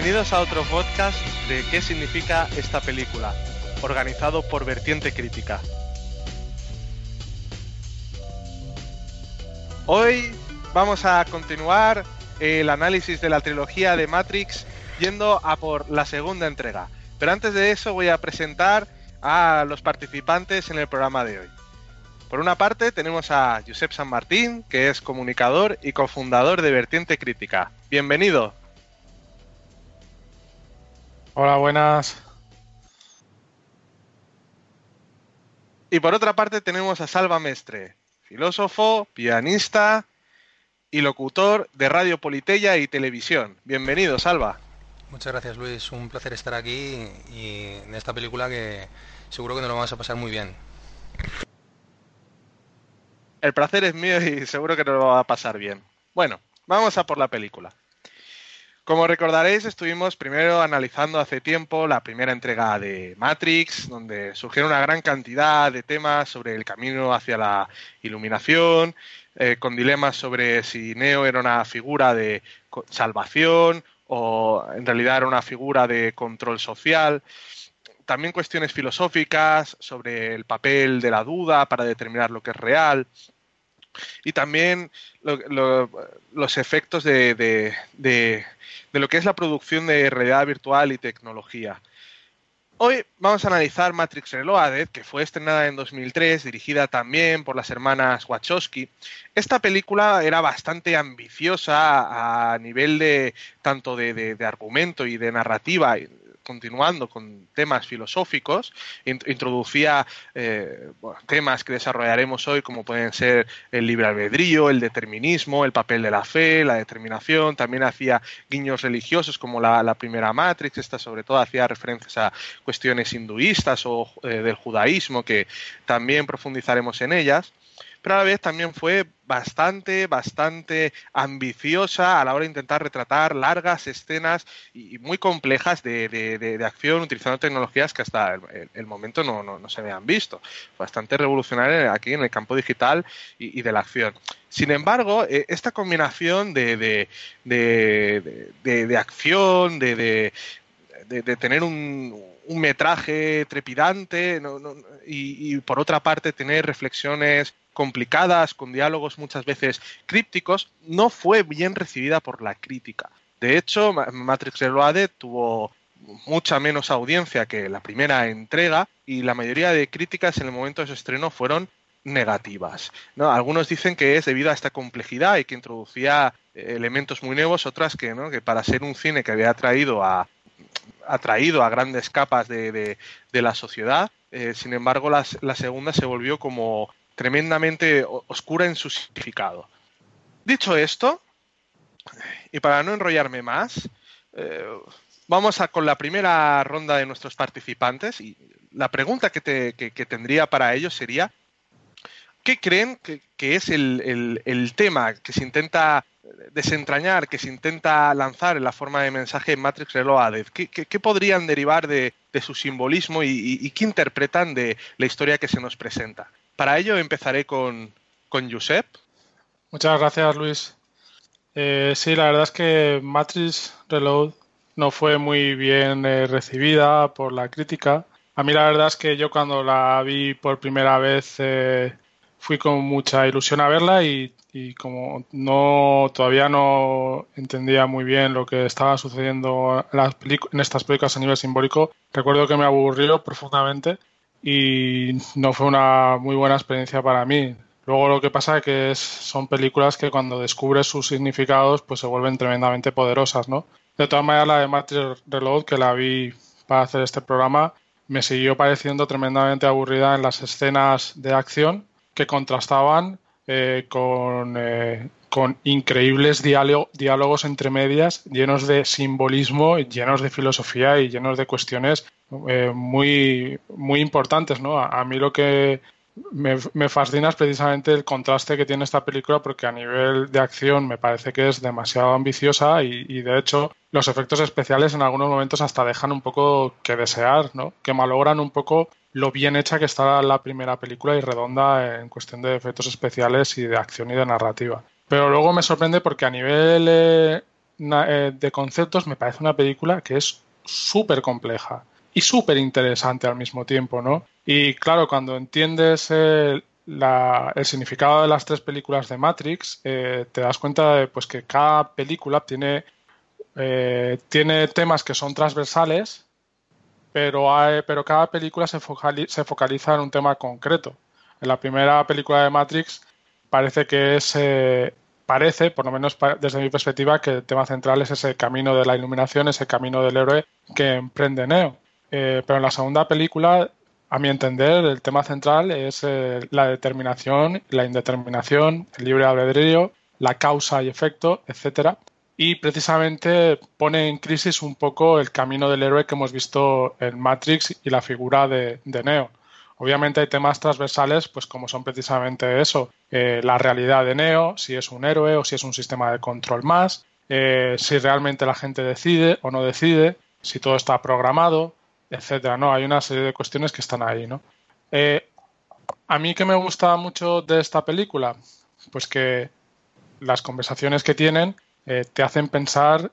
Bienvenidos a otro podcast de qué significa esta película, organizado por Vertiente Crítica. Hoy vamos a continuar el análisis de la trilogía de Matrix yendo a por la segunda entrega. Pero antes de eso voy a presentar a los participantes en el programa de hoy. Por una parte tenemos a Josep San Martín, que es comunicador y cofundador de Vertiente Crítica. Bienvenido. Hola, buenas. Y por otra parte tenemos a Salva Mestre, filósofo, pianista y locutor de Radio Politeya y Televisión. Bienvenido, Salva. Muchas gracias, Luis. Un placer estar aquí y en esta película que seguro que nos lo vamos a pasar muy bien. El placer es mío y seguro que nos lo va a pasar bien. Bueno, vamos a por la película. Como recordaréis, estuvimos primero analizando hace tiempo la primera entrega de Matrix, donde surgieron una gran cantidad de temas sobre el camino hacia la iluminación, eh, con dilemas sobre si Neo era una figura de salvación o en realidad era una figura de control social. También cuestiones filosóficas sobre el papel de la duda para determinar lo que es real y también los efectos de, lo que es la producción de realidad virtual y tecnología. Hoy vamos a analizar Matrix Reloaded, que fue estrenada en 2003, dirigida también por las hermanas Wachowski. Esta película era bastante ambiciosa a nivel de tanto de argumento y de narrativa continuando con temas filosóficos, introducía eh, temas que desarrollaremos hoy como pueden ser el libre albedrío, el determinismo, el papel de la fe, la determinación, también hacía guiños religiosos como la, primera Matrix, esta sobre todo hacía referencias a cuestiones hinduistas o eh, del judaísmo que también profundizaremos en ellas vez también fue bastante, bastante ambiciosa a la hora de intentar retratar largas escenas y, muy complejas de, acción utilizando tecnologías que hasta el, momento no, se habían visto. Bastante revolucionaria aquí en el campo digital y, de la acción. Sin embargo, eh, esta combinación de, de acción, de, tener un, metraje trepidante y, por otra parte tener reflexiones complicadas, con diálogos muchas veces crípticos, no fue bien recibida por la crítica. De hecho, Matrix Reloaded tuvo mucha menos audiencia que la primera entrega y la mayoría de críticas en el momento de su estreno fueron negativas. ¿no? Algunos dicen que es debido a esta complejidad y que introducía elementos muy nuevos, otras que, ¿no? que para ser un cine que había atraído a, atraído a grandes capas de, la sociedad, eh, sin embargo la, segunda se volvió como tremendamente oscura en su significado. Dicho esto, y para no enrollarme más, eh, vamos con la primera ronda de nuestros participantes y la pregunta que, tendría para ellos sería, ¿qué creen que, es el, tema que se intenta desentrañar, que se intenta lanzar en la forma de mensaje en Matrix Reloaded? ¿Qué, qué, podrían derivar de, su simbolismo y, qué interpretan de la historia que se nos presenta? Para ello empezaré con, con Josep. Muchas gracias, Luis. Eh, sí, la verdad es que Matrix Reload no fue muy bien eh, recibida por la crítica. A mí la verdad es que yo cuando la vi por primera vez eh, fui con mucha ilusión a verla y, como no todavía no entendía muy bien lo que estaba sucediendo en estas películas a nivel simbólico, recuerdo que me aburrió profundamente y no fue una muy buena experiencia para mí. Luego lo que pasa es que son películas que cuando descubres sus significados pues se vuelven tremendamente poderosas, ¿no? De todas maneras la de Matrix Reload que la vi para hacer este programa me siguió pareciendo tremendamente aburrida en las escenas de acción que contrastaban eh, con, eh, con increíbles diálogos entre medias llenos de simbolismo, llenos de filosofía y llenos de cuestiones eh, muy, muy importantes, ¿no? A, mí lo que me, fascina es precisamente el contraste que tiene esta película porque a nivel de acción me parece que es demasiado ambiciosa y, de hecho los efectos especiales en algunos momentos hasta dejan un poco que desear, ¿no? Que malogran un poco lo bien hecha que está la primera película y redonda en cuestión de efectos especiales y de acción y de narrativa. Pero luego me sorprende porque a nivel eh, eh, de conceptos me parece una película que es súper compleja y súper interesante al mismo tiempo, ¿no? Y claro, cuando entiendes el, significado de las tres películas de Matrix, eh, te das cuenta de pues, que cada película tiene, eh, tiene temas que son transversales, pero, pero cada película se, se focaliza en un tema concreto. En la primera película de Matrix parece que es eh, parece, por lo menos desde mi perspectiva, que el tema central es ese camino de la iluminación, ese camino del héroe que emprende Neo. Eh, pero en la segunda película, a mi entender, el tema central es eh, la determinación, la indeterminación, el libre albedrío, la causa y efecto, etcétera. Y precisamente pone en crisis un poco el camino del héroe que hemos visto en Matrix y la figura de Neo. Obviamente hay temas transversales, pues como son precisamente eso, eh, la realidad de Neo, si es un héroe o si es un sistema de control más, eh, si realmente la gente decide o no decide, si todo está programado, etcétera. No, hay una serie de cuestiones que están ahí, ¿no? Eh, a mí que me gusta mucho de esta película, pues que las conversaciones que tienen te hacen pensar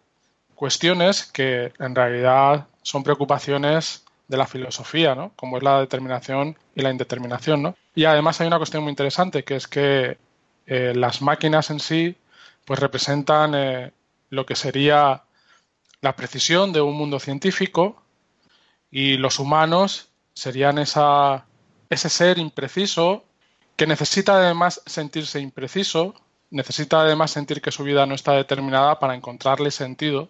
cuestiones que en realidad son preocupaciones de la filosofía, ¿no? Como es la determinación y la indeterminación, ¿no? Y además hay una cuestión muy interesante, que es que eh, las máquinas en sí, pues representan eh, lo que sería la precisión de un mundo científico y los humanos serían ese ser impreciso que necesita además sentirse impreciso, necesita además sentir que su vida no está determinada para encontrarle sentido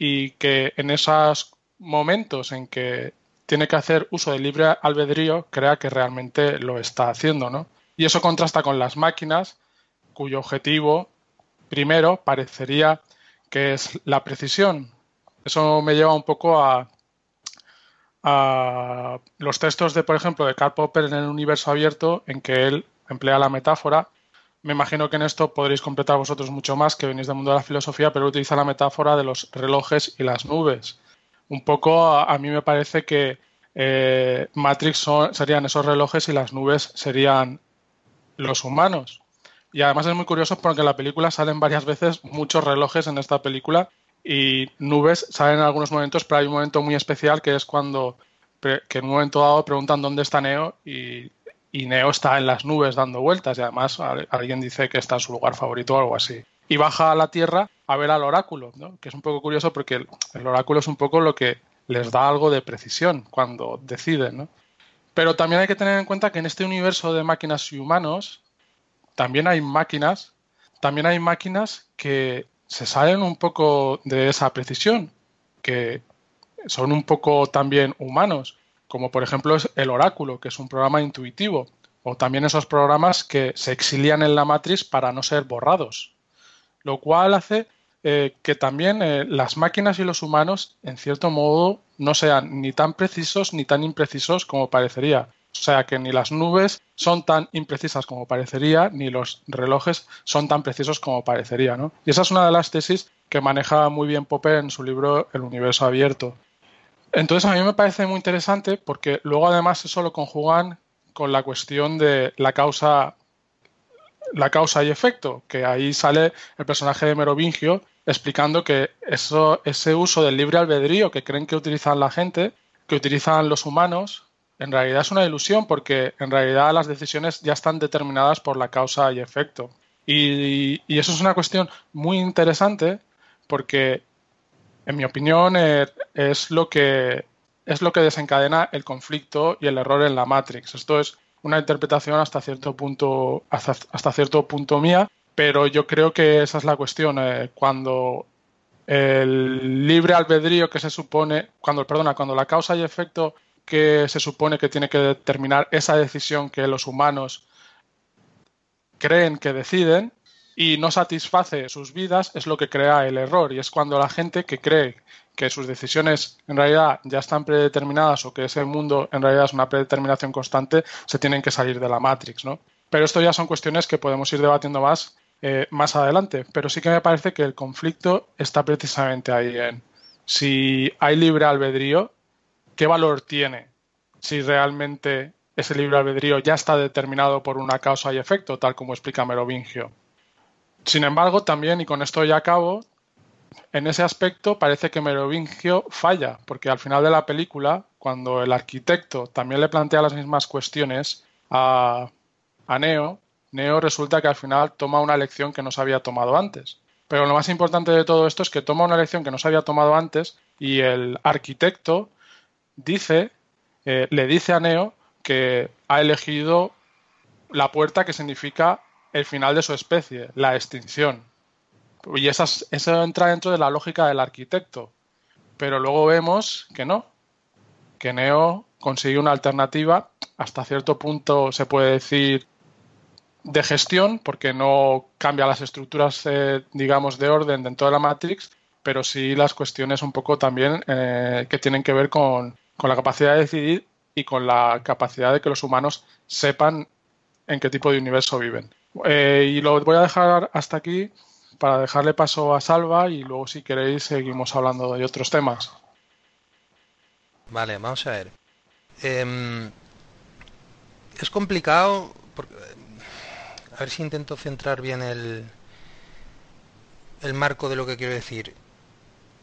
y que en esas momentos en que tiene que hacer uso del libre albedrío, crea que realmente lo está haciendo, ¿no? Y eso contrasta con las máquinas, cuyo objetivo, primero, parecería que es la precisión. Eso me lleva un poco a, los textos de, por ejemplo, de Karl Popper en el universo abierto, en que él emplea la metáfora. Me imagino que en esto podréis completar vosotros mucho más, que venís del mundo de la filosofía, pero utiliza la metáfora de los relojes y las nubes un poco a, mí me parece que eh, Matrix serían esos relojes y las nubes serían los humanos. Y además es muy curioso porque en la película salen varias veces muchos relojes en esta película y nubes salen en algunos momentos, pero hay un momento muy especial que es cuando que en un momento dado preguntan dónde está Neo y, y Neo está en las nubes dando vueltas y además alguien dice que está en su lugar favorito o algo así y baja a la Tierra a ver al oráculo, ¿no? que es un poco curioso porque el, oráculo es un poco lo que les da algo de precisión cuando deciden. ¿no? Pero también hay que tener en cuenta que en este universo de máquinas y humanos también hay máquinas, también hay máquinas que se salen un poco de esa precisión, que son un poco también humanos, como por ejemplo es el oráculo, que es un programa intuitivo, o también esos programas que se exilian en la matriz para no ser borrados lo cual hace eh, que también eh, las máquinas y los humanos, en cierto modo, no sean ni tan precisos ni tan imprecisos como parecería. O sea que ni las nubes son tan imprecisas como parecería, ni los relojes son tan precisos como parecería. ¿no? Y esa es una de las tesis que maneja muy bien Popper en su libro El universo abierto. Entonces a mí me parece muy interesante porque luego además eso lo conjugan con la cuestión de la causa la causa y efecto, que ahí sale el personaje de Merovingio explicando que eso, ese uso del libre albedrío que creen que utilizan la gente, que utilizan los humanos, en realidad es una ilusión porque en realidad las decisiones ya están determinadas por la causa y efecto. Y, eso es una cuestión muy interesante porque, en mi opinión, eh, es lo que es lo que desencadena el conflicto y el error en la Matrix. Esto es una interpretación hasta cierto punto, hasta, cierto punto mía, pero yo creo que esa es la cuestión. Eh, cuando el libre albedrío que se supone, cuando, perdona, cuando la causa y efecto que se supone que tiene que determinar esa decisión que los humanos creen que deciden y no satisface sus vidas, es lo que crea el error. Y es cuando la gente que cree que sus decisiones en realidad ya están predeterminadas o que ese mundo en realidad es una predeterminación constante, se tienen que salir de la Matrix, ¿no? Pero esto ya son cuestiones que podemos ir debatiendo más eh, más adelante. Pero sí que me parece que el conflicto está precisamente ahí en si hay libre albedrío, ¿qué valor tiene si realmente ese libre albedrío ya está determinado por una causa y efecto, tal como explica Merovingio? Sin embargo, también, y con esto ya acabo, en ese aspecto parece que Merovingio falla, porque al final de la película, cuando el arquitecto también le plantea las mismas cuestiones a, a Neo, Neo resulta que al final toma una lección que no se había tomado antes. Pero lo más importante de todo esto es que toma una lección que no se había tomado antes y el arquitecto dice, eh, le dice a Neo que ha elegido la puerta que significa el final de su especie, la extinción. Y eso entra dentro de la lógica del arquitecto. Pero luego vemos que no, que Neo consigue una alternativa, hasta cierto punto se puede decir de gestión, porque no cambia las estructuras, eh, digamos, de orden dentro de la Matrix, pero sí las cuestiones un poco también eh, que tienen que ver con, con, la capacidad de decidir y con la capacidad de que los humanos sepan en qué tipo de universo viven. Eh, y lo voy a dejar hasta aquí para dejarle paso a Salva y luego si queréis seguimos hablando de otros temas. Vale, vamos a ver. Eh, es complicado porque a ver si intento centrar bien el, el marco de lo que quiero decir.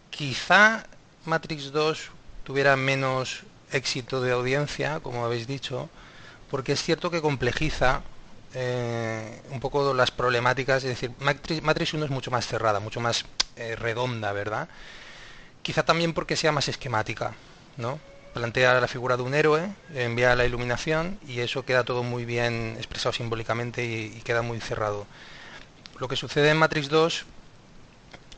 Quizá Matrix 2 tuviera menos éxito de audiencia, como habéis dicho, porque es cierto que complejiza eh, un poco las problemáticas, es decir, Matrix, Matrix 1 es mucho más cerrada, mucho más eh, redonda, ¿verdad? Quizá también porque sea más esquemática, ¿no? plantea la figura de un héroe, envía la iluminación y eso queda todo muy bien expresado simbólicamente y, queda muy cerrado. Lo que sucede en Matrix 2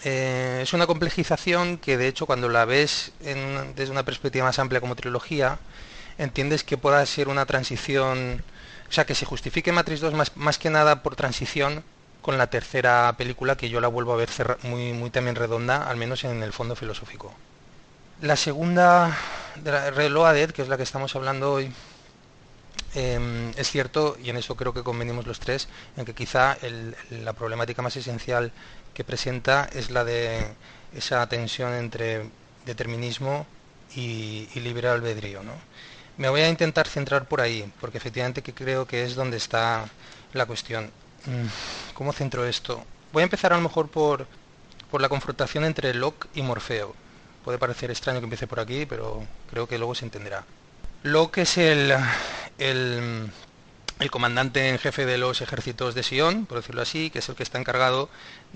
eh, es una complejización que de hecho cuando la ves desde una perspectiva más amplia como trilogía, entiendes que pueda ser una transición, o sea, que se justifique Matrix 2 más, más que nada por transición con la tercera película que yo la vuelvo a ver muy, muy también redonda, al menos en el fondo filosófico. La segunda de la Reloaded, que es la que estamos hablando hoy, em, es cierto, y en eso creo que convenimos los tres, en que quizá la problemática más esencial que presenta es la de esa tensión entre determinismo y, libre albedrío. ¿no? Me voy a intentar centrar por ahí, porque efectivamente que creo que es donde está la cuestión. Mm, ¿Cómo centro esto? Voy a empezar a lo mejor por, por la confrontación entre Locke y Morfeo. Puede parecer extraño que empiece por aquí, pero creo que luego se entenderá. Locke es el, el, comandante en jefe de los ejércitos de Sion, por decirlo así, que es el que está encargado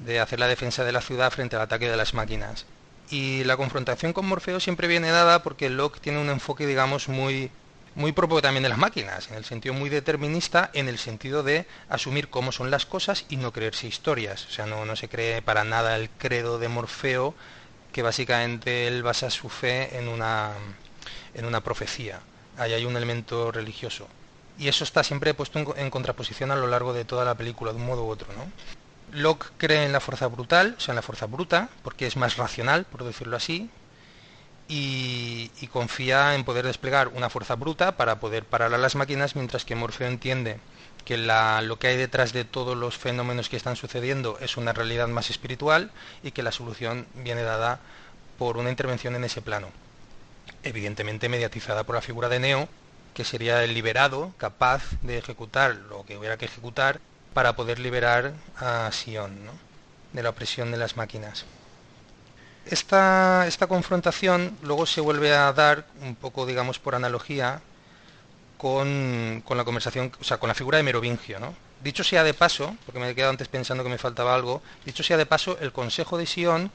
de hacer la defensa de la ciudad frente al ataque de las máquinas. Y la confrontación con Morfeo siempre viene dada porque Locke tiene un enfoque, digamos, muy, muy propio también de las máquinas, en el sentido muy determinista, en el sentido de asumir cómo son las cosas y no creerse historias. O sea, no, no se cree para nada el credo de Morfeo que básicamente él basa su fe en una, en una profecía. Ahí hay un elemento religioso. Y eso está siempre puesto en, contraposición a lo largo de toda la película, de un modo u otro. ¿no? Locke cree en la fuerza brutal, o sea, en la fuerza bruta, porque es más racional, por decirlo así, y, confía en poder desplegar una fuerza bruta para poder parar a las máquinas, mientras que Morfeo entiende que lo que hay detrás de todos los fenómenos que están sucediendo es una realidad más espiritual y que la solución viene dada por una intervención en ese plano. Evidentemente mediatizada por la figura de Neo, que sería el liberado, capaz de ejecutar lo que hubiera que ejecutar para poder liberar a Sion de la opresión de las máquinas. Esta, esta confrontación luego se vuelve a dar, un poco digamos por analogía, con, la conversación, o sea, con la figura de Merovingio, ¿no? Dicho sea de paso, porque me he quedado antes pensando que me faltaba algo, dicho sea de paso, el Consejo de Sion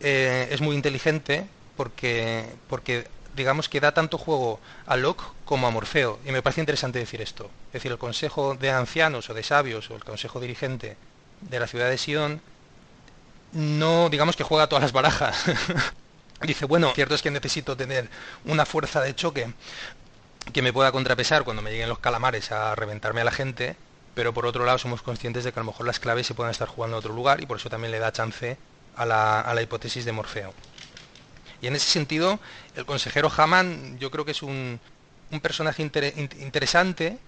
eh, es muy inteligente porque, porque digamos que da tanto juego a Locke como a Morfeo. Y me parece interesante decir esto. Es decir, el Consejo de Ancianos o de Sabios o el Consejo Dirigente de la ciudad de Sion no, digamos que juega todas las barajas. Dice, bueno, cierto es que necesito tener una fuerza de choque que me pueda contrapesar cuando me lleguen los calamares a reventarme a la gente, pero por otro lado somos conscientes de que a lo mejor las claves se pueden estar jugando en otro lugar y por eso también le da chance a la, a la hipótesis de Morfeo. Y en ese sentido, el consejero Haman yo creo que es un, un personaje interesante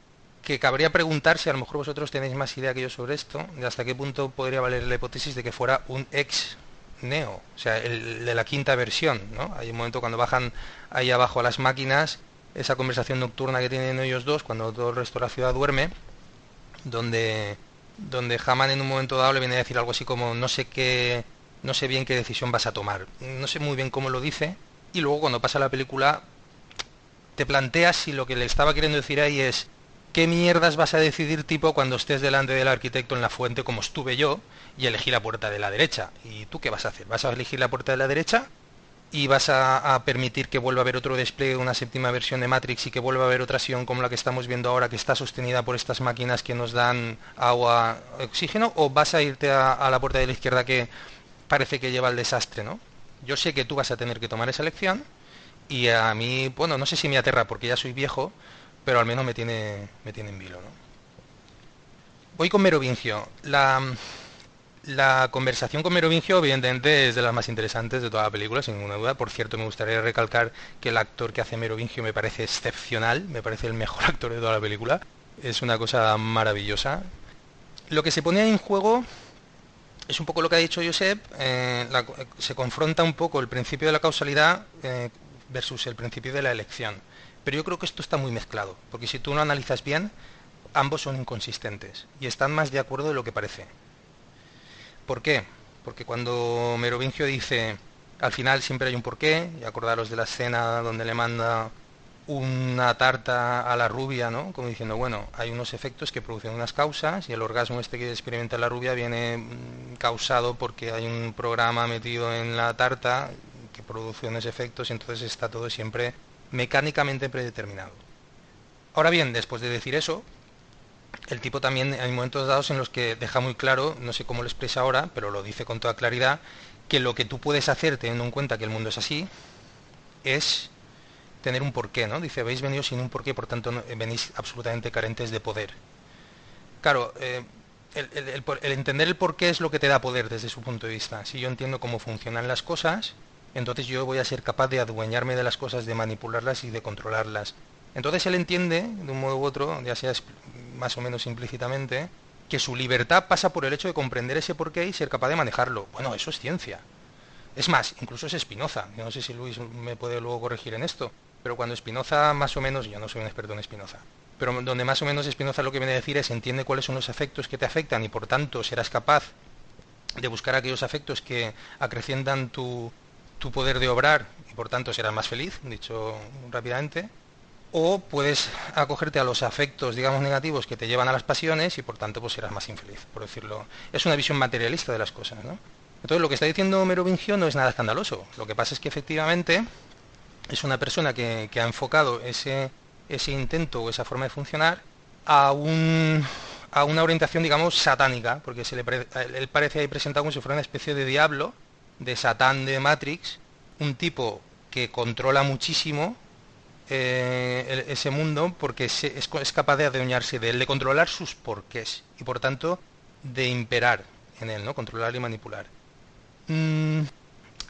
que cabría preguntar si a lo mejor vosotros tenéis más idea que yo sobre esto, de hasta qué punto podría valer la hipótesis de que fuera un ex Neo, o sea, el de la quinta versión, ¿no? Hay un momento cuando bajan ahí abajo a las máquinas esa conversación nocturna que tienen ellos dos cuando todo el resto de la ciudad duerme, donde, donde Haman en un momento dado le viene a decir algo así como no sé qué no sé bien qué decisión vas a tomar. No sé muy bien cómo lo dice. Y luego cuando pasa la película, te planteas si lo que le estaba queriendo decir ahí es, ¿qué mierdas vas a decidir tipo cuando estés delante del arquitecto en la fuente como estuve yo y elegí la puerta de la derecha? ¿Y tú qué vas a hacer? ¿Vas a elegir la puerta de la derecha? y vas a, permitir que vuelva a haber otro despliegue de una séptima versión de Matrix y que vuelva a haber otra acción como la que estamos viendo ahora que está sostenida por estas máquinas que nos dan agua, oxígeno, o vas a irte a, la puerta de la izquierda que parece que lleva el desastre, ¿no? Yo sé que tú vas a tener que tomar esa elección y a mí, bueno, no sé si me aterra porque ya soy viejo, pero al menos me tiene, me tiene en vilo, ¿no? Voy con Merovingio. La, la conversación con Merovingio, evidentemente, es de las más interesantes de toda la película, sin ninguna duda. Por cierto, me gustaría recalcar que el actor que hace Merovingio me parece excepcional, me parece el mejor actor de toda la película. Es una cosa maravillosa. Lo que se pone en juego es un poco lo que ha dicho Josep, eh, se confronta un poco el principio de la causalidad eh, versus el principio de la elección. Pero yo creo que esto está muy mezclado, porque si tú lo analizas bien, ambos son inconsistentes y están más de acuerdo de lo que parece. ¿Por qué? Porque cuando Merovingio dice, al final siempre hay un porqué, y acordaros de la escena donde le manda una tarta a la rubia, ¿no? Como diciendo, bueno, hay unos efectos que producen unas causas y el orgasmo este que experimenta la rubia viene mm, causado porque hay un programa metido en la tarta que produce unos efectos y entonces está todo siempre mecánicamente predeterminado. Ahora bien, después de decir eso, el tipo también hay momentos dados en los que deja muy claro, no sé cómo lo expresa ahora, pero lo dice con toda claridad, que lo que tú puedes hacer teniendo en cuenta que el mundo es así, es tener un porqué, ¿no? Dice, habéis venido sin un porqué, por tanto venís absolutamente carentes de poder. Claro, eh, el, el, entender el porqué es lo que te da poder desde su punto de vista. Si yo entiendo cómo funcionan las cosas, entonces yo voy a ser capaz de adueñarme de las cosas, de manipularlas y de controlarlas. Entonces él entiende, de un modo u otro, ya sea más o menos implícitamente, que su libertad pasa por el hecho de comprender ese porqué y ser capaz de manejarlo. Bueno, eso es ciencia. Es más, incluso es Spinoza. Yo no sé si Luis me puede luego corregir en esto, pero cuando Spinoza más o menos, yo no soy un experto en Spinoza, pero donde más o menos Spinoza lo que viene a decir es entiende cuáles son los efectos que te afectan y por tanto serás capaz de buscar aquellos efectos que acrecientan tu, tu poder de obrar y por tanto serás más feliz, dicho rápidamente o puedes acogerte a los afectos, digamos, negativos que te llevan a las pasiones y por tanto pues serás más infeliz, por decirlo. Es una visión materialista de las cosas, ¿no? Entonces lo que está diciendo Merovingio no es nada escandaloso. Lo que pasa es que efectivamente es una persona que, ha enfocado ese, ese intento o esa forma de funcionar a un a una orientación, digamos, satánica, porque se le él parece ahí presentado como si fuera una especie de diablo, de Satán de Matrix, un tipo que controla muchísimo, eh, ese mundo porque es, capaz de adueñarse de él, de controlar sus porqués y por tanto de imperar en él, ¿no? Controlar y manipular. Mm,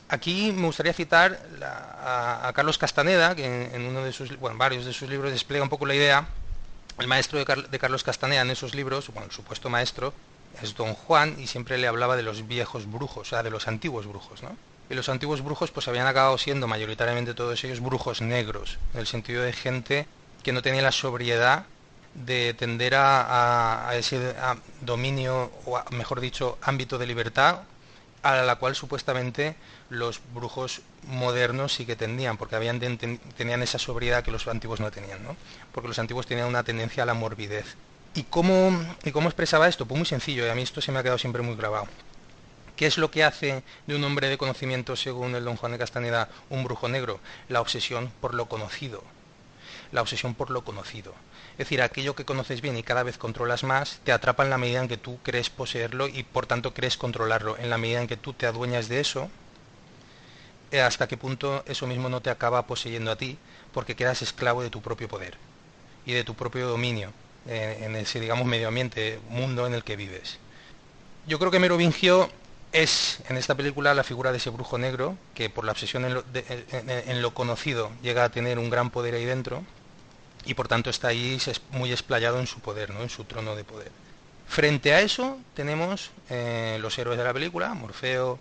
aquí me gustaría citar a, Carlos Castaneda, que en, uno de sus, bueno, varios de sus libros despliega un poco la idea. El maestro de, Carlos Castaneda en esos libros, bueno, el supuesto maestro, es Don Juan y siempre le hablaba de los viejos brujos, o sea, de los antiguos brujos, ¿no? y los antiguos brujos pues habían acabado siendo mayoritariamente todos ellos brujos negros, en el sentido de gente que no tenía la sobriedad de tender a, ese dominio, o mejor dicho, ámbito de libertad, a la cual supuestamente los brujos modernos sí que tendían, porque habían tenían esa sobriedad que los antiguos no tenían, ¿no? Porque los antiguos tenían una tendencia a la morbidez. ¿Y cómo, ¿Y cómo expresaba esto? Pues muy sencillo, y a mí esto se me ha quedado siempre muy grabado. ¿Qué es lo que hace de un hombre de conocimiento, según el don Juan de Castaneda, un brujo negro? La obsesión por lo conocido. La obsesión por lo conocido. Es decir, aquello que conoces bien y cada vez controlas más, te atrapa en la medida en que tú crees poseerlo y por tanto crees controlarlo. En la medida en que tú te adueñas de eso, hasta qué punto eso mismo no te acaba poseyendo a ti, porque quedas esclavo de tu propio poder y de tu propio dominio eh, en ese, digamos, medio ambiente, mundo en el que vives. Yo creo que Merovingio es en esta película la figura de ese brujo negro que por la obsesión en lo, conocido llega a tener un gran poder ahí dentro y por tanto está ahí muy explayado en su poder, ¿no? en su trono de poder. Frente a eso tenemos eh, los héroes de la película, Morfeo,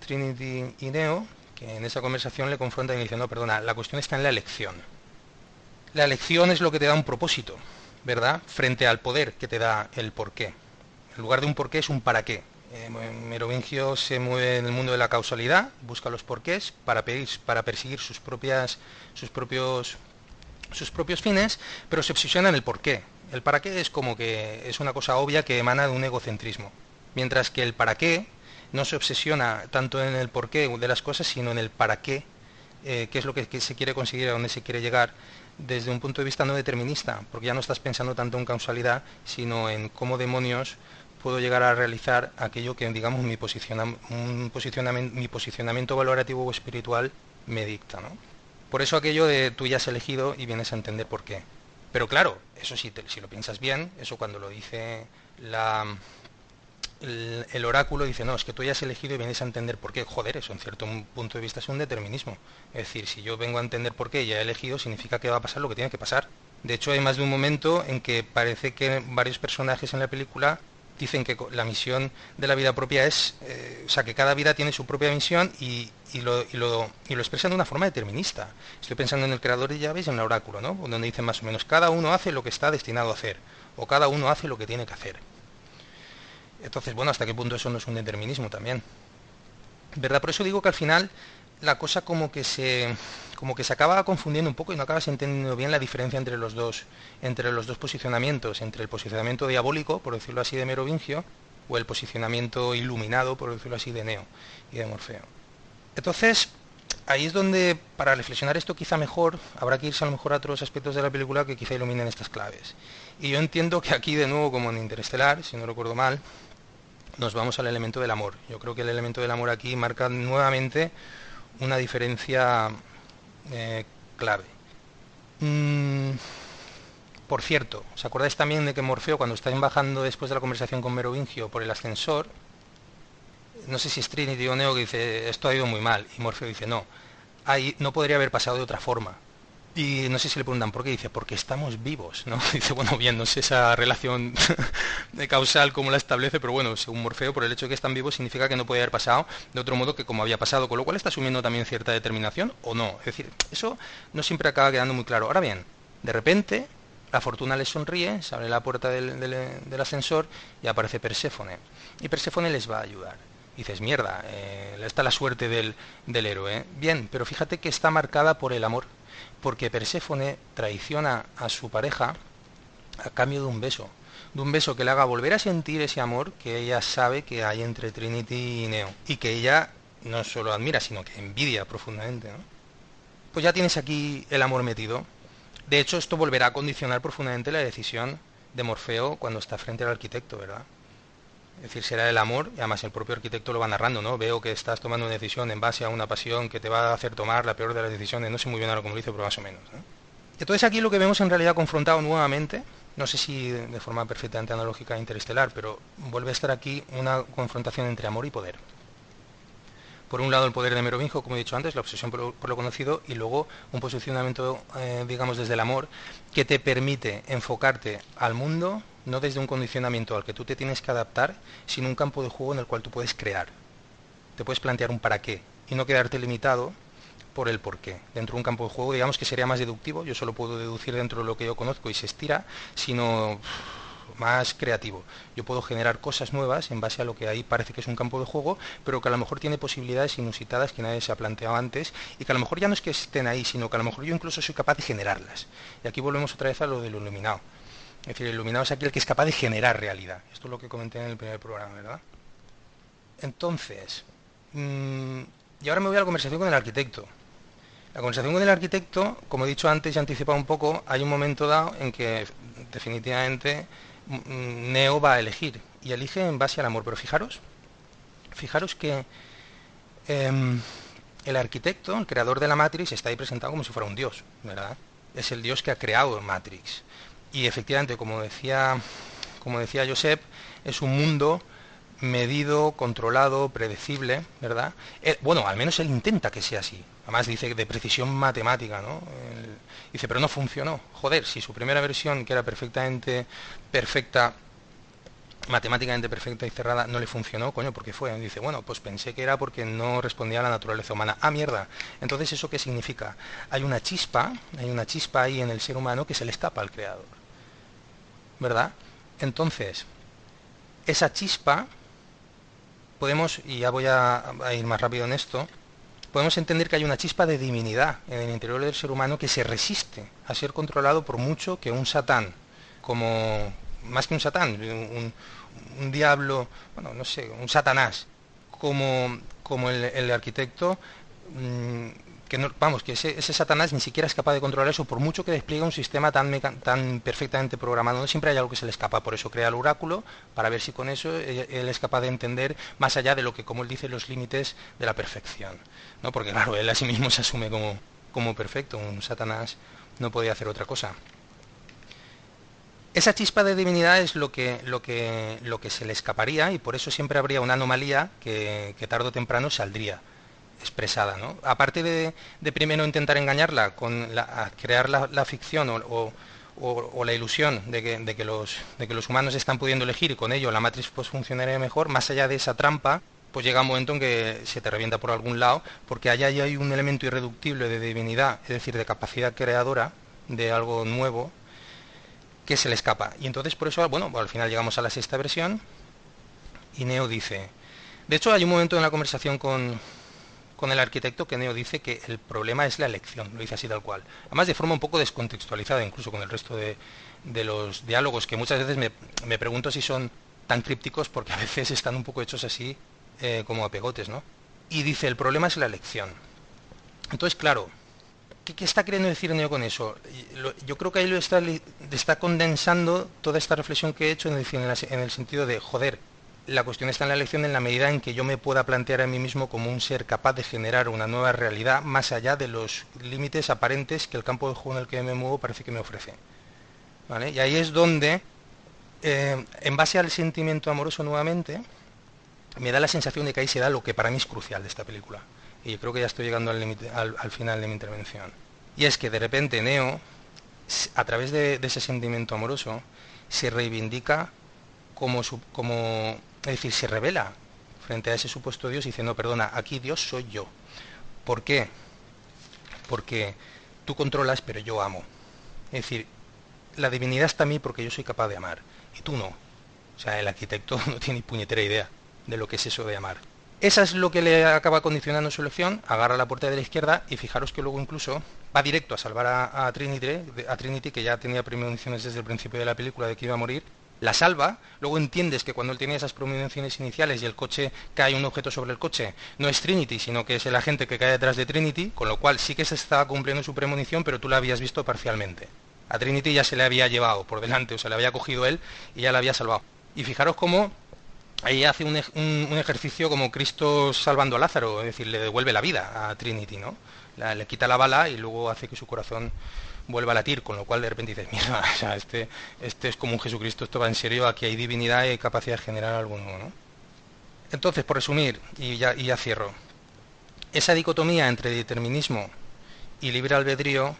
Trinity y Neo, que en esa conversación le confrontan y dicen, no, perdona, la cuestión está en la elección. La elección es lo que te da un propósito, ¿verdad? Frente al poder que te da el porqué. En lugar de un porqué es un para qué Eh, Merovingio se mueve en el mundo de la causalidad, busca los porqués para, para perseguir sus, propias, sus, propios, sus propios fines, pero se obsesiona en el porqué. El para qué es como que es una cosa obvia que emana de un egocentrismo, mientras que el para qué no se obsesiona tanto en el porqué de las cosas, sino en el para qué, eh, qué es lo que, se quiere conseguir, a dónde se quiere llegar, desde un punto de vista no determinista, porque ya no estás pensando tanto en causalidad, sino en cómo demonios puedo llegar a realizar aquello que, digamos, mi, posicionamiento, mi posicionamiento valorativo o espiritual me dicta. ¿no? Por eso aquello de tú ya has elegido y vienes a entender por qué. Pero claro, eso sí, si lo piensas bien, eso cuando lo dice la, el, oráculo dice, no, es que tú ya has elegido y vienes a entender por qué. Joder, eso en cierto punto de vista es un determinismo. Es decir, si yo vengo a entender por qué y ya he elegido, significa que va a pasar lo que tiene que pasar. De hecho, hay más de un momento en que parece que varios personajes en la película dicen que la misión de la vida propia es, eh, o sea, que cada vida tiene su propia misión y, lo, y, lo, expresan de una forma determinista. Estoy pensando en el creador de llaves y en el oráculo, ¿no? Donde dicen más o menos, cada uno hace lo que está destinado a hacer, o cada uno hace lo que tiene que hacer. Entonces, bueno, ¿hasta qué punto eso no es un determinismo también? ¿Verdad? Por eso digo que al final la cosa como que se como que se acaba confundiendo un poco y no acabas entendiendo bien la diferencia entre los dos entre los dos posicionamientos, entre el posicionamiento diabólico, por decirlo así, de Merovingio o el posicionamiento iluminado, por decirlo así, de Neo y de Morfeo. Entonces, ahí es donde para reflexionar esto quizá mejor habrá que irse a lo mejor a otros aspectos de la película que quizá iluminen estas claves. Y yo entiendo que aquí de nuevo como en Interestelar, si no recuerdo mal, nos vamos al elemento del amor. Yo creo que el elemento del amor aquí marca nuevamente una diferencia eh, clave. Mm, por cierto, ¿os acordáis también de que Morfeo cuando está bajando después de la conversación con Merovingio por el ascensor, no sé si es Trinity o que dice, esto ha ido muy mal, y Morfeo dice, no, ahí no podría haber pasado de otra forma. Y no sé si le preguntan por qué, dice, porque estamos vivos, ¿no? Dice, bueno, bien, no sé esa relación de causal como la establece, pero bueno, según Morfeo, por el hecho de que están vivos significa que no puede haber pasado de otro modo que como había pasado, con lo cual está asumiendo también cierta determinación o no. Es decir, eso no siempre acaba quedando muy claro. Ahora bien, de repente, la fortuna les sonríe, se abre la puerta del, ascensor y aparece Perséfone. Y Perséfone les va a ayudar dices, mierda, eh, está la suerte del, del, héroe. Bien, pero fíjate que está marcada por el amor porque Perséfone traiciona a su pareja a cambio de un beso, de un beso que le haga volver a sentir ese amor que ella sabe que hay entre Trinity y Neo, y que ella no solo admira, sino que envidia profundamente. Pues ya tienes aquí el amor metido. De hecho, esto volverá a condicionar profundamente la decisión de Morfeo cuando está frente al arquitecto, ¿verdad? Es decir, será el amor, y además el propio arquitecto lo va narrando, ¿no? Veo que estás tomando una decisión en base a una pasión que te va a hacer tomar la peor de las decisiones, no sé muy bien ahora cómo lo dice, pero más o menos. Entonces aquí lo que vemos en realidad confrontado nuevamente, no sé si de forma perfectamente analógica e interestelar, pero vuelve a estar aquí una confrontación entre amor y poder. Por un lado el poder de Merovingio, como he dicho antes, la obsesión por lo, conocido, y luego un posicionamiento, eh, digamos, desde el amor, que te permite enfocarte al mundo no desde un condicionamiento al que tú te tienes que adaptar, sino un campo de juego en el cual tú puedes crear. Te puedes plantear un para qué y no quedarte limitado por el por qué. Dentro de un campo de juego, digamos que sería más deductivo, yo solo puedo deducir dentro de lo que yo conozco y se estira, sino más creativo. Yo puedo generar cosas nuevas en base a lo que ahí parece que es un campo de juego, pero que a lo mejor tiene posibilidades inusitadas que nadie se ha planteado antes y que a lo mejor ya no es que estén ahí, sino que a lo mejor yo incluso soy capaz de generarlas. Y aquí volvemos otra vez a lo del iluminado. Es decir, iluminado es aquel que es capaz de generar realidad. Esto es lo que comenté en el primer programa, ¿verdad? Entonces, mm, y ahora me voy a la conversación con el arquitecto. La conversación con el arquitecto, como he dicho antes y anticipado un poco, hay un momento dado en que definitivamente mm, Neo va a elegir y elige en base al amor. Pero fijaros, fijaros que em, el arquitecto, el creador de la Matrix, está ahí presentado como si fuera un dios, ¿verdad? Es el dios que ha creado Matrix. Y efectivamente, como decía, como decía Josep, es un mundo medido, controlado, predecible, ¿verdad? Eh, bueno, al menos él intenta que sea así. Además dice de precisión matemática, ¿no? dice, pero no funcionó. Joder, si su primera versión, que era perfectamente perfecta, matemáticamente perfecta y cerrada, no le funcionó, coño, ¿por qué fue? dice, bueno, pues pensé que era porque no respondía a la naturaleza humana. Ah, mierda. Entonces, ¿eso qué significa? Hay una chispa, hay una chispa ahí en el ser humano que se le escapa al creador. ¿Verdad? Entonces, esa chispa podemos, y ya voy a, ir más rápido en esto, podemos entender que hay una chispa de divinidad en el interior del ser humano que se resiste a ser controlado por mucho que un satán, como más que un satán, un, diablo, bueno, no sé, un satanás, como, como el, arquitecto, mm, vamos, que ese, Satanás ni siquiera es capaz de controlar eso, por mucho que despliegue un sistema tan, perfectamente programado. Siempre hay algo que se le escapa, por eso crea el oráculo, para ver si con eso él, es capaz de entender más allá de lo que, como él dice, los límites de la perfección. ¿no? Porque claro, él a sí mismo se asume como, perfecto, un Satanás no podía hacer otra cosa. Esa chispa de divinidad es lo que, se le escaparía y por eso siempre habría una anomalía que tarde o temprano saldría expresada. ¿no? Aparte de, primero intentar engañarla, con la, crear la, ficción o, la ilusión de que, de, que los, de que los humanos están pudiendo elegir y con ello la matriz pues, funcionaría mejor, más allá de esa trampa, pues llega un momento en que se te revienta por algún lado, porque allá hay un elemento irreductible de divinidad, es decir, de capacidad creadora de algo nuevo, que se le escapa. Y entonces por eso, bueno, al final llegamos a la sexta versión y Neo dice, de hecho hay un momento en la conversación con, con el arquitecto que Neo dice que el problema es la elección, lo dice así tal cual. Además de forma un poco descontextualizada, incluso con el resto de, los diálogos, que muchas veces me, pregunto si son tan crípticos porque a veces están un poco hechos así eh, como a pegotes, ¿no? Y dice, el problema es la elección. Entonces, claro, ¿qué, está queriendo decir Neo con eso? Yo creo que ahí lo está, está condensando toda esta reflexión que he hecho en el sentido de, joder, la cuestión está en la elección en la medida en que yo me pueda plantear a mí mismo como un ser capaz de generar una nueva realidad más allá de los límites aparentes que el campo de juego en el que me muevo parece que me ofrece. Y ahí es donde, eh, en base al sentimiento amoroso nuevamente, me da la sensación de que ahí se da lo que para mí es crucial de esta película. Y yo creo que ya estoy llegando al, al, final de mi intervención. Y es que de repente Neo, a través de, ese sentimiento amoroso, se reivindica como, como es decir, se revela frente a ese supuesto Dios diciendo, perdona, aquí Dios soy yo. ¿Por qué? Porque tú controlas, pero yo amo. Es decir, la divinidad está en mí porque yo soy capaz de amar, y tú no. O sea, el arquitecto no tiene ni puñetera idea de lo que es eso de amar. Esa es lo que le acaba condicionando su elección, agarra la puerta de la izquierda y fijaros que luego incluso va directo a salvar a, Trinity, a Trinity, que ya tenía premoniciones desde el principio de la película de que iba a morir, la salva, luego entiendes que cuando él tiene esas prominencias iniciales y el coche cae un objeto sobre el coche, no es Trinity, sino que es el agente que cae detrás de Trinity, con lo cual sí que se estaba cumpliendo su premonición, pero tú la habías visto parcialmente. A Trinity ya se le había llevado por delante, o se le había cogido él y ya la había salvado. Y fijaros cómo ahí hace un, ejercicio como Cristo salvando a Lázaro, es decir, le devuelve la vida a Trinity, ¿no? le quita la bala y luego hace que su corazón vuelva a latir, con lo cual de repente dices, mira, este, este es como un Jesucristo, esto va en serio, aquí hay divinidad y capacidad de generar algo nuevo, ¿no? Entonces, por resumir, y ya, y ya cierro, esa dicotomía entre determinismo y libre albedrío,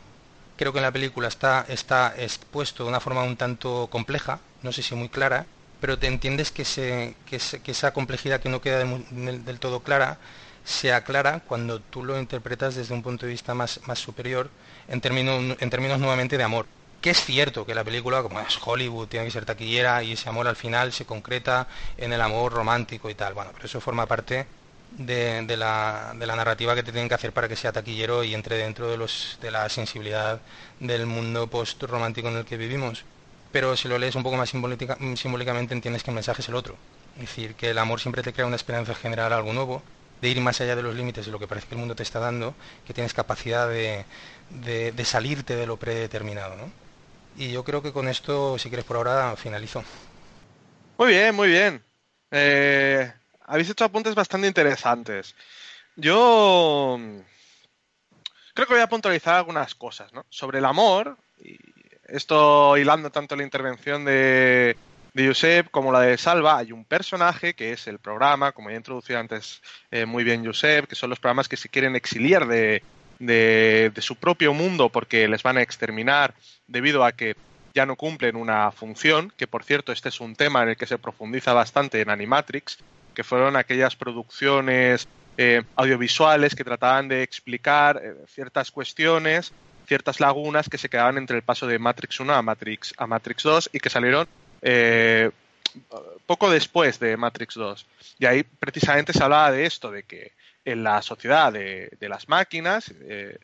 creo que en la película está, está expuesto de una forma un tanto compleja, no sé si muy clara, pero te entiendes que, se, que, esa complejidad que no queda del todo clara se aclara cuando tú lo interpretas desde un punto de vista más, más superior en términos, en términos nuevamente de amor. Que es cierto que la película, como es Hollywood, tiene que ser taquillera y ese amor al final se concreta en el amor romántico y tal. Bueno, pero eso forma parte de, la, de la narrativa que te tienen que hacer para que sea taquillero y entre dentro de, los, de la sensibilidad del mundo post-romántico en el que vivimos. Pero si lo lees un poco más simbólicamente entiendes que el mensaje es el otro. Es decir, que el amor siempre te crea una esperanza de generar algo nuevo de ir más allá de los límites de lo que parece que el mundo te está dando, que tienes capacidad de, de, salirte de lo predeterminado. ¿no? Y yo creo que con esto, si quieres por ahora, finalizo. Muy bien, muy bien. Eh, habéis hecho apuntes bastante interesantes. Yo mm, creo que voy a puntualizar algunas cosas ¿no? sobre el amor. Y esto hilando tanto la intervención de, de Josep como la de Salva, hay un personaje que es el programa, como ya introducido antes eh, muy bien Josep, que son los programas que se quieren exiliar de, de, su propio mundo porque les van a exterminar debido a que ya no cumplen una función, que por cierto este es un tema en el que se profundiza bastante en Animatrix, que fueron aquellas producciones eh, audiovisuales que trataban de explicar eh, ciertas cuestiones, ciertas lagunas que se quedaban entre el paso de Matrix 1 a Matrix, a Matrix 2 y que salieron eh, poco después de Matrix 2. Y ahí precisamente se hablaba de esto, de que en la sociedad de, las máquinas, eh,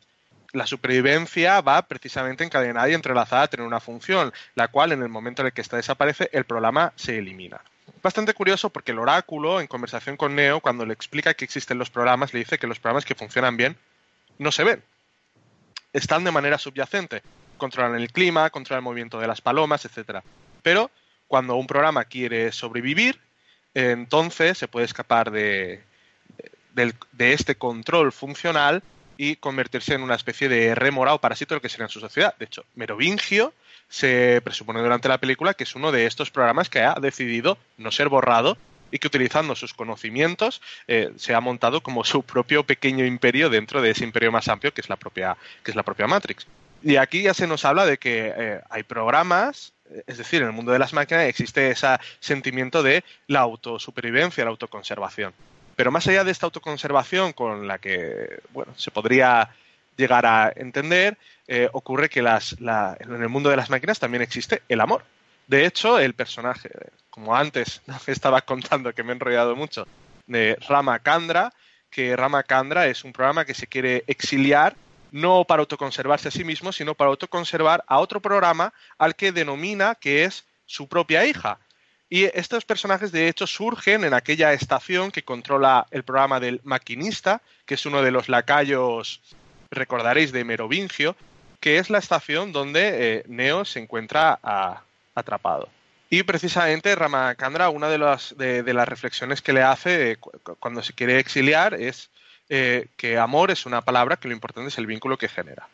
la supervivencia va precisamente encadenada y entrelazada a tener una función, la cual en el momento en el que esta desaparece, el programa se elimina. Bastante curioso porque el oráculo, en conversación con Neo, cuando le explica que existen los programas, le dice que los programas que funcionan bien no se ven. Están de manera subyacente. Controlan el clima, controlan el movimiento de las palomas, etc. Pero cuando un programa quiere sobrevivir, entonces se puede escapar de, de, este control funcional y convertirse en una especie de remora o parásito lo que sería en su sociedad. De hecho, Merovingio se presupone durante la película que es uno de estos programas que ha decidido no ser borrado y que utilizando sus conocimientos eh, se ha montado como su propio pequeño imperio dentro de ese imperio más amplio que es la propia, que es la propia Matrix. Y aquí ya se nos habla de que eh, hay programas, eh, es decir, en el mundo de las máquinas existe ese sentimiento de la autosupervivencia, la autoconservación. Pero más allá de esta autoconservación con la que bueno, se podría llegar a entender, eh, ocurre que las, en el mundo de las máquinas también existe el amor. De hecho, el personaje, como antes estaba contando que me he enrollado mucho, de Rama Kandra, que Rama Kandra es un programa que se quiere exiliar no para autoconservarse a sí mismo, sino para autoconservar a otro programa al que denomina que es su propia hija. Y estos personajes, de hecho, surgen en aquella estación que controla el programa del maquinista, que es uno de los lacayos, recordaréis, de Merovingio, que es la estación donde eh, Neo se encuentra atrapado. Y precisamente Ramakandra, una de las, de, las reflexiones que le hace eh, cuando se quiere exiliar es eh, que amor es una palabra que lo importante es el vínculo que genera.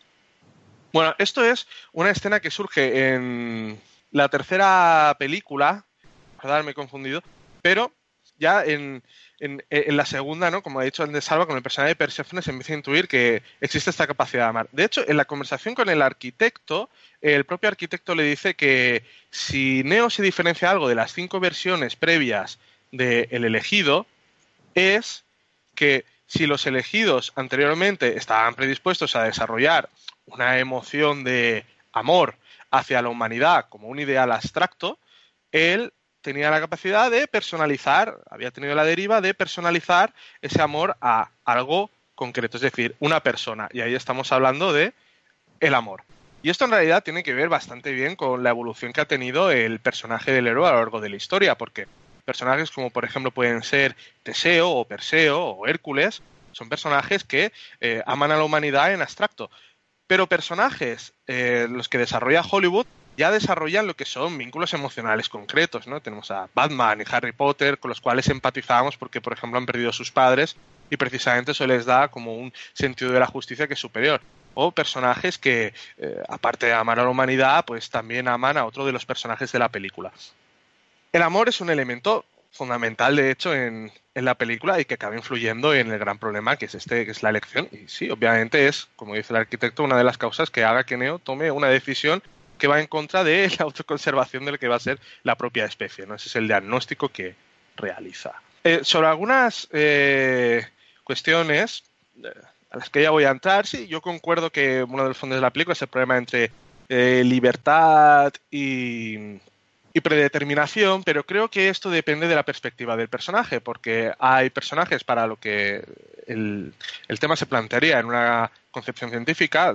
Bueno, esto es una escena que surge en la tercera película me he confundido, pero ya en, la segunda, ¿no? Como ha dicho antes Salva, con el personaje de Persephone se empieza a intuir que existe esta capacidad de amar. De hecho, en la conversación con el arquitecto, el propio arquitecto le dice que si Neo se diferencia algo de las cinco versiones previas del elegido, es que si los elegidos anteriormente estaban predispuestos a desarrollar una emoción de amor hacia la humanidad como un ideal abstracto, él tenía la capacidad de personalizar, había tenido la deriva de personalizar ese amor a algo concreto, es decir, una persona. Y ahí estamos hablando de el amor. Y esto en realidad tiene que ver bastante bien con la evolución que ha tenido el personaje del héroe a lo largo de la historia, porque personajes como por ejemplo pueden ser Teseo o Perseo o Hércules, son personajes que eh, aman a la humanidad en abstracto. Pero personajes, eh, los que desarrolla Hollywood, ya desarrollan lo que son vínculos emocionales concretos, ¿no? Tenemos a Batman y Harry Potter, con los cuales empatizamos porque, por ejemplo, han perdido a sus padres y precisamente eso les da como un sentido de la justicia que es superior. O personajes que, eh, aparte de amar a la humanidad, pues también aman a otro de los personajes de la película. El amor es un elemento fundamental, de hecho, en, en, la película y que acaba influyendo en el gran problema que es este, que es la elección. Y sí, obviamente es, como dice el arquitecto, una de las causas que haga que Neo tome una decisión que va en contra de la autoconservación de lo que va a ser la propia especie. Ese es el diagnóstico que realiza. Eh, sobre algunas eh, cuestiones eh, a las que ya voy a entrar, sí, yo concuerdo que uno de los fondos de la película es el problema entre libertad y, predeterminación, pero creo que esto depende de la perspectiva del personaje, porque hay personajes para lo que el tema se plantearía en una concepción científica,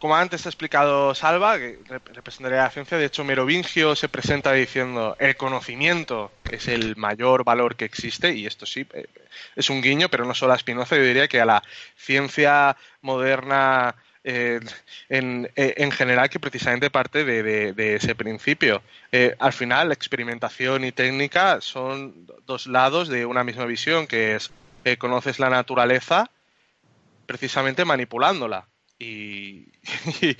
como antes ha explicado Salva, que representaría la ciencia, de hecho Merovingio se presenta diciendo el conocimiento es el mayor valor que existe, y esto sí, eh, es un guiño, pero no solo a Spinoza, yo diría que a la ciencia moderna eh, eh, en, general que precisamente parte de, ese principio. al final, experimentación y técnica son dos lados de una misma visión, que es conoces la naturaleza precisamente manipulándola y,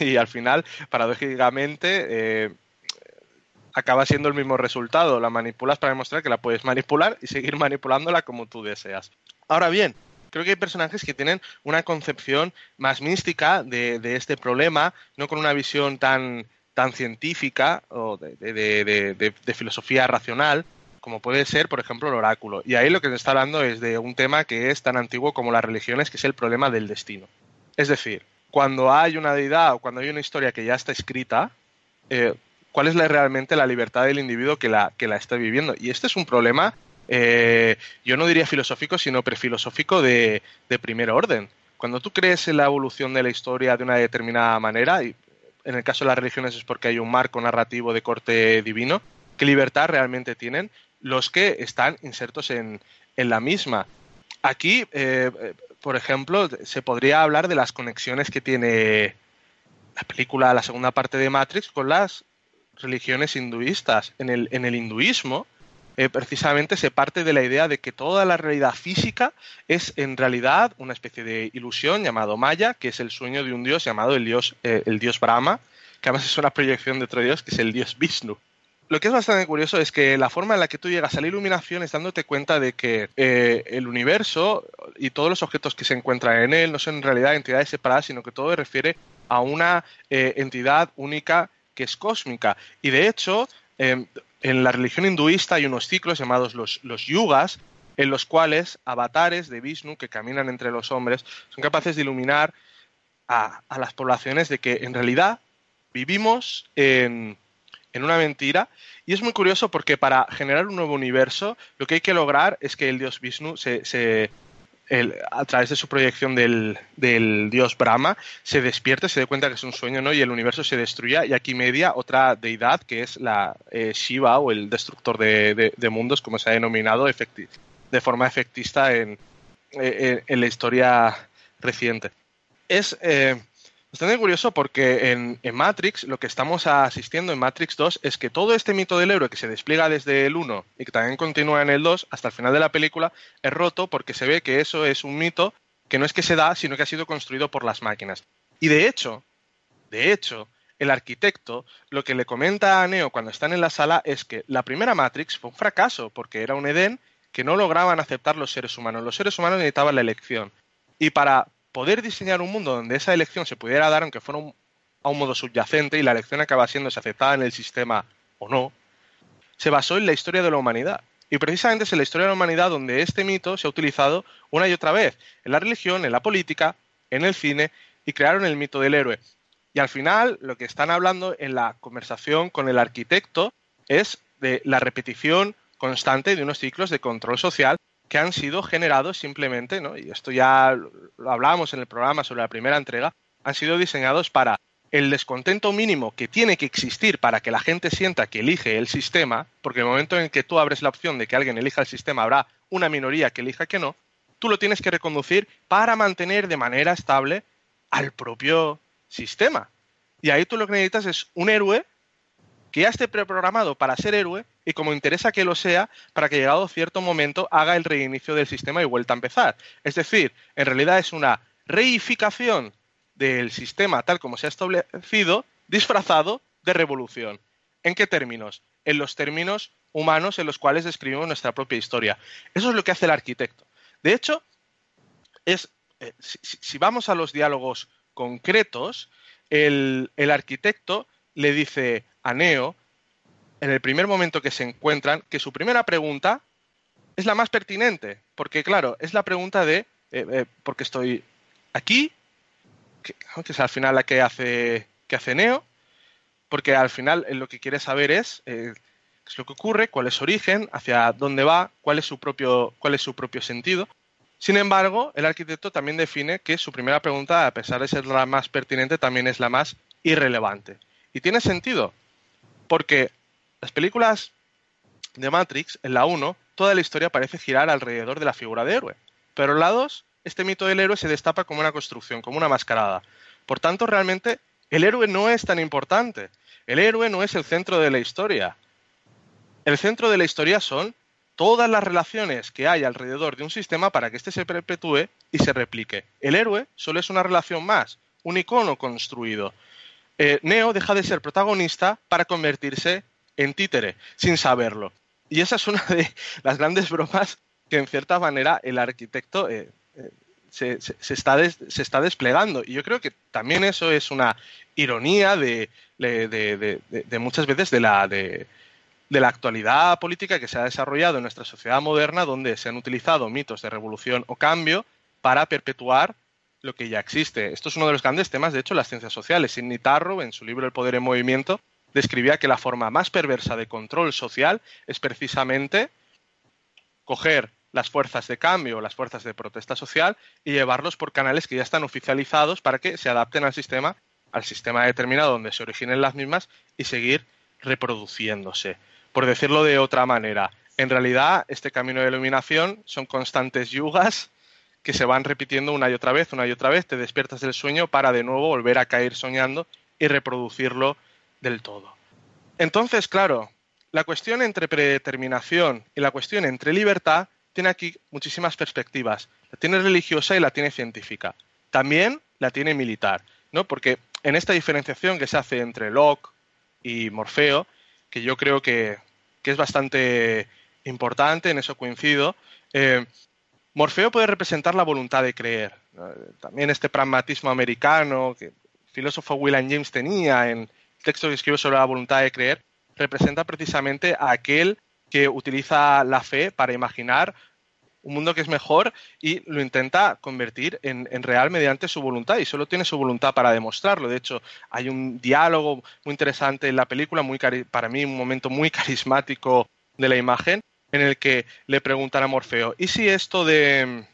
y, al final, paradójicamente, eh, acaba siendo el mismo resultado. La manipulas para demostrar que la puedes manipular y seguir manipulándola como tú deseas. Ahora bien, creo que hay personajes que tienen una concepción más mística de, este problema, no con una visión tan, tan científica o de, de, filosofía racional, como puede ser, por ejemplo, el oráculo. Y ahí lo que se está hablando es de un tema que es tan antiguo como las religiones, que es el problema del destino. Es decir, cuando hay una deidad o cuando hay una historia que ya está escrita, eh, cuál es realmente la libertad del individuo que la, que la está viviendo. Y este es un problema, eh, yo no diría filosófico, sino prefilosófico de, de primer orden. Cuando tú crees en la evolución de la historia de una determinada manera, y en el caso de las religiones es porque hay un marco narrativo de corte divino, ¿qué libertad realmente tienen los que están insertos en, en la misma? Aquí, eh, por ejemplo, se podría hablar de las conexiones que tiene la película, la segunda parte de Matrix, con las religiones hinduistas. En el, en el hinduismo, eh, precisamente se parte de la idea de que toda la realidad física es en realidad una especie de ilusión llamado Maya, que es el sueño de un dios llamado el dios, eh, el dios Brahma, que además es una proyección de otro dios que es el dios Vishnu lo que es bastante curioso es que la forma en la que tú llegas a la iluminación es dándote cuenta de que eh, el universo y todos los objetos que se encuentran en él no son en realidad entidades separadas, sino que todo refiere a una eh, entidad única que es cósmica. Y de hecho, em, en la religión hinduista hay unos ciclos llamados los, los yugas, en los cuales avatares de Vishnu que caminan entre los hombres son capaces de iluminar a, a las poblaciones de que en realidad vivimos en en una mentira. Y es muy curioso porque para generar un nuevo universo, lo que hay que lograr es que el dios Vishnu se, a través de su proyección del, dios Brahma, se despierte, se dé cuenta que es un sueño, ¿no? Y el universo se destruya. Y aquí media otra deidad que es la eh, Shiva o el destructor de, mundos, como se ha denominado de forma efectista en, en, la historia reciente. Es eh, Bastante curioso porque en, Matrix lo que estamos asistiendo en Matrix 2 es que todo este mito del héroe que se despliega desde el 1 y que también continúa en el 2 hasta el final de la película es roto porque se ve que eso es un mito que no es que se da, sino que ha sido construido por las máquinas. Y de hecho, de hecho, el arquitecto lo que le comenta a Neo cuando están en la sala es que la primera Matrix fue un fracaso porque era un Edén que no lograban aceptar los seres humanos. Los seres humanos necesitaban la elección. Y para poder diseñar un mundo donde esa elección se pudiera dar, aunque fuera a un modo subyacente, y la elección acaba siendo si aceptada en el sistema o no, se basó en la historia de la humanidad. Y precisamente es en la historia de la humanidad donde este mito se ha utilizado una y otra vez, en la religión, en la política, en el cine, y crearon el mito del héroe. Y al final, lo que están hablando en la conversación con el arquitecto es de la repetición constante de unos ciclos de control social que han sido generados simplemente, ¿no? y esto ya lo hablábamos en el programa sobre la primera entrega, han sido diseñados para el descontento mínimo que tiene que existir para que la gente sienta que elige el sistema, porque el momento en que tú abres la opción de que alguien elija el sistema, habrá una minoría que elija que no, tú lo tienes que reconducir para mantener de manera estable al propio sistema. Y ahí tú lo que necesitas es un héroe que ya esté preprogramado para ser héroe y como interesa que lo sea, para que llegado cierto momento haga el reinicio del sistema y vuelta a empezar. Es decir, en realidad es una reificación del sistema tal como se ha establecido, disfrazado de revolución. ¿En qué términos? En los términos humanos en los cuales describimos nuestra propia historia. Eso es lo que hace el arquitecto. De hecho, es, eh, si, vamos a los diálogos concretos, el, el arquitecto le dice a Neo, en el primer momento que se encuentran, que su primera pregunta es la más pertinente, porque claro, es la pregunta de eh, eh, ¿por qué estoy aquí? Que, es al final la que hace, que hace Neo, porque al final lo que quiere saber es eh, qué es lo que ocurre, cuál es su origen, hacia dónde va, cuál es su propio, cuál es su propio sentido. Sin embargo, el arquitecto también define que su primera pregunta, a pesar de ser la más pertinente, también es la más irrelevante. Y tiene sentido, porque las películas de Matrix, en la 1, toda la historia parece girar alrededor de la figura de héroe. Pero en la 2, este mito del héroe se destapa como una construcción, como una mascarada. Por tanto, realmente, el héroe no es tan importante. El héroe no es el centro de la historia. El centro de la historia son todas las relaciones que hay alrededor de un sistema para que éste se perpetúe y se replique. El héroe solo es una relación más, un icono construido. Eh, Neo deja de ser protagonista para convertirse en títere, sin saberlo. Y esa es una de las grandes bromas que en cierta manera el arquitecto eh, eh, se, está desplegando. Y yo creo que también eso es una ironía de, muchas veces de, la actualidad política que se ha desarrollado en nuestra sociedad moderna, donde se han utilizado mitos de revolución o cambio para perpetuar lo que ya existe. Esto es uno de los grandes temas, de hecho, las ciencias sociales. Sidney Tarrow, en su libro El poder en movimiento, describía que la forma más perversa de control social es precisamente coger las fuerzas de cambio, las fuerzas de protesta social y llevarlos por canales que ya están oficializados para que se adapten al sistema, al sistema determinado donde se originen las mismas y seguir reproduciéndose. Por decirlo de otra manera, en realidad este camino de iluminación son constantes yugas que se van repitiendo una y otra vez, una y otra vez, te despiertas del sueño para de nuevo volver a caer soñando y reproducirlo del todo. Entonces, claro, la cuestión entre predeterminación y la cuestión entre libertad tiene aquí muchísimas perspectivas. La tiene religiosa y la tiene científica. También la tiene militar, ¿no? Porque en esta diferenciación que se hace entre Locke y Morfeo, que yo creo que, es bastante importante, en eso coincido, eh, Morfeo puede representar la voluntad de creer. También este pragmatismo americano que el filósofo William James tenía en el texto que escribió sobre la voluntad de creer, representa precisamente a aquel que utiliza la fe para imaginar un mundo que es mejor y lo intenta convertir en, real mediante su voluntad y solo tiene su voluntad para demostrarlo. De hecho, hay un diálogo muy interesante en la película, muy para mí un momento muy carismático de la imagen, en el que le preguntan a Morfeo, ¿y si esto de...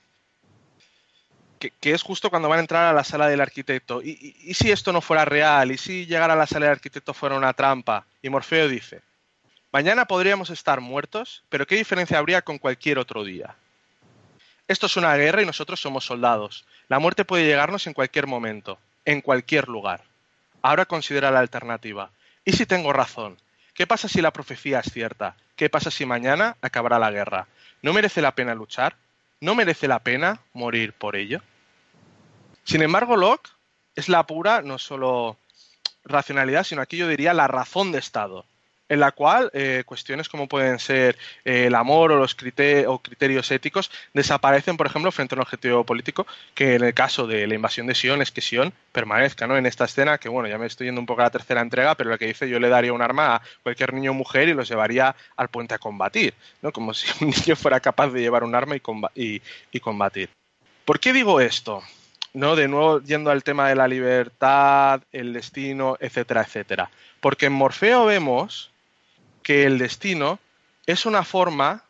Que, es justo cuando van a entrar a la sala del arquitecto, ¿y, y si esto no fuera real? ¿Y si llegar a la sala del arquitecto fuera una trampa? Y Morfeo dice, Mañana podríamos estar muertos, pero ¿qué diferencia habría con cualquier otro día? Esto es una guerra y nosotros somos soldados. La muerte puede llegarnos en cualquier momento, en cualquier lugar. Ahora considera la alternativa. ¿Y si tengo razón? ¿Qué pasa si la profecía es cierta? ¿Qué pasa si mañana acabará la guerra? ¿No merece la pena luchar? ¿No merece la pena morir por ello? Sin embargo, Locke es la pura, no solo racionalidad, sino aquí yo diría la razón de Estado en la cual eh, cuestiones como pueden ser eh, el amor o los criterios, o criterios éticos desaparecen, por ejemplo, frente a un objetivo político, que en el caso de la invasión de Sion es que Sion permanezca ¿no? en esta escena, que bueno, ya me estoy yendo un poco a la tercera entrega, pero lo que dice yo le daría un arma a cualquier niño o mujer y los llevaría al puente a combatir, ¿no? como si un niño fuera capaz de llevar un arma y, y combatir. ¿Por qué digo esto? ¿no? De nuevo, yendo al tema de la libertad, el destino, etcétera, etcétera. Porque en Morfeo vemos que el destino es una forma,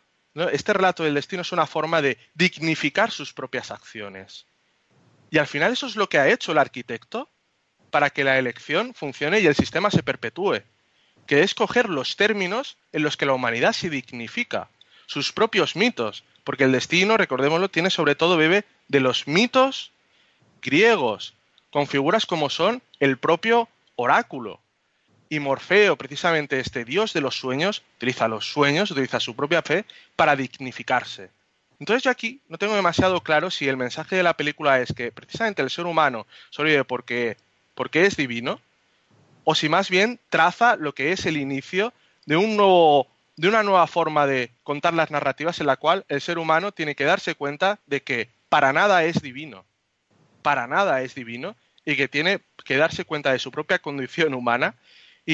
este relato del destino es una forma de dignificar sus propias acciones. Y al final eso es lo que ha hecho el arquitecto para que la elección funcione y el sistema se perpetúe, que es coger los términos en los que la humanidad se dignifica, sus propios mitos, porque el destino, recordémoslo, tiene sobre todo bebe de los mitos griegos, con figuras como son el propio oráculo, y Morfeo, precisamente este dios de los sueños, utiliza los sueños, utiliza su propia fe para dignificarse. Entonces yo aquí no tengo demasiado claro si el mensaje de la película es que precisamente el ser humano sobrevive porque, porque es divino, o si más bien traza lo que es el inicio de un nuevo de una nueva forma de contar las narrativas en la cual el ser humano tiene que darse cuenta de que para nada es divino, para nada es divino y que tiene que darse cuenta de su propia condición humana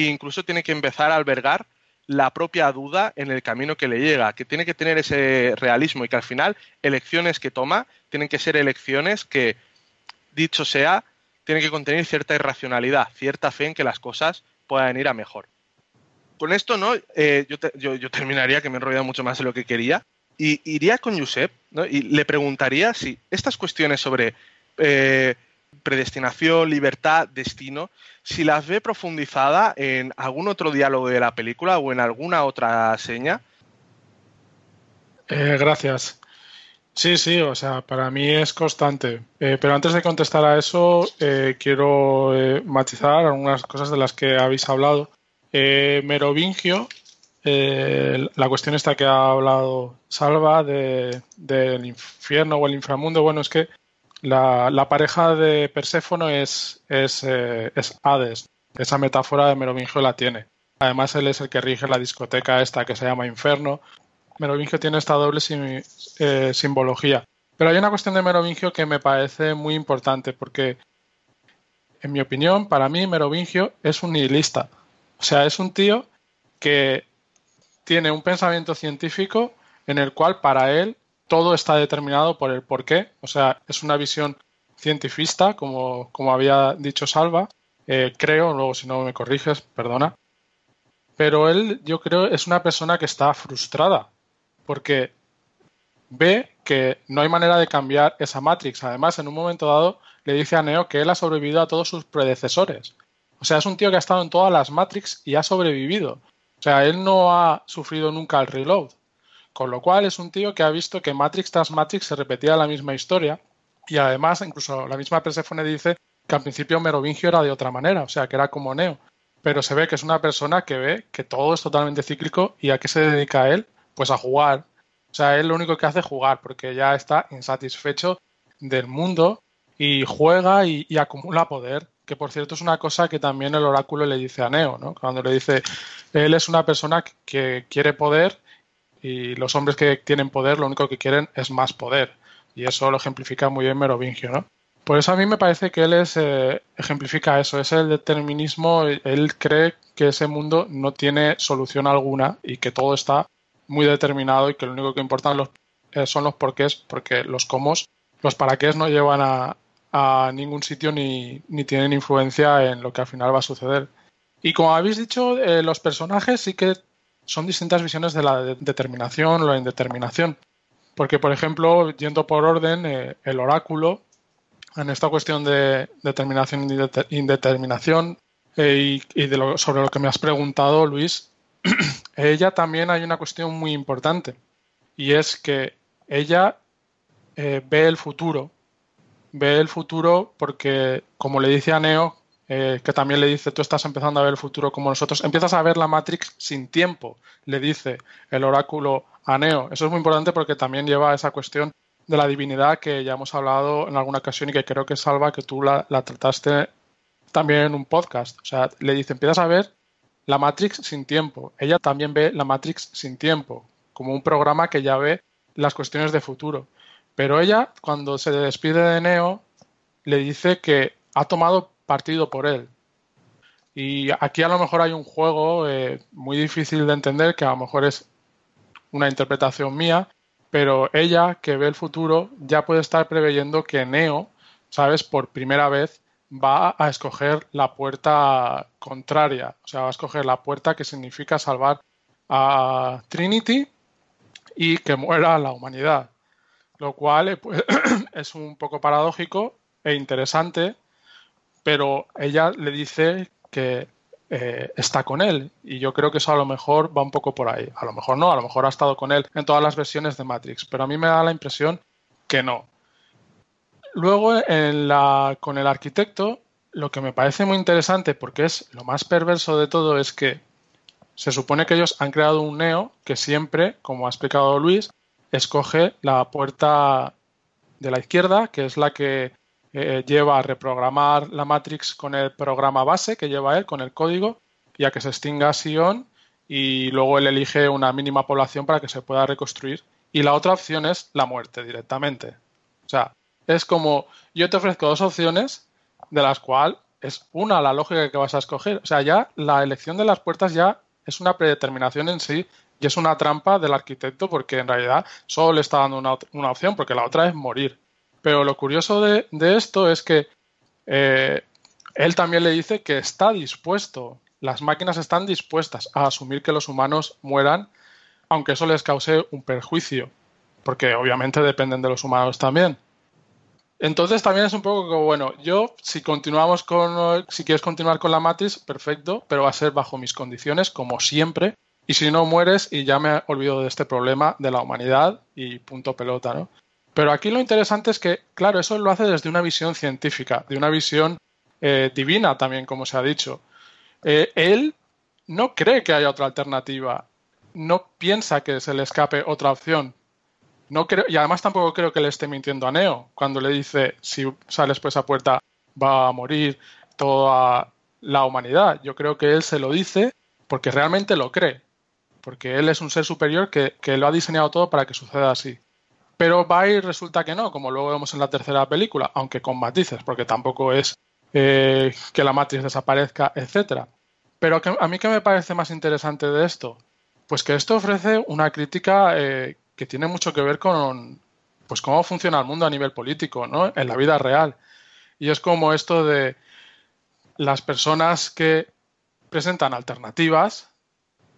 e incluso tiene que empezar a albergar la propia duda en el camino que le llega, que tiene que tener ese realismo y que al final elecciones que toma tienen que ser elecciones que, dicho sea, tienen que contener cierta irracionalidad, cierta fe en que las cosas puedan ir a mejor. Con esto, ¿no? Eh, yo, terminaría, que me he enrollado mucho más de lo que quería, y iría con Josep y le preguntaría si estas cuestiones sobre eh, predestinación, libertad, destino, si las ve profundizada en algún otro diálogo de la película o en alguna otra seña. Eh, gracias. Sí, sí, o sea, para mí es constante. Eh, pero antes de contestar a eso, eh, quiero matizar algunas cosas de las que habéis hablado. Merovingio, la cuestión esta que ha hablado Salva del infierno o el inframundo, bueno, es que la, pareja de Perséfono es, eh, es, Hades. Esa metáfora de Merovingio la tiene. Además, él es el que rige la discoteca esta que se llama Inferno. Merovingio tiene esta doble eh, simbología. Pero hay una cuestión de Merovingio que me parece muy importante porque, en mi opinión, para mí Merovingio es un nihilista. O sea, es un tío que tiene un pensamiento científico en el cual para él todo está determinado por el por qué. O sea, es una visión cientifista, como, como había dicho Salva. Eh, creo, luego si no me corriges, perdona. pero él yo creo es una persona que está frustrada porque ve que no hay manera de cambiar esa Matrix. Además, en un momento dado le dice a Neo que él ha sobrevivido a todos sus predecesores. O sea, es un tío que ha estado en todas las Matrix y ha sobrevivido. O sea, él no ha sufrido nunca el reload. Con lo cual es un tío que ha visto que Matrix tras Matrix se repetía la misma historia y además incluso la misma Persephone dice que al principio Merovingio era de otra manera, o sea, que era como Neo. Pero se ve que es una persona que ve que todo es totalmente cíclico y a qué se dedica él? Pues a jugar. O sea, él lo único que hace es jugar porque ya está insatisfecho del mundo y juega y, acumula poder. Que por cierto es una cosa que también el oráculo le dice a Neo, ¿no? Cuando le dice, él es una persona que quiere poder y los hombres que tienen poder lo único que quieren es más poder. Y eso lo ejemplifica muy bien Merovingio, ¿no? Por eso a mí me parece que él es, eh, ejemplifica eso, es el determinismo, él cree que ese mundo no tiene solución alguna y que todo está muy determinado y que lo único que importan los, eh, son los porqués, porque los cómo, los para qué no llevan a, ningún sitio ni, tienen influencia en lo que al final va a suceder. Y como habéis dicho, eh, los personajes sí que son distintas visiones de la determinación o la indeterminación. Porque, por ejemplo, yendo por orden, el oráculo en esta cuestión de determinación y indeterminación eh, y, de lo, sobre lo que me has preguntado, Luis, ella también hay una cuestión muy importante y es que ella eh, ve el futuro, ve el futuro porque, como le dice a Neo, eh, que también le dice, tú estás empezando a ver el futuro como nosotros, empiezas a ver la Matrix sin tiempo, le dice el oráculo a Neo. Eso es muy importante porque también lleva a esa cuestión de la divinidad que ya hemos hablado en alguna ocasión y que creo que Salva, que tú la, trataste también en un podcast. O sea, le dice, empiezas a ver la Matrix sin tiempo. Ella también ve la Matrix sin tiempo, como un programa que ya ve las cuestiones de futuro. Pero ella, cuando se despide de Neo, le dice que ha tomado partido por él. Y aquí a lo mejor hay un juego eh, muy difícil de entender, que a lo mejor es una interpretación mía, pero ella, que ve el futuro, ya puede estar preveyendo que Neo, ¿sabes? Por primera vez va a escoger la puerta contraria, o sea, va a escoger la puerta que significa salvar a Trinity y que muera la humanidad. Lo cual eh, pues, es un poco paradójico e interesante, pero ella le dice que eh, está con él. Y yo creo que eso a lo mejor va un poco por ahí. A lo mejor no, a lo mejor ha estado con él en todas las versiones de Matrix, pero a mí me da la impresión que no. Luego, con el arquitecto, lo que me parece muy interesante, porque es lo más perverso de todo, es que se supone que ellos han creado un Neo que siempre, como ha explicado Luis, escoge la puerta de la izquierda, que es la que eh, lleva a reprogramar la Matrix con el programa base que lleva él, con el código, y a que se extinga Sion y luego él elige una mínima población para que se pueda reconstruir. Y la otra opción es la muerte directamente. O sea, es como yo te ofrezco dos opciones de las cuales es una la lógica que vas a escoger. O sea, ya la elección de las puertas ya es una predeterminación en sí y es una trampa del arquitecto porque en realidad solo le está dando una, una opción porque la otra es morir. Pero lo curioso de, esto es que eh, él también le dice que está dispuesto, las máquinas están dispuestas a asumir que los humanos mueran, aunque eso les cause un perjuicio, porque obviamente dependen de los humanos también. Entonces también es un poco como, bueno, yo si continuamos con, si quieres continuar con la matriz, perfecto, pero va a ser bajo mis condiciones, como siempre, y si no mueres y ya me olvido de este problema de la humanidad y punto pelota, ¿no? Pero aquí lo interesante es que, claro, eso lo hace desde una visión científica, de una visión eh, divina también, como se ha dicho. Eh, él no cree que haya otra alternativa, no piensa que se le escape otra opción. No creo, y además tampoco creo que le esté mintiendo a Neo cuando le dice si sales por esa puerta va a morir toda la humanidad. Yo creo que él se lo dice porque realmente lo cree, porque él es un ser superior que lo ha diseñado todo para que suceda así. Pero va resulta que no, como luego vemos en la tercera película, aunque con matices, porque tampoco es eh, que la matriz desaparezca, etcétera. Pero a mí qué me parece más interesante de esto, pues que esto ofrece una crítica eh, que tiene mucho que ver con pues cómo funciona el mundo a nivel político, ¿no? En la vida real. Y es como esto de las personas que presentan alternativas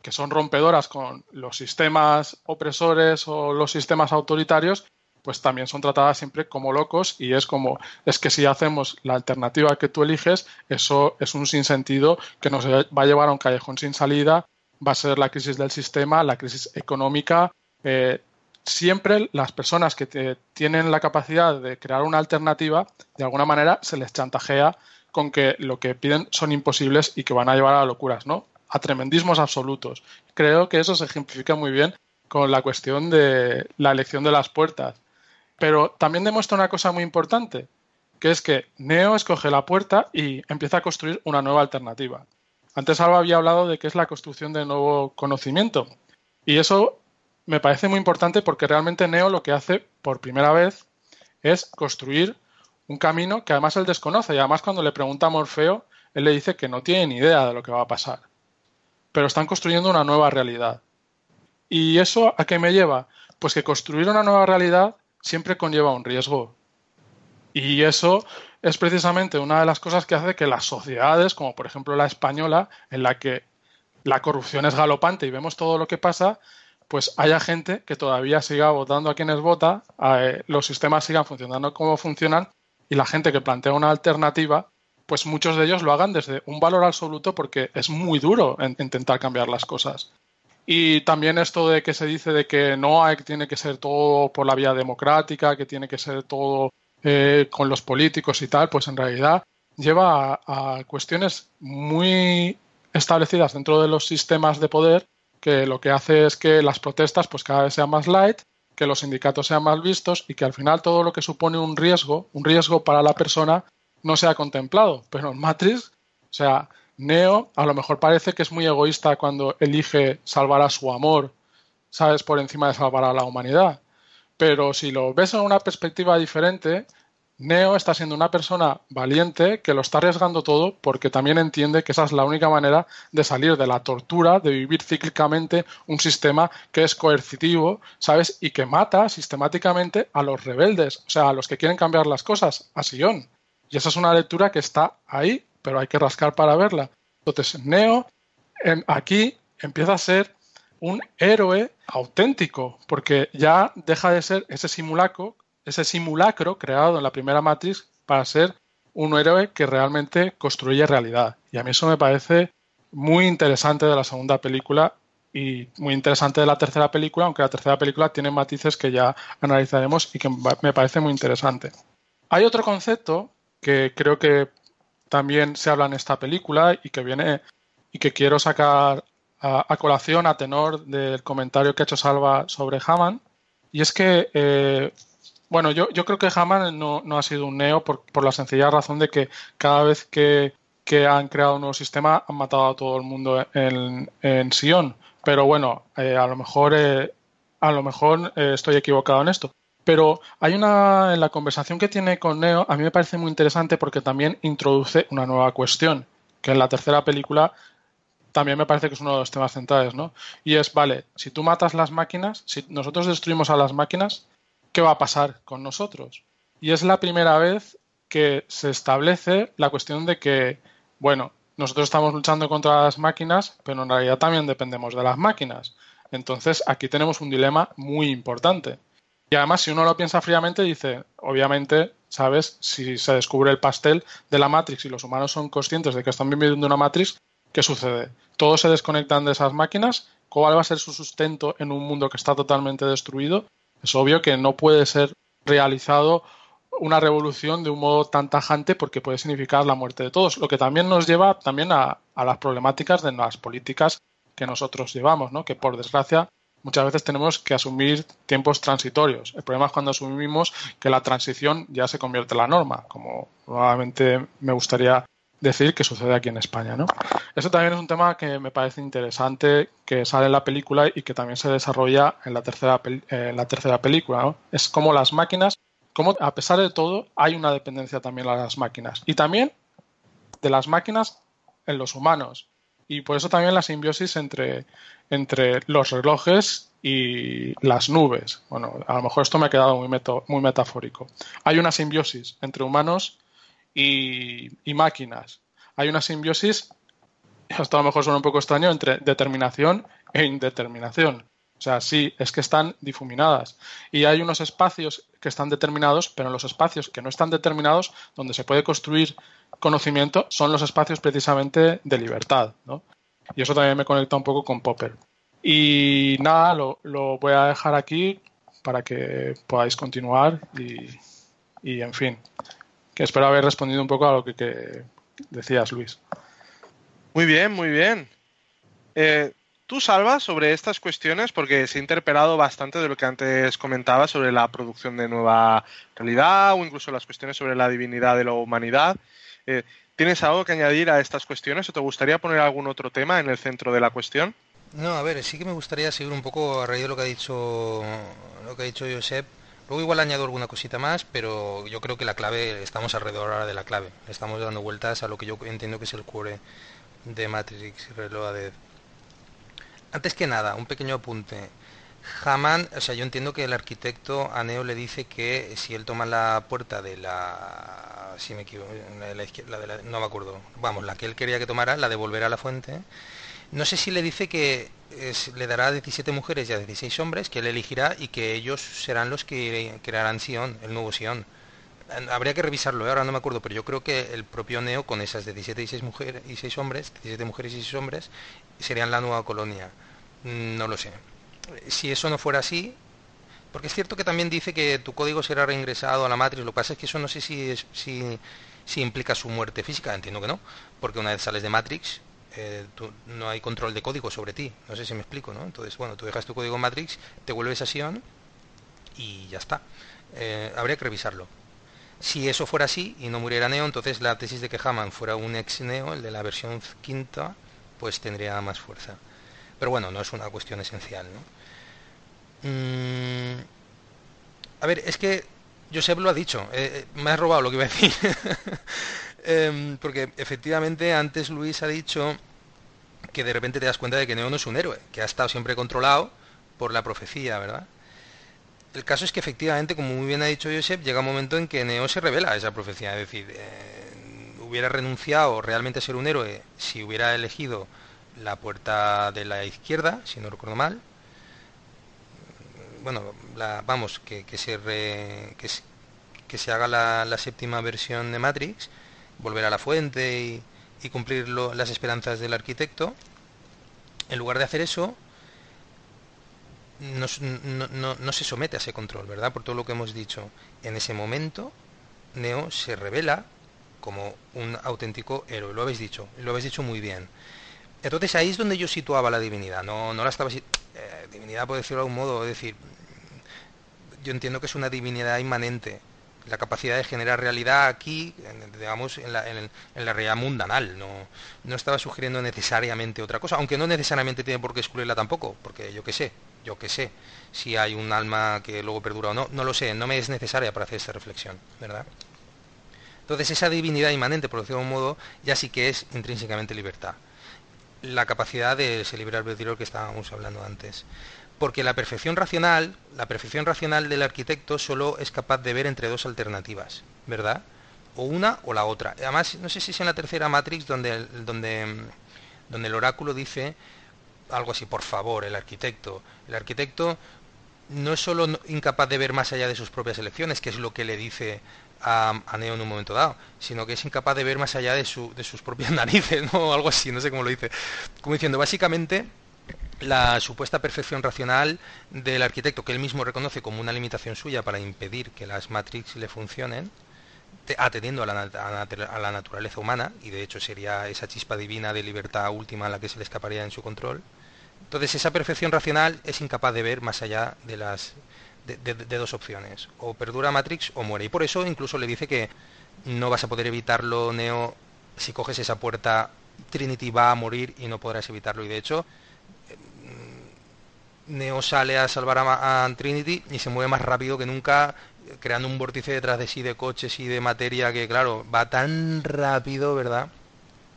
que son rompedoras con los sistemas opresores o los sistemas autoritarios, pues también son tratadas siempre como locos y es como, es que si hacemos la alternativa que tú eliges, eso es un sinsentido que nos va a llevar a un callejón sin salida, va a ser la crisis del sistema, la crisis económica. Eh, siempre las personas que tienen la capacidad de crear una alternativa, de alguna manera se les chantajea con que lo que piden son imposibles y que van a llevar a locuras, ¿no? A tremendismos absolutos. Creo que eso se ejemplifica muy bien con la cuestión de la elección de las puertas. Pero también demuestra una cosa muy importante, que es que Neo escoge la puerta y empieza a construir una nueva alternativa. Antes Alba había hablado de que es la construcción de nuevo conocimiento. Y eso me parece muy importante porque realmente Neo lo que hace por primera vez es construir un camino que además él desconoce. Y además cuando le pregunta a Morfeo, él le dice que no tiene ni idea de lo que va a pasar. Pero están construyendo una nueva realidad. ¿Y eso a qué me lleva? Pues que construir una nueva realidad siempre conlleva un riesgo. Y eso es precisamente una de las cosas que hace que las sociedades, como por ejemplo la española, en la que la corrupción es galopante y vemos todo lo que pasa, pues haya gente que todavía siga votando a quienes vota, eh, los sistemas sigan funcionando como funcionan y la gente que plantea una alternativa, pues muchos de ellos lo hagan desde un valor absoluto porque es muy duro intentar cambiar las cosas. Y también esto de que se dice de que no hay, que tiene que ser todo por la vía democrática, que tiene que ser todo eh, con los políticos y tal, pues en realidad lleva a, cuestiones muy establecidas dentro de los sistemas de poder que lo que hace es que las protestas pues cada vez sean más light, que los sindicatos sean más vistos y que al final todo lo que supone un riesgo, un riesgo para la persona, no sea contemplado. Pero en Matrix, o sea, Neo a lo mejor parece que es muy egoísta cuando elige salvar a su amor, ¿sabes? Por encima de salvar a la humanidad. Pero si lo ves en una perspectiva diferente, Neo está siendo una persona valiente que lo está arriesgando todo porque también entiende que esa es la única manera de salir de la tortura, de vivir cíclicamente un sistema que es coercitivo, ¿sabes? Y que mata sistemáticamente a los rebeldes, o sea, a los que quieren cambiar las cosas, a Sion. Y esa es una lectura que está ahí pero hay que rascar para verla. Entonces, Neo aquí empieza a ser un héroe auténtico, porque ya deja de ser ese simulacro, ese simulacro creado en la primera Matrix para ser un héroe que realmente construye realidad. Y a mí eso me parece muy interesante de la segunda película y muy interesante de la tercera película, aunque la tercera película tiene matices que ya analizaremos y que me parece muy interesante. Hay otro concepto que creo que también se habla en esta película y que viene y que quiero sacar a, colación a tenor del comentario que ha hecho Salva sobre Haman. Y es que, eh, bueno, yo, yo, creo que Haman no, no, ha sido un neo por, por, la sencilla razón de que cada vez que, que, han creado un nuevo sistema han matado a todo el mundo en, en Sion. Pero bueno, eh, a lo mejor, eh, a lo mejor estoy equivocado en esto. Pero hay una, en la conversación que tiene con Neo, a mí me parece muy interesante porque también introduce una nueva cuestión, que en la tercera película también me parece que es uno de los temas centrales, ¿no? Y es, vale, si tú matas las máquinas, si nosotros destruimos a las máquinas, ¿qué va a pasar con nosotros? Y es la primera vez que se establece la cuestión de que, bueno, nosotros estamos luchando contra las máquinas, pero en realidad también dependemos de las máquinas. Entonces, aquí tenemos un dilema muy importante. Y además, si uno lo piensa fríamente, dice, obviamente, ¿sabes? Si se descubre el pastel de la Matrix y los humanos son conscientes de que están viviendo una Matrix, ¿qué sucede? Todos se desconectan de esas máquinas. ¿Cuál va a ser su sustento en un mundo que está totalmente destruido? Es obvio que no puede ser realizado una revolución de un modo tan tajante porque puede significar la muerte de todos, lo que también nos lleva también a, a las problemáticas de las políticas que nosotros llevamos, ¿no? que por desgracia muchas veces tenemos que asumir tiempos transitorios. El problema es cuando asumimos que la transición ya se convierte en la norma, como nuevamente me gustaría decir que sucede aquí en España. ¿no? Eso también es un tema que me parece interesante, que sale en la película y que también se desarrolla en la tercera, en la tercera película. Es como las máquinas, como a pesar de todo hay una dependencia también a las máquinas. Y también de las máquinas en los humanos. Y por eso también la simbiosis entre, entre los relojes y las nubes. Bueno, a lo mejor esto me ha quedado muy, muy metafórico. Hay una simbiosis entre humanos y, máquinas. Hay una simbiosis esto a lo mejor suena un poco extraño, entre determinación e indeterminación. O sea, sí, es que están difuminadas. Y hay unos espacios que están determinados, pero los espacios que no están determinados, donde se puede construir conocimiento, son los espacios precisamente de libertad. ¿no? Y eso también me conecta un poco con Popper. Y nada, lo, voy a dejar aquí para que podáis continuar y, y, en fin, que espero haber respondido un poco a lo que, decías, Luis. Muy bien, muy bien. Eh, Tú, Salva, sobre estas cuestiones, porque se ha interpelado bastante de lo que antes comentaba sobre la producción de nueva realidad o incluso las cuestiones sobre la divinidad de la humanidad. Eh, ¿Tienes algo que añadir a estas cuestiones o te gustaría poner algún otro tema en el centro de la cuestión? No, a ver, sí que me gustaría seguir un poco a raíz de lo que ha dicho lo que ha dicho Josep. Luego igual añado alguna cosita más, pero yo creo que la clave, estamos alrededor ahora de la clave. Estamos dando vueltas a lo que yo entiendo que es el core de Matrix Reloaded. Antes que nada, un pequeño apunte. Haman, o sea, yo entiendo que el arquitecto a le dice que si él toma la puerta de la, si me equivoco, la la izquierda, no me acuerdo, vamos, la que él quería que tomara, la devolverá a la fuente. No sé si le dice que le dará a 17 mujeres y a 16 hombres, que él elegirá y que ellos serán los que crearán Sion, el nuevo Sion. Habría que revisarlo, ¿eh? ahora no me acuerdo, pero yo creo que el propio Neo con esas 17 y 6 mujeres y 6 hombres, 17 mujeres y 6 hombres, serían la nueva colonia. Mm, no lo sé. Si eso no fuera así, porque es cierto que también dice que tu código será reingresado a la matriz, lo que pasa es que eso no sé si, si, implica su muerte física, entiendo que no, porque una vez sales de Matrix, eh, no hay control de código sobre ti, no sé si me explico, ¿no? Entonces, bueno, tú dejas tu código Matrix, te vuelves a Sion y ya está. Eh, habría que revisarlo. Si eso fuera así y no muriera Neo, entonces la tesis de que Haman fuera un ex Neo, el de la versión quinta, pues tendría más fuerza. Pero bueno, no es una cuestión esencial, ¿no? Mm, a ver, es que Josep lo ha dicho, eh, eh, me has robado lo que iba a decir. Em, porque efectivamente antes Luis ha dicho que de repente te das cuenta de que Neo no es un héroe, que ha estado siempre controlado por la profecía, ¿verdad? El caso es que efectivamente, como muy bien ha dicho Josep, llega un momento en que Neo se revela a esa profecía, es decir, eh, hubiera renunciado realmente a ser un héroe si hubiera elegido la puerta de la izquierda, si no recuerdo mal. Bueno, vamos, que, se que, se haga la, séptima versión de Matrix, volver a la fuente y, cumplir las esperanzas del arquitecto. En lugar de hacer eso, no, no, se somete a ese control, ¿verdad? Por todo lo que hemos dicho. En ese momento, Neo se revela como un auténtico héroe. Lo habéis dicho, lo habéis dicho muy bien. Entonces ahí es donde yo situaba la divinidad, no, no la estaba... Eh, divinidad, por decirlo de algún modo, es decir, yo entiendo que es una divinidad inmanente, la capacidad de generar realidad aquí, digamos, en la, realidad mundanal. No, no estaba sugiriendo necesariamente otra cosa, aunque no necesariamente tiene por qué excluirla tampoco, porque yo qué sé, yo qué sé, si hay un alma que luego perdura o no, no lo sé, no me es necesaria para hacer esta reflexión, ¿verdad? Entonces esa divinidad inmanente, por decirlo de algún modo, ya sí que es intrínsecamente libertad la capacidad de ese libre albedrío que estábamos hablando antes. Porque la perfección racional, la perfección racional del arquitecto solo es capaz de ver entre dos alternativas, ¿verdad? O una o la otra. Además, no sé si es en la tercera Matrix donde, donde, donde el oráculo dice algo así, por favor, el arquitecto. El arquitecto no es solo incapaz de ver más allá de sus propias elecciones, que es lo que le dice a, Neo en un momento dado, sino que es incapaz de ver más allá de, su, de sus propias narices, ¿no? Algo así, no sé cómo lo dice. Como diciendo, básicamente, la supuesta perfección racional del arquitecto, que él mismo reconoce como una limitación suya para impedir que las Matrix le funcionen, atendiendo a la, naturaleza humana, y de hecho sería esa chispa divina de libertad última a la que se le escaparía en su control. Entonces esa perfección racional es incapaz de ver más allá de las de, dos opciones. O perdura Matrix o muere. Y por eso incluso le dice que no vas a poder evitarlo, Neo. Si coges esa puerta, Trinity va a morir y no podrás evitarlo. Y de hecho, Neo sale a salvar a, Trinity y se mueve más rápido que nunca, creando un vórtice detrás de sí de coches y de materia que, claro, va tan rápido, ¿verdad?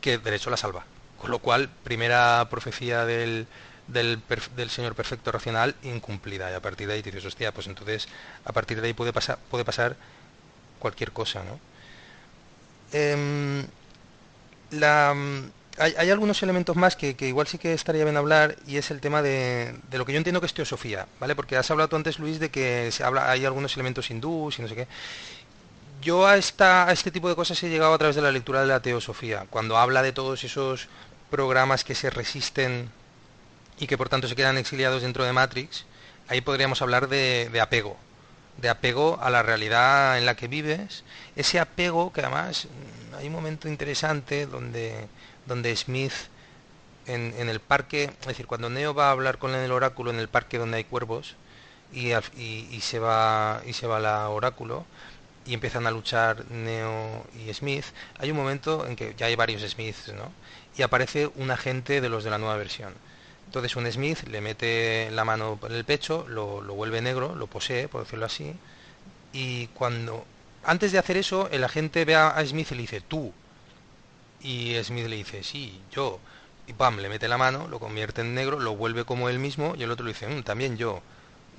Que de hecho la salva. Con lo cual, primera profecía del, del, señor perfecto racional incumplida. Y a partir de ahí dices, hostia, pues entonces a partir de ahí puede pasar, puede pasar cualquier cosa, ¿no? Em, la, hay, algunos elementos más que, igual sí que estaría bien hablar y es el tema de, lo que yo entiendo que es teosofía, ¿vale? Porque has hablado antes, Luis, de que se habla, hay algunos elementos hindús y no sé qué. Yo a, esta, a este tipo de cosas he llegado a través de la lectura de la teosofía, cuando habla de todos esos programas que se resisten y que por tanto se quedan exiliados dentro de Matrix, ahí podríamos hablar de, apego, de apego a la realidad en la que vives, ese apego que además hay un momento interesante donde donde Smith en, el parque, es decir, cuando Neo va a hablar con el oráculo en el parque donde hay cuervos y, y, se va y se va al oráculo y empiezan a luchar Neo y Smith, hay un momento en que ya hay varios Smiths, ¿no? Y aparece un agente de los de la nueva versión. Entonces un Smith le mete la mano en el pecho, lo, lo vuelve negro, lo posee, por decirlo así, y cuando antes de hacer eso, el agente ve a Smith y le dice, tú, y Smith le dice, sí, yo. Y pam, le mete la mano, lo convierte en negro, lo vuelve como él mismo y el otro le dice, mm, también yo.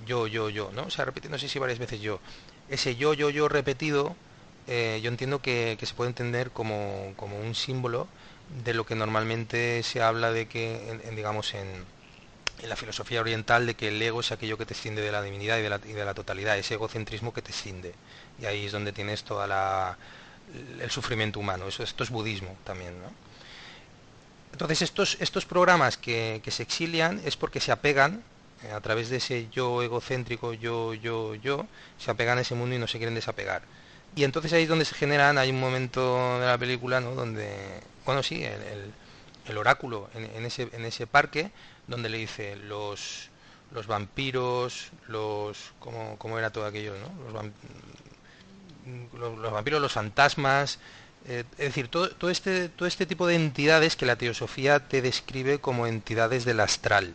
Yo, yo, yo, ¿no? O sea, repite, no sé si varias veces yo. Ese yo, yo, yo repetido, eh, yo entiendo que, se puede entender como, como, un símbolo de lo que normalmente se habla de que, digamos, en, en, la filosofía oriental, de que el ego es aquello que te escinde de la divinidad y de la, y de la totalidad, ese egocentrismo que te escinde. Y ahí es donde tienes toda la el sufrimiento humano. Eso, esto es budismo también, ¿no? Entonces estos, estos programas que, se exilian es porque se apegan eh, a través de ese yo egocéntrico, yo, yo, yo, se apegan a ese mundo y no se quieren desapegar. Y entonces ahí es donde se generan, hay un momento de la película, ¿no? Donde, bueno, sí, el, oráculo en, ese, en ese parque, donde le dice los, los vampiros, los, ¿cómo, cómo era todo aquello, ¿no? Los, los, vampiros, los fantasmas, eh, es decir, todo, todo, este, todo este tipo de entidades que la teosofía te describe como entidades del astral,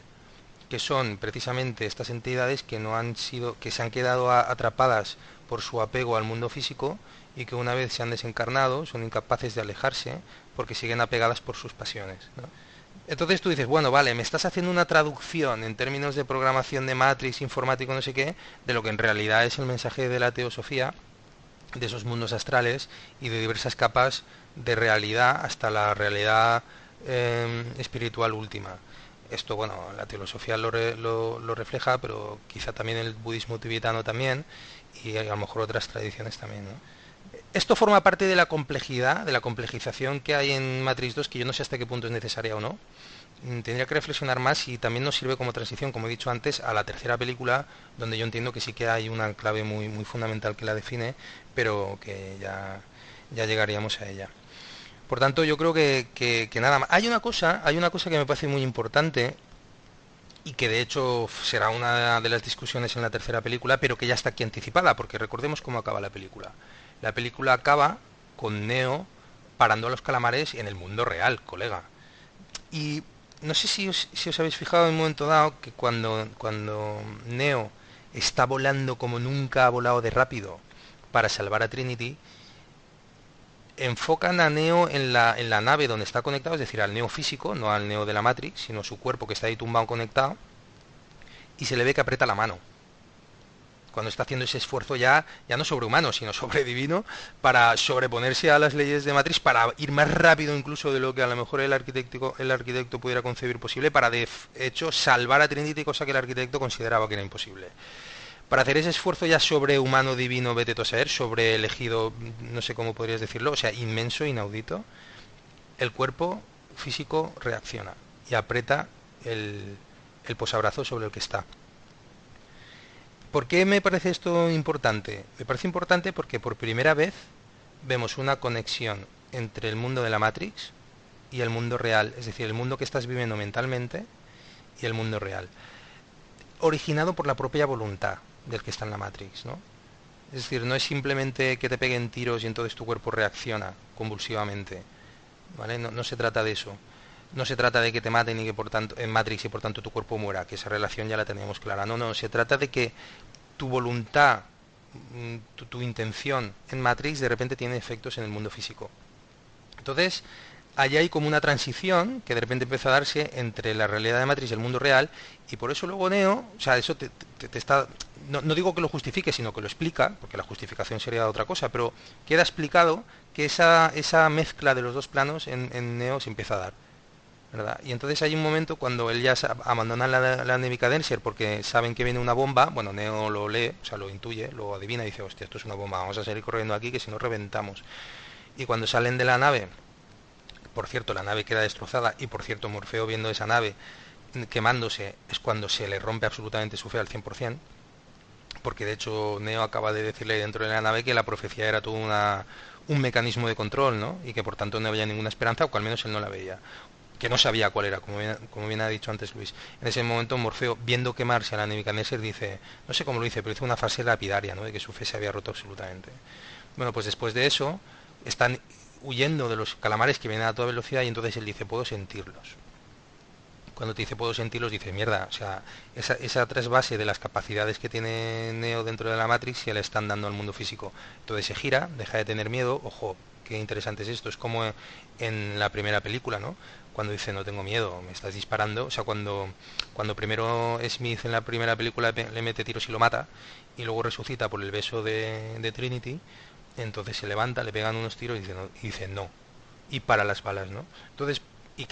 que son precisamente estas entidades que no han sido, que se han quedado atrapadas por su apego al mundo físico y que una vez se han desencarnado son incapaces de alejarse porque siguen apegadas por sus pasiones. Entonces tú dices, bueno, vale, me estás haciendo una traducción en términos de programación de Matrix, informático, no sé qué, de lo que en realidad es el mensaje de la teosofía, de esos mundos astrales y de diversas capas de realidad hasta la realidad em, espiritual última. Esto, bueno, la teosofía lo, lo, refleja, pero quizá también el budismo tibetano también y a lo mejor otras tradiciones también. Esto forma parte de la complejidad, de la complejización que hay en Matrix 2, que yo no sé hasta qué punto es necesaria o no. Mm, tendría que reflexionar más y también nos sirve como transición, como he dicho antes, a la tercera película, donde yo entiendo que sí que hay una clave muy, muy fundamental que la define, pero que ya, ya llegaríamos a ella. Por tanto, yo creo que, que, nada más. Hay una cosa, hay una cosa que me parece muy importante y que de hecho será una de las discusiones en la tercera película, pero que ya está aquí anticipada, porque recordemos cómo acaba la película. La película acaba con Neo parando a los calamares en el mundo real, colega. Y no sé si os, habéis fijado en un momento dado que cuando, cuando Neo está volando como nunca ha volado de rápido para salvar a Trinity, enfocan a Neo en la, en la nave donde está conectado, es decir, al Neo físico, no al Neo de la Matrix, sino su cuerpo que está ahí tumbado conectado, y se le ve que aprieta la mano cuando está haciendo ese esfuerzo ya, ya no sobrehumano, sino sobredivino, para sobreponerse a las leyes de matriz, para ir más rápido incluso de lo que a lo mejor el arquitecto, el arquitecto pudiera concebir posible, para de hecho salvar a Trinity, cosa que el arquitecto consideraba que era imposible. Para hacer ese esfuerzo ya sobrehumano, divino, vete saber, sobre elegido, no sé cómo podrías decirlo, o sea, inmenso, inaudito, el cuerpo físico reacciona y aprieta el, el posabrazo sobre el que está. ¿Por qué me parece esto importante? Me parece importante porque por primera vez vemos una conexión entre el mundo de la Matrix y el mundo real, es decir, el mundo que estás viviendo mentalmente y el mundo real, originado por la propia voluntad del que está en la Matrix, ¿no? Es decir, no es simplemente que te peguen tiros y entonces tu cuerpo reacciona convulsivamente, ¿vale? No, no se trata de eso. No se trata de que te maten y que por tanto en Matrix y por tanto tu cuerpo muera, que esa relación ya la teníamos clara. No, no, se trata de que tu voluntad, mm, tu, intención en Matrix de repente tiene efectos en el mundo físico. Entonces, ahí hay como una transición que de repente empieza a darse entre la realidad de Matrix y el mundo real, y por eso luego Neo, o sea, eso te, está, no, digo que lo justifique, sino que lo explica, porque la justificación sería otra cosa, pero queda explicado que esa, esa mezcla de los dos planos en, en Neo se empieza a dar Y entonces hay un momento cuando él ya abandona la, la Nebuchadnezzar porque saben que viene una bomba, bueno, Neo lo lee, o sea, lo intuye, lo adivina y dice, hostia, esto es una bomba, vamos a salir corriendo aquí que si no reventamos. Y cuando salen de la nave, por cierto, la nave queda destrozada y por cierto, Morfeo viendo esa nave quemándose es cuando se le rompe absolutamente su fe al 100%, porque de hecho Neo acaba de decirle dentro de la nave que la profecía era todo una, un mecanismo de control, ¿no? Y que por tanto no había ninguna esperanza, o al menos él no la veía que no sabía cuál era, como bien, ha dicho antes Luis. En ese momento Morfeo, viendo quemarse a la Nebuchadnezzar, dice, no sé cómo lo dice, pero hizo una frase lapidaria, ¿no? De que su fe se había roto absolutamente. Bueno, pues después de eso, están huyendo de los calamares que vienen a toda velocidad y entonces él dice, puedo sentirlos. Cuando te dice puedo sentirlos, dice, mierda, o sea, esa, esa trasvase de las capacidades que tiene Neo dentro de la Matrix ya le están dando al mundo físico. Entonces se gira, deja de tener miedo, ojo, qué interesante es esto, es como en la primera película, ¿no? Cuando dice no tengo miedo, me estás disparando, o sea, cuando, cuando primero Smith en la primera película le mete tiros y lo mata, y luego resucita por el beso de, Trinity, entonces se levanta, le pegan unos tiros y dice, no, y dice no, y para las balas, ¿no? Entonces, y,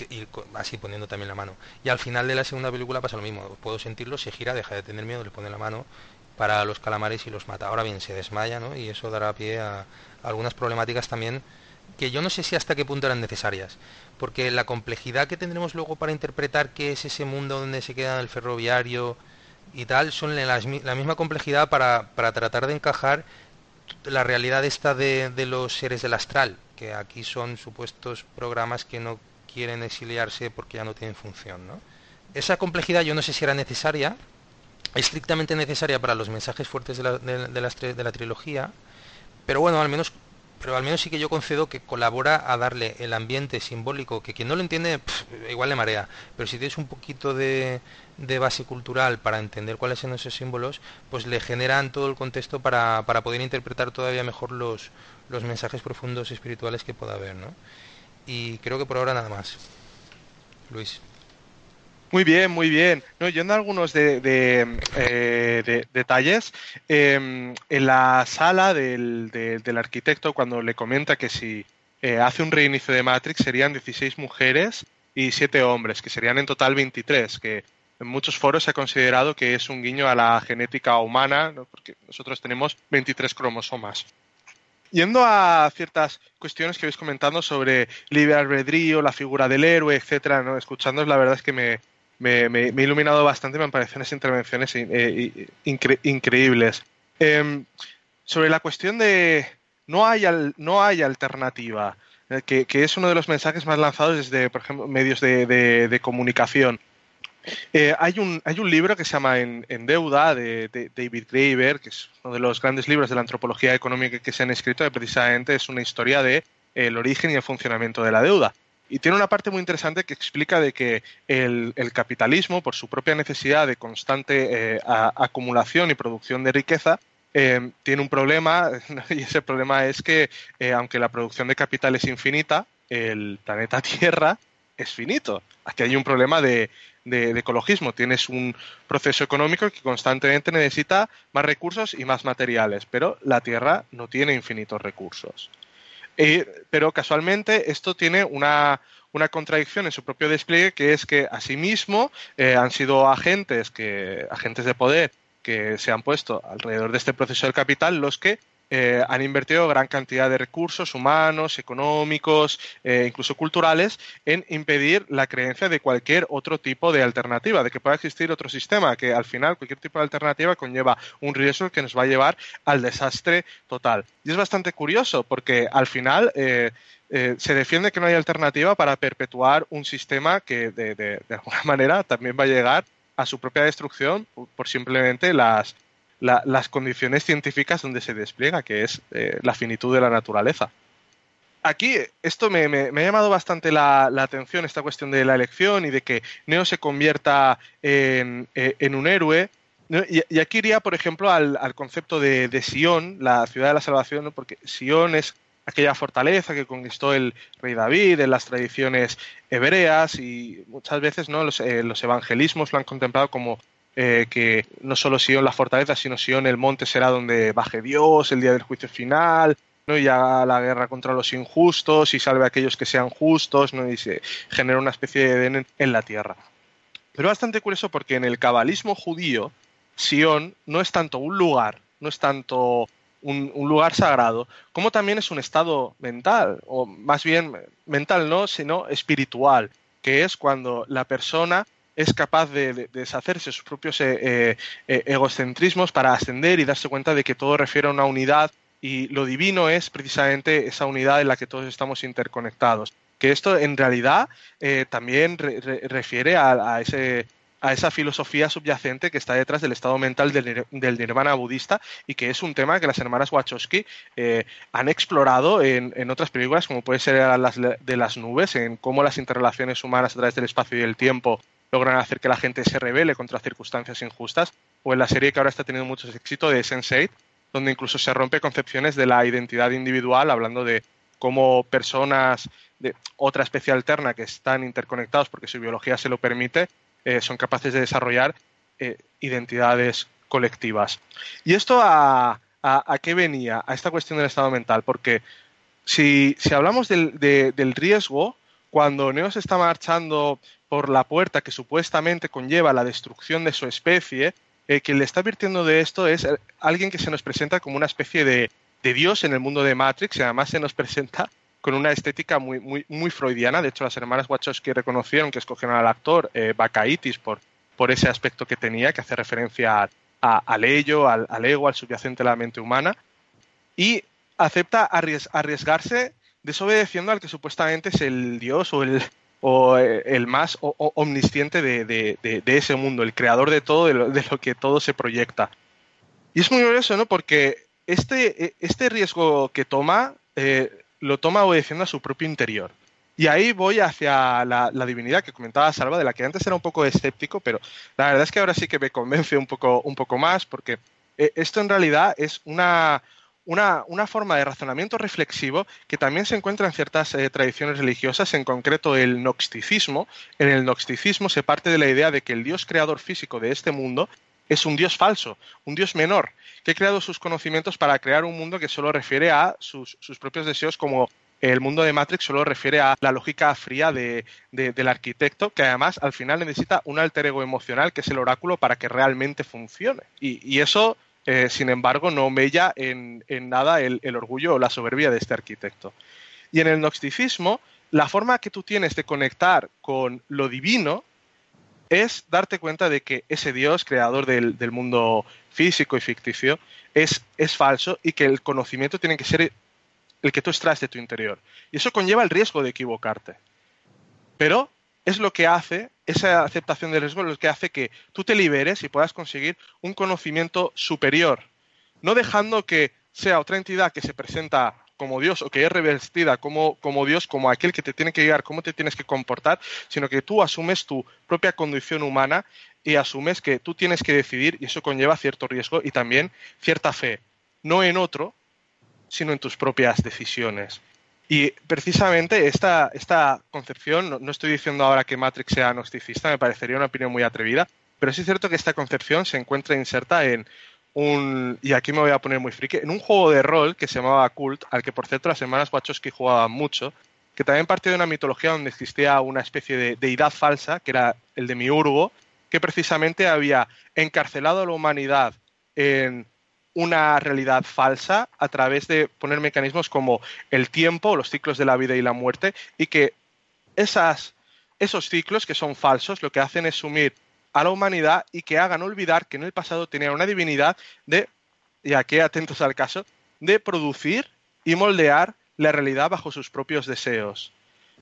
así poniendo también la mano. Y al final de la segunda película pasa lo mismo, puedo sentirlo, se gira, deja de tener miedo, le pone la mano para los calamares y los mata. Ahora bien, se desmaya, ¿no? Y eso dará pie a algunas problemáticas también que yo no sé si hasta qué punto eran necesarias, porque la complejidad que tendremos luego para interpretar qué es ese mundo donde se queda el ferroviario y tal, son la, misma complejidad para, para, tratar de encajar la realidad esta de, de, los seres del astral, que aquí son supuestos programas que no quieren exiliarse porque ya no tienen función. ¿no? Esa complejidad yo no sé si era necesaria, estrictamente necesaria para los mensajes fuertes de la, de, de, de la trilogía, pero bueno, al menos pero al menos sí que yo concedo que colabora a darle el ambiente simbólico, que quien no lo entiende igual le marea, pero si tienes un poquito de, base cultural para entender cuáles son esos símbolos, pues le generan todo el contexto para, para poder interpretar todavía mejor los, los mensajes profundos espirituales que pueda haber, ¿no? Y creo que por ahora nada más. Luis. Muy bien, muy bien. No, yendo a algunos de, eh, detalles, em, en la sala del, arquitecto, cuando le comenta que si eh, hace un reinicio de Matrix serían 16 mujeres y 7 hombres, que serían en total 23, que en muchos foros se ha considerado que es un guiño a la genética humana, porque nosotros tenemos 23 cromosomas. Yendo a ciertas cuestiones que vais comentando sobre libre albedrío, la figura del héroe, etcétera, ¿no? escuchándoos, la verdad es que me, me, me, he iluminado bastante, me han parecido unas intervenciones eh, increíbles. Em, sobre la cuestión de no hay, no hay alternativa, eh, que, es uno de los mensajes más lanzados desde, por ejemplo, medios de, comunicación. Eh, hay, un, hay un libro que se llama En, deuda de, David Graeber, que es uno de los grandes libros de la antropología económica que se han escrito, que precisamente es una historia de el origen y el funcionamiento de la deuda. Y tiene una parte muy interesante que explica de que el, capitalismo, por su propia necesidad de constante eh, acumulación y producción de riqueza, eh, tiene un problema, y ese problema es que, eh, aunque la producción de capital es infinita, el planeta Tierra es finito. Aquí hay un problema de, de, ecologismo. Tienes un proceso económico que constantemente necesita más recursos y más materiales, pero la Tierra no tiene infinitos recursos. Eh, pero casualmente esto tiene una, contradicción en su propio despliegue, que es que asimismo eh, han sido agentes, que, agentes de poder que se han puesto alrededor de este proceso del capital los que eh, han invertido gran cantidad de recursos humanos, económicos, eh, incluso culturales, en impedir la creencia de cualquier otro tipo de alternativa, de que pueda existir otro sistema, que al final cualquier tipo de alternativa conlleva un riesgo que nos va a llevar al desastre total. Y es bastante curioso porque al final eh, se defiende que no hay alternativa para perpetuar un sistema que de, alguna manera también va a llegar a su propia destrucción por simplemente las las condiciones científicas donde se despliega, que es eh, la finitud de la naturaleza. Aquí esto me, ha llamado bastante la, atención, esta cuestión de la elección y de que Neo se convierta en, eh, un héroe. Y, aquí iría, por ejemplo, al, concepto de, Sion, la ciudad de la salvación, porque Sion es aquella fortaleza que conquistó el rey David en las tradiciones hebreas y muchas veces ¿no? los, eh, los evangelismos lo han contemplado como eh, que no solo Sion la fortaleza, sino Sion el monte será donde baje Dios el día del juicio final, ¿no? y haga la guerra contra los injustos y salve a aquellos que sean justos ¿no? y se genera una especie de Edén en la tierra. Pero bastante curioso porque en el cabalismo judío, Sion no es tanto un lugar, no es tanto un, lugar sagrado, como también es un estado mental, o más bien mental no, sino espiritual, que es cuando la persona es capaz de, deshacerse sus propios eh, eh, eh, egocentrismos para ascender y darse cuenta de que todo refiere a una unidad y lo divino es precisamente esa unidad en la que todos estamos interconectados. Que esto en realidad también refiere a, ese, a esa filosofía subyacente que está detrás del estado mental del, nirvana budista y que es un tema que las hermanas Wachowski han explorado en, en, otras películas como puede ser las de las nubes, en cómo las interrelaciones humanas a través del espacio y el tiempo logran hacer que la gente se revele contra circunstancias injustas, o en la serie que ahora está teniendo mucho éxito de Sense8, donde incluso se rompe concepciones de la identidad individual, hablando de cómo personas de otra especie alterna que están interconectados porque su biología se lo permite, eh, son capaces de desarrollar eh, identidades colectivas. ¿Y esto a, qué venía? A esta cuestión del estado mental, porque si, hablamos del, del riesgo, cuando Neo se está marchando por la puerta que supuestamente conlleva la destrucción de su especie, eh, quien le está advirtiendo de esto es eh, alguien que se nos presenta como una especie de, dios en el mundo de Matrix y además se nos presenta con una estética muy, muy, muy freudiana. De hecho, las hermanas Wachowski reconocieron que escogieron al actor eh, Bakaitis por, por ese aspecto que tenía, que hace referencia al ello, al, ego, al subyacente de la mente humana. Y acepta arriesgarse desobedeciendo al que supuestamente es el dios o el, o eh, el más omnisciente de, ese mundo, el creador de todo, de lo, que todo se proyecta. Y es muy curioso, ¿no? Porque este, e, este riesgo que toma, eh, lo toma obedeciendo a su propio interior. Y ahí voy hacia la, divinidad que comentaba Salva, de la que antes era un poco escéptico, pero la verdad es que ahora sí que me convence un poco, un poco más, porque eh, esto en realidad es una, una, forma de razonamiento reflexivo que también se encuentra en ciertas eh, tradiciones religiosas, en concreto el gnosticismo. En el gnosticismo se parte de la idea de que el Dios creador físico de este mundo es un Dios falso, un Dios menor, que ha creado sus conocimientos para crear un mundo que solo refiere a sus, propios deseos como el mundo de Matrix solo refiere a la lógica fría del arquitecto, que además al final necesita un alter ego emocional, que es el oráculo, para que realmente funcione. y eso eh, sin embargo, no mella en, nada el, orgullo o la soberbia de este arquitecto. Y en el gnosticismo, la forma que tú tienes de conectar con lo divino es darte cuenta de que ese Dios, creador del, mundo físico y ficticio, es, es, falso y que el conocimiento tiene que ser el que tú extraes de tu interior. Y eso conlleva el riesgo de equivocarte. Pero es lo que hace, esa aceptación del riesgo, lo que hace que tú te liberes y puedas conseguir un conocimiento superior, no dejando que sea otra entidad que se presenta como Dios o que es revestida como, como Dios, como aquel que te tiene que guiar, cómo te tienes que comportar, sino que tú asumes tu propia condición humana y asumes que tú tienes que decidir y eso conlleva cierto riesgo y también cierta fe, no en otro, sino en tus propias decisiones. Y precisamente esta, esta concepción, no, estoy diciendo ahora que Matrix sea gnosticista, me parecería una opinión muy atrevida, pero sí es cierto que esta concepción se encuentra inserta en un, y aquí me voy a poner muy friki, en un juego de rol que se llamaba Cult, al que por cierto las hermanas Wachowski jugaban mucho, que también partió de una mitología donde existía una especie de deidad falsa, que era el de Miurgo, que precisamente había encarcelado a la humanidad en una realidad falsa a través de poner mecanismos como el tiempo, los ciclos de la vida y la muerte, y que esas, esos ciclos que son falsos lo que hacen es sumir a la humanidad y que hagan olvidar que en el pasado tenía una divinidad de, y aquí atentos al caso, de producir y moldear la realidad bajo sus propios deseos.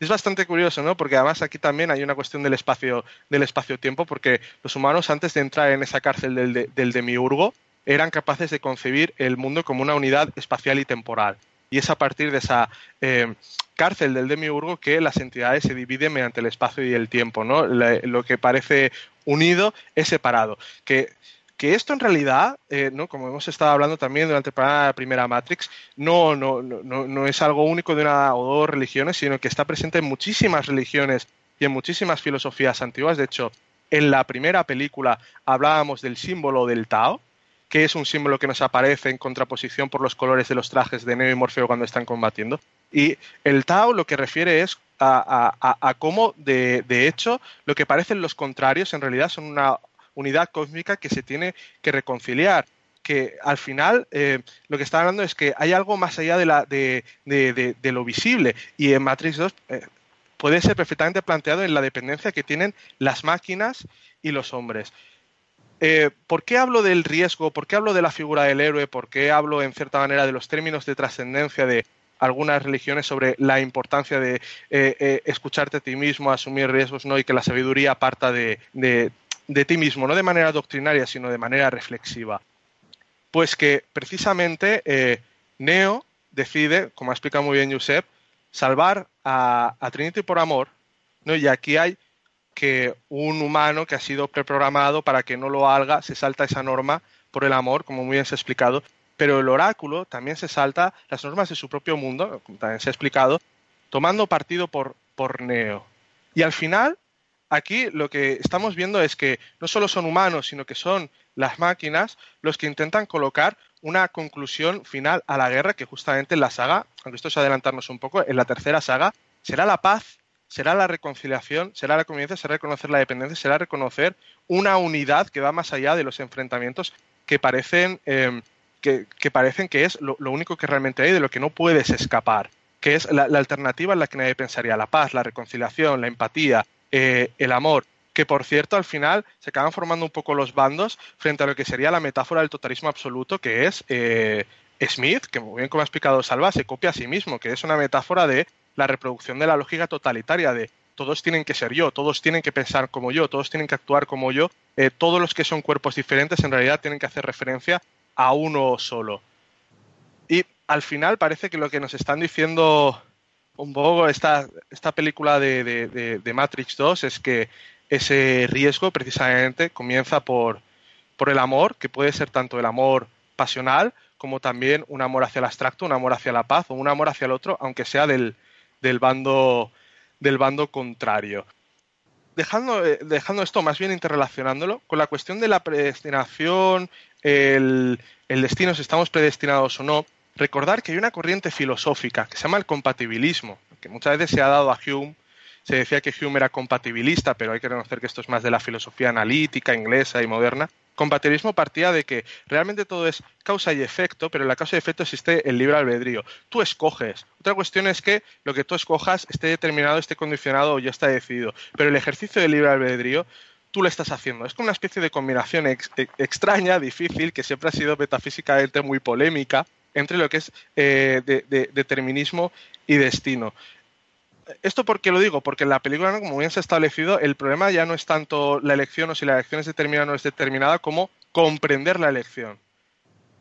Es bastante curioso, ¿no? Porque además aquí también hay una cuestión del espacio del espacio-tiempo, porque los humanos antes de entrar en esa cárcel del, del demiurgo eran capaces de concebir el mundo como una unidad espacial y temporal. Y es a partir de esa eh, cárcel del demiurgo que las entidades se dividen mediante el espacio y el tiempo, ¿no? lo que parece unido es separado. Que, que esto en realidad, eh, ¿no? como hemos estado hablando también durante la primera Matrix, no, no, no, no es algo único de una o dos religiones, sino que está presente en muchísimas religiones y en muchísimas filosofías antiguas. De hecho, en la primera película hablábamos del símbolo del Tao, que es un símbolo que nos aparece en contraposición por los colores de los trajes de Neo y Morfeo cuando están combatiendo. Y el Tao lo que refiere es a, cómo, de, hecho, lo que parecen los contrarios en realidad son una unidad cósmica que se tiene que reconciliar que al final eh, lo que está hablando es que hay algo más allá de, la, de, lo visible y en Matrix 2 eh, puede ser perfectamente planteado en la dependencia que tienen las máquinas y los hombres. Eh, ¿Por qué hablo del riesgo? ¿Por qué hablo de la figura del héroe? ¿Por qué hablo en cierta manera de los términos de trascendencia de algunas religiones sobre la importancia de escucharte a ti mismo, asumir riesgos ¿no? y que la sabiduría parta de, de ti mismo, no de manera doctrinaria, sino de manera reflexiva? Pues que precisamente eh, Neo decide, como ha explicado muy bien Josep, salvar a, Trinity por amor, ¿no? y aquí hay que un humano que ha sido preprogramado para que no lo haga, se salta esa norma por el amor, como muy bien se ha explicado, pero el oráculo también se salta las normas de su propio mundo, como también se ha explicado, tomando partido por, por Neo. Y al final, aquí lo que estamos viendo es que no solo son humanos, sino que son las máquinas los que intentan colocar una conclusión final a la guerra que justamente en la saga, aunque esto es adelantarnos un poco, en la tercera saga será la paz, será la reconciliación, será la convivencia, será reconocer la dependencia, será reconocer una unidad que va más allá de los enfrentamientos que parecen, eh, que, parecen que es lo, único que realmente hay, de lo que no puedes escapar, que es la, alternativa en la que nadie pensaría, la paz, la reconciliación, la empatía, eh, el amor que por cierto al final se acaban formando un poco los bandos frente a lo que sería la metáfora del totalitarismo absoluto, que es eh, Smith, que muy bien como ha explicado Salva, se copia a sí mismo, que es una metáfora de la reproducción de la lógica totalitaria, de todos tienen que ser yo, todos tienen que pensar como yo, todos tienen que actuar como yo, eh, todos los que son cuerpos diferentes en realidad tienen que hacer referencia a uno solo. Y al final parece que lo que nos están diciendo un poco esta, esta película de, de Matrix 2 es que ese riesgo precisamente comienza por, por el amor, que puede ser tanto el amor pasional como también un amor hacia el abstracto, un amor hacia la paz o un amor hacia el otro, aunque sea del, del, bando, del bando contrario. Dejando, eh, dejando, esto más bien interrelacionándolo con la cuestión de la predestinación, el, el destino, si estamos predestinados o no, recordar que hay una corriente filosófica que se llama el compatibilismo, que muchas veces se ha dado a Hume se decía que Hume era compatibilista, pero hay que reconocer que esto es más de la filosofía analítica inglesa y moderna. Compatibilismo partía de que realmente todo es causa y efecto, pero en la causa y efecto existe el libre albedrío. Tú escoges. Otra cuestión es que lo que tú escojas esté determinado, esté condicionado o ya está decidido. Pero el ejercicio del libre albedrío tú lo estás haciendo. Es como una especie de combinación e, extraña, difícil, que siempre ha sido metafísicamente muy polémica entre lo que es eh, determinismo y destino. ¿Esto por qué lo digo? Porque en la película, como bien se ha establecido, el problema ya no es tanto la elección o si la elección es determinada o no es determinada, como comprender la elección.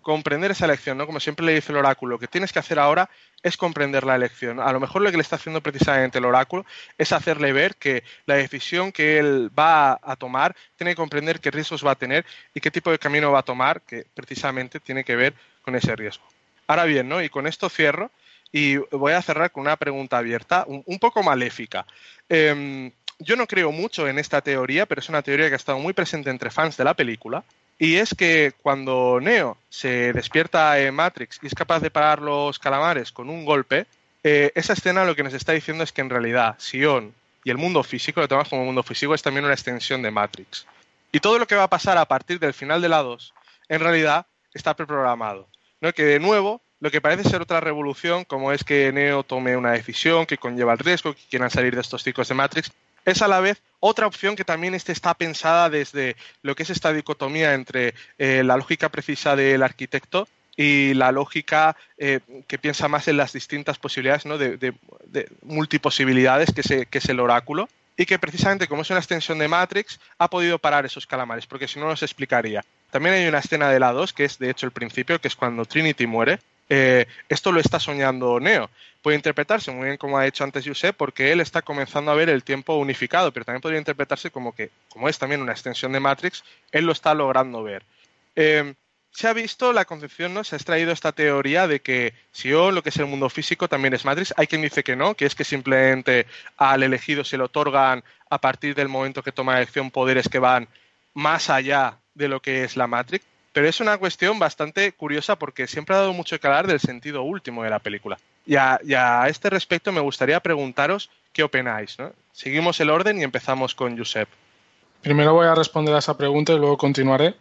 Comprender esa elección, ¿no? Como siempre le dice el oráculo, lo que tienes que hacer ahora es comprender la elección. A lo mejor lo que le está haciendo precisamente el oráculo es hacerle ver que la decisión que él va a tomar tiene que comprender qué riesgos va a tener y qué tipo de camino va a tomar, que precisamente tiene que ver con ese riesgo. Ahora bien, ¿no? Y con esto cierro y voy a cerrar con una pregunta abierta, un, poco maléfica. Em, yo no creo mucho en esta teoría, pero es una teoría que ha estado muy presente entre fans de la película. Y es que cuando Neo se despierta en Matrix y es capaz de parar los calamares con un golpe, eh, esa escena lo que nos está diciendo es que en realidad Sion y el mundo físico, lo tomamos como mundo físico, es también una extensión de Matrix. Y todo lo que va a pasar a partir del final de la 2, en realidad está preprogramado. ¿no? Que de nuevo lo que parece ser otra revolución, como es que Neo tome una decisión que conlleva el riesgo, que quieran salir de estos ciclos de Matrix, es a la vez otra opción que también este está pensada desde lo que es esta dicotomía entre eh, la lógica precisa del arquitecto y la lógica eh, que piensa más en las distintas posibilidades, ¿no? de, multiposibilidades que, que es el oráculo y que precisamente como es una extensión de Matrix ha podido parar esos calamares, porque si no nos explicaría. También hay una escena de la 2, que es de hecho el principio, que es cuando Trinity muere, eh, esto lo está soñando Neo. Puede interpretarse muy bien como ha hecho antes Yusef, porque él está comenzando a ver el tiempo unificado, pero también podría interpretarse como que, como es también una extensión de Matrix, él lo está logrando ver. Eh, se ha visto la concepción, ¿no? Se ha extraído esta teoría de que si o lo que es el mundo físico también es Matrix. Hay quien dice que no, que es que simplemente al elegido se le otorgan a partir del momento que toma elección poderes que van más allá de lo que es la Matrix. Pero es una cuestión bastante curiosa porque siempre ha dado mucho que hablar del sentido último de la película. Y a, este respecto me gustaría preguntaros qué opináis. Seguimos el orden y empezamos con Josep. Primero voy a responder a esa pregunta y luego continuaré.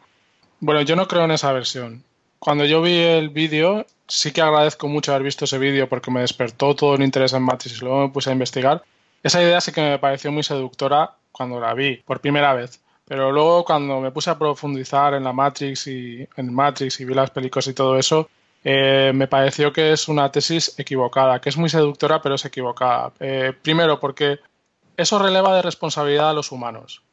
Bueno, yo no creo en esa versión. Cuando yo vi el vídeo, sí que agradezco mucho haber visto ese vídeo porque me despertó todo el interés en Matrix y luego me puse a investigar. Esa idea sí que me pareció muy seductora cuando la vi por primera vez. Pero luego cuando me puse a profundizar en la Matrix y en Matrix y vi las películas y todo eso, eh, me pareció que es una tesis equivocada, que es muy seductora pero es equivocada. Eh, primero porque eso releva de responsabilidad a los humanos.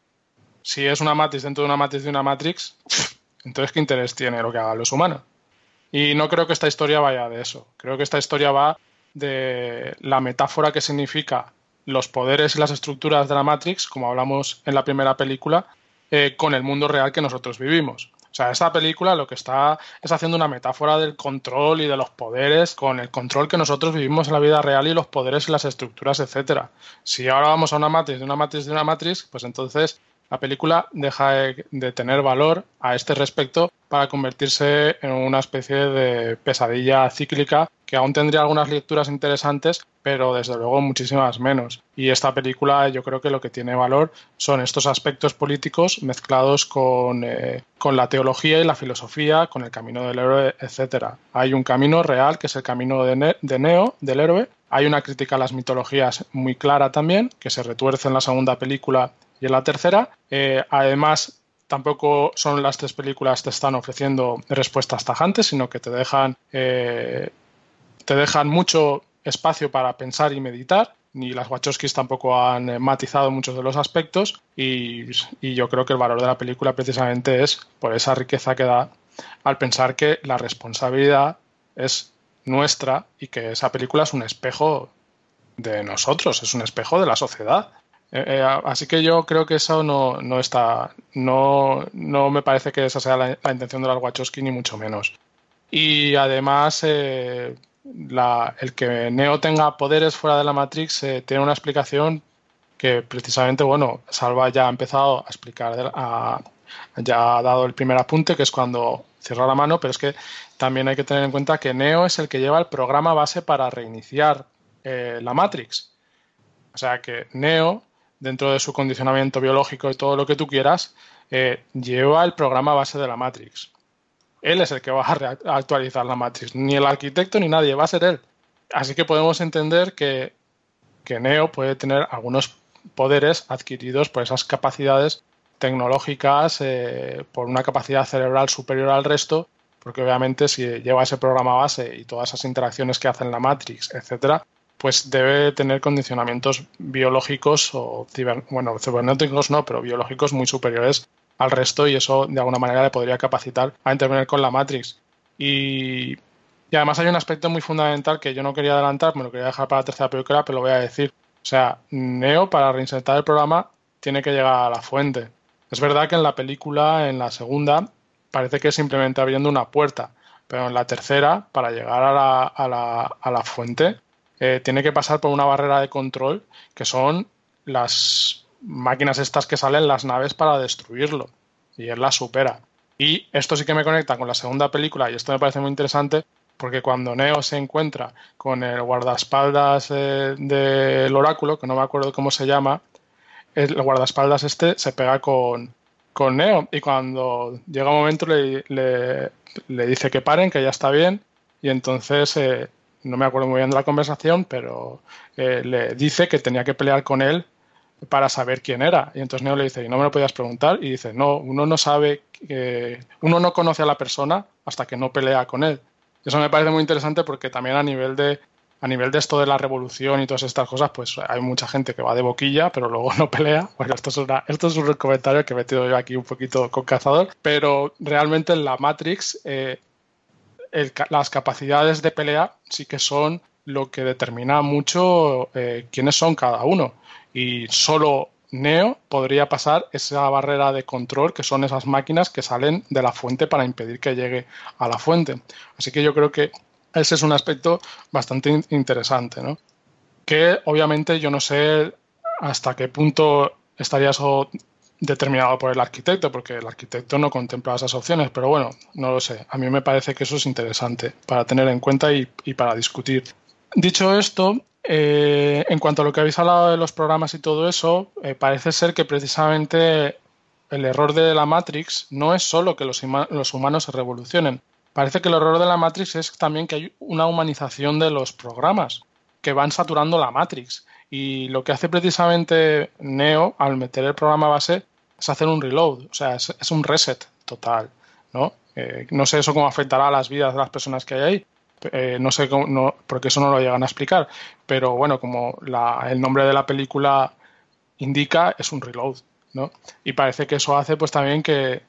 Si es una Matrix dentro de una Matrix de una Matrix, entonces ¿qué interés tiene lo que hagan los humanos? Y no creo que esta historia vaya de eso. Creo que esta historia va de la metáfora que significa los poderes y las estructuras de la Matrix, como hablamos en la primera película, eh, con el mundo real que nosotros vivimos. O sea, esta película lo que está es haciendo una metáfora del control y de los poderes con el control que nosotros vivimos en la vida real y los poderes y las estructuras, etcétera. Si ahora vamos a una matriz de una matriz de una matriz, pues entonces la película deja de, tener valor a este respecto para convertirse en una especie de pesadilla cíclica que aún tendría algunas lecturas interesantes, pero desde luego muchísimas menos. Y esta película yo creo que lo que tiene valor son estos aspectos políticos mezclados con, eh, con la teología y la filosofía, con el camino del héroe, etcétera. Hay un camino real que es el camino de, Neo, del héroe. Hay una crítica a las mitologías muy clara también, que se retuerce en la segunda película y en la tercera. Eh, además, tampoco son las tres películas te están ofreciendo respuestas tajantes, sino que te dejan, eh, te dejan mucho espacio para pensar y meditar. Ni las Wachowskis tampoco han eh, matizado muchos de los aspectos y, yo creo que el valor de la película precisamente es por esa riqueza que da al pensar que la responsabilidad es nuestra y que esa película es un espejo de nosotros, es un espejo de la sociedad. Eh, eh, así que yo creo que eso no, no está, no, no, me parece que esa sea la, intención de las Wachowski, ni mucho menos. Y además, la, el que Neo tenga poderes fuera de la Matrix tiene una explicación que precisamente, bueno, Salva ya ha empezado a explicar, ya ha dado el primer apunte, que es cuando cierra la mano, pero es que también hay que tener en cuenta que Neo es el que lleva el programa base para reiniciar la Matrix. O sea que Neo dentro de su condicionamiento biológico y todo lo que tú quieras, eh, lleva el programa base de la Matrix. Él es el que va a actualizar la Matrix, ni el arquitecto ni nadie, va a ser él. Así que podemos entender que, Neo puede tener algunos poderes adquiridos por esas capacidades tecnológicas, eh, por una capacidad cerebral superior al resto, porque obviamente si lleva ese programa base y todas esas interacciones que hace en la Matrix, etcétera, pues debe tener condicionamientos biológicos o bueno, cibernéticos no, pero biológicos muy superiores al resto y eso de alguna manera le podría capacitar a intervenir con la Matrix. Y, además hay un aspecto muy fundamental que yo no quería adelantar, me lo quería dejar para la tercera película, pero lo voy a decir. O sea, Neo para reinsertar el programa tiene que llegar a la fuente. Es verdad que en la película, en la segunda, parece que es simplemente abriendo una puerta, pero en la tercera, para llegar a la, a la, a la fuente, eh, tiene que pasar por una barrera de control que son las máquinas estas que salen las naves para destruirlo y él las supera. Y esto sí que me conecta con la segunda película y esto me parece muy interesante porque cuando Neo se encuentra con el guardaespaldas eh, del oráculo, que no me acuerdo cómo se llama, el guardaespaldas este se pega con, con Neo y cuando llega un momento le, le, dice que paren, que ya está bien y entonces eh, no me acuerdo muy bien de la conversación, pero eh, le dice que tenía que pelear con él para saber quién era. Y entonces Neo le dice, ¿y no me lo podías preguntar? Y dice, no, uno no sabe, que uno no conoce a la persona hasta que no pelea con él. Eso me parece muy interesante porque también a nivel de a nivel de esto de la revolución y todas estas cosas, pues hay mucha gente que va de boquilla, pero luego no pelea. Bueno, esto es, esto es un comentario que he metido yo aquí un poquito con cazador, pero realmente en la Matrix eh, las capacidades de pelea sí que son lo que determina mucho eh, quiénes son cada uno. Y solo Neo podría pasar esa barrera de control que son esas máquinas que salen de la fuente para impedir que llegue a la fuente. Así que yo creo que ese es un aspecto bastante interesante, ¿no? Que obviamente yo no sé hasta qué punto estaría eso determinado por el arquitecto, porque el arquitecto no contempla esas opciones, pero bueno, no lo sé. A mí me parece que eso es interesante para tener en cuenta y, para discutir. Dicho esto, eh, en cuanto a lo que habéis hablado de los programas y todo eso, eh, parece ser que precisamente el error de la Matrix no es solo que los, humanos se revolucionen. Parece que el error de la Matrix es también que hay una humanización de los programas que van saturando la Matrix. Y lo que hace precisamente Neo al meter el programa base es hacer un reload, o sea, es, un reset total, ¿no? Eh, no sé eso cómo afectará a las vidas de las personas que hay ahí, eh, no sé cómo, no, porque eso no lo llegan a explicar, pero bueno, como el nombre de la película indica, es un reload, ¿no? Y parece que eso hace pues también que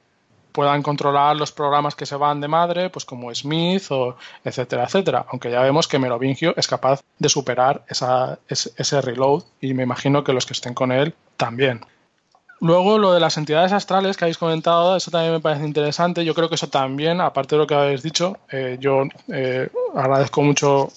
puedan controlar los programas que se van de madre, pues como Smith o etcétera, etcétera. Aunque ya vemos que Merovingio es capaz de superar esa, ese reload y me imagino que los que estén con él también. Luego, lo de las entidades astrales que habéis comentado, eso también me parece interesante. Yo creo que eso también, aparte de lo que habéis dicho, eh, yo eh, agradezco mucho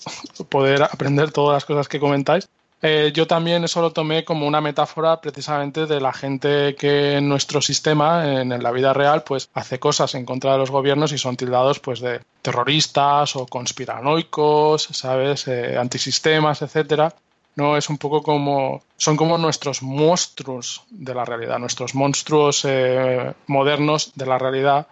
poder aprender todas las cosas que comentáis. Eh, yo también eso lo tomé como una metáfora precisamente de la gente que en nuestro sistema, en, la vida real, pues hace cosas en contra de los gobiernos y son tildados pues de terroristas o conspiranoicos, ¿sabes? antisistemas, etcétera. No, es un poco como. Son como nuestros monstruos de la realidad, nuestros monstruos eh, modernos de la realidad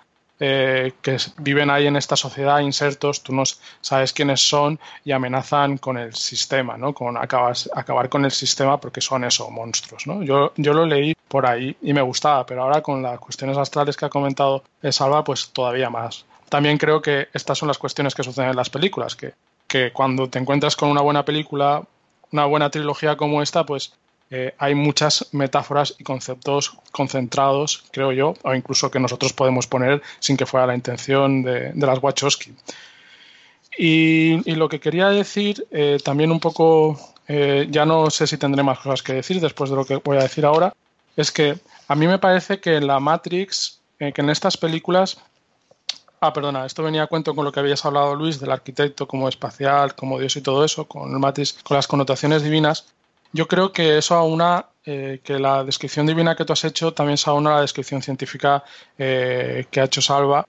eh, que viven ahí en esta sociedad insertos, tú no sabes quiénes son y amenazan con el sistema, ¿no? Con acabar con el sistema porque son eso, monstruos, ¿no? Yo, yo lo leí por ahí y me gustaba, pero ahora con las cuestiones astrales que ha comentado Salva, pues todavía más. También creo que estas son las cuestiones que suceden en las películas, que, que cuando te encuentras con una buena película una buena trilogía como esta, pues eh, hay muchas metáforas y conceptos concentrados, creo yo, o incluso que nosotros podemos poner sin que fuera la intención de, las Wachowski. Y, lo que quería decir, eh, también un poco, eh, ya no sé si tendré más cosas que decir después de lo que voy a decir ahora, es que a mí me parece que en la Matrix, que en estas películas Ah, perdona, esto venía a cuento con lo que habías hablado, Luis, del arquitecto como espacial, como Dios y todo eso, con el matis, con las connotaciones divinas. Yo creo que eso aúna, eh, que la descripción divina que tú has hecho también se aúna a la descripción científica eh, que ha hecho Salva.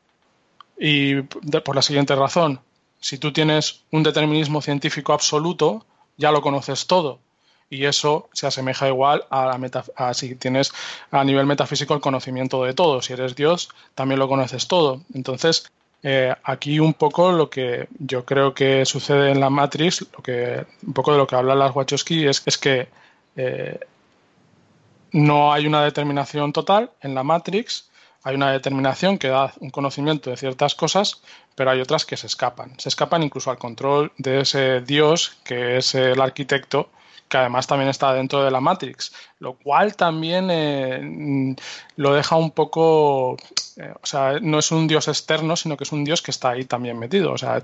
Y por la siguiente razón, si tú tienes un determinismo científico absoluto, ya lo conoces todo y eso se asemeja igual a, la meta, si tienes a nivel metafísico el conocimiento de todo. Si eres Dios, también lo conoces todo. Entonces, eh, aquí un poco lo que yo creo que sucede en la Matrix, lo que, un poco de lo que habla las Wachowski, es, es que eh, no hay una determinación total en la Matrix, hay una determinación que da un conocimiento de ciertas cosas, pero hay otras que se escapan. Se escapan incluso al control de ese Dios que es el arquitecto que además también está dentro de la Matrix, lo cual también eh, lo deja un poco, eh, o sea, no es un dios externo, sino que es un dios que está ahí también metido, o sea,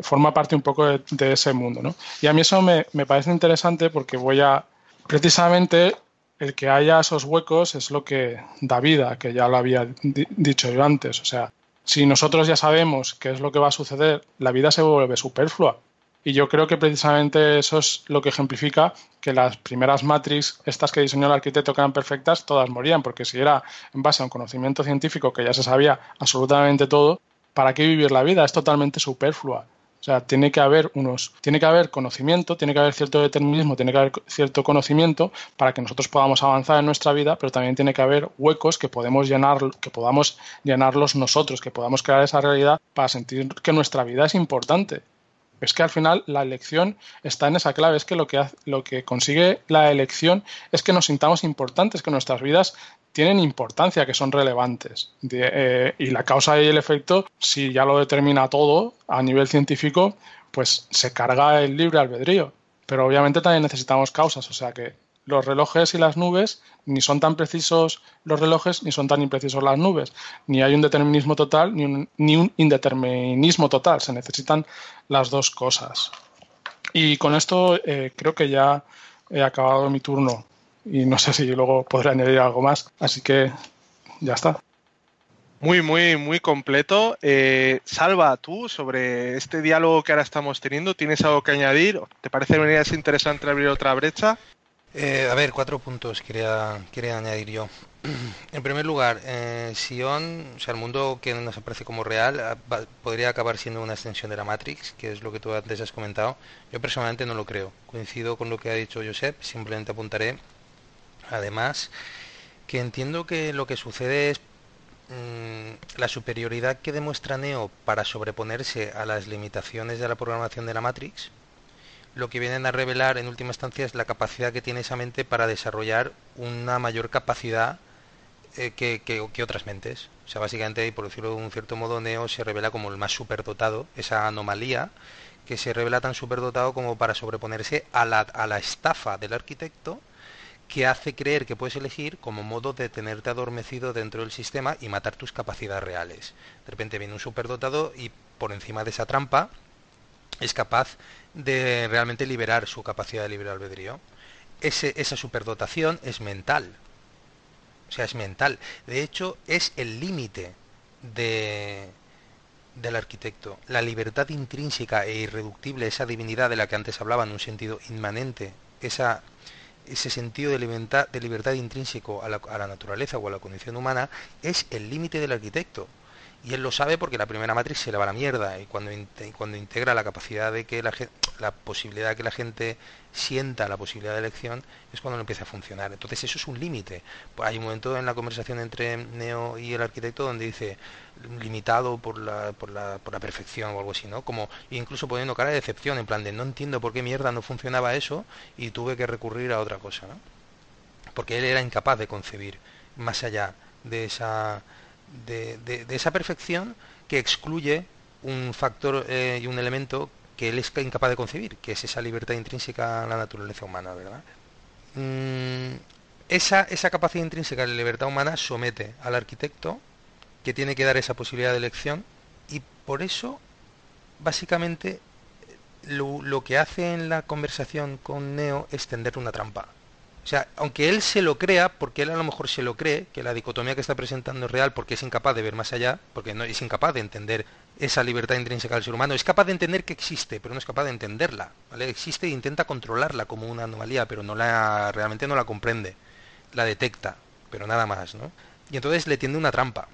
forma parte un poco de, ese mundo, ¿no? Y a mí eso me, parece interesante porque voy a, precisamente, el que haya esos huecos es lo que da vida, que ya lo había dicho yo antes, o sea, si nosotros ya sabemos qué es lo que va a suceder, la vida se vuelve superflua. Y yo creo que precisamente eso es lo que ejemplifica que las primeras Matrix, estas que diseñó el arquitecto que eran perfectas, todas morían, porque si era en base a un conocimiento científico que ya se sabía absolutamente todo, ¿para qué vivir la vida? Es totalmente superflua. O sea, tiene que haber unos, tiene que haber conocimiento, tiene que haber cierto determinismo, tiene que haber cierto conocimiento para que nosotros podamos avanzar en nuestra vida, pero también tiene que haber huecos que podemos llenar, que podamos llenarlos nosotros, que podamos crear esa realidad para sentir que nuestra vida es importante es que al final la elección está en esa clave, es que lo que, lo que consigue la elección es que nos sintamos importantes, que nuestras vidas tienen importancia, que son relevantes. Eh, y la causa y el efecto, si ya lo determina todo a nivel científico, pues se carga el libre albedrío. Pero obviamente también necesitamos causas, o sea que los relojes y las nubes ni son tan precisos los relojes ni son tan imprecisos las nubes. Ni hay un determinismo total ni un, ni un indeterminismo total. Se necesitan las dos cosas. Y con esto eh, creo que ya he acabado mi turno y no sé si luego podré añadir algo más. Así que ya está. Muy, muy, muy completo. Eh, Salva, tú sobre este diálogo que ahora estamos teniendo, ¿tienes algo que añadir? ¿Te parece que es interesante abrir otra brecha? Eh, a ver, cuatro puntos quería, quería añadir yo. En primer lugar, eh, Sion, o sea, el mundo que nos aparece como real, ah, podría acabar siendo una extensión de la Matrix, que es lo que tú antes has comentado. Yo personalmente no lo creo. Coincido con lo que ha dicho Josep, simplemente apuntaré, además, que entiendo que lo que sucede es mm, la superioridad que demuestra Neo para sobreponerse a las limitaciones de la programación de la Matrix, lo que vienen a revelar en última instancia es la capacidad que tiene esa mente para desarrollar una mayor capacidad eh, que, que- otras mentes. O sea, básicamente, y por decirlo de un cierto modo, Neo se revela como el más superdotado, esa anomalía que se revela tan superdotado como para sobreponerse a la, a la estafa del arquitecto que hace creer que puedes elegir como modo de tenerte adormecido dentro del sistema y matar tus capacidades reales. De repente viene un superdotado y por encima de esa trampa es capaz de realmente liberar su capacidad de libre albedrío. Esa superdotación es mental. O sea, es mental. De hecho, es el límite de, del arquitecto. La libertad intrínseca e irreductible, esa divinidad de la que antes hablaba en un sentido inmanente, esa, ese sentido de libertad, de libertad intrínseco a la, a la naturaleza o a la condición humana, es el límite del arquitecto. Y él lo sabe porque la primera matriz se le va a la mierda y cuando, cuando integra la capacidad de que la, la posibilidad de que la gente sienta la posibilidad de elección es cuando no empieza a funcionar. Entonces eso es un límite. Pues hay un momento en la conversación entre Neo y el arquitecto donde dice limitado por la, por la, por la perfección o algo así, ¿no? Como incluso poniendo cara de decepción, en plan de no entiendo por qué mierda no funcionaba eso y tuve que recurrir a otra cosa, ¿no? Porque él era incapaz de concebir más allá de esa de, esa perfección que excluye un factor eh, y un elemento que él es incapaz de concebir, que es esa libertad intrínseca a la naturaleza humana, ¿verdad? Mm, esa, esa capacidad intrínseca de la libertad humana somete al arquitecto, que tiene que dar esa posibilidad de elección, y por eso, básicamente, lo, lo que hace en la conversación con Neo es tenderle una trampa. O sea, aunque él se lo crea, porque él a lo mejor se lo cree, que la dicotomía que está presentando es real porque es incapaz de ver más allá, porque no es incapaz de entender esa libertad intrínseca del ser humano, es capaz de entender que existe, pero no es capaz de entenderla, ¿vale? Existe e intenta controlarla como una anomalía, pero no la realmente no la comprende, la detecta, pero nada más, ¿no? Y entonces le tiende una trampa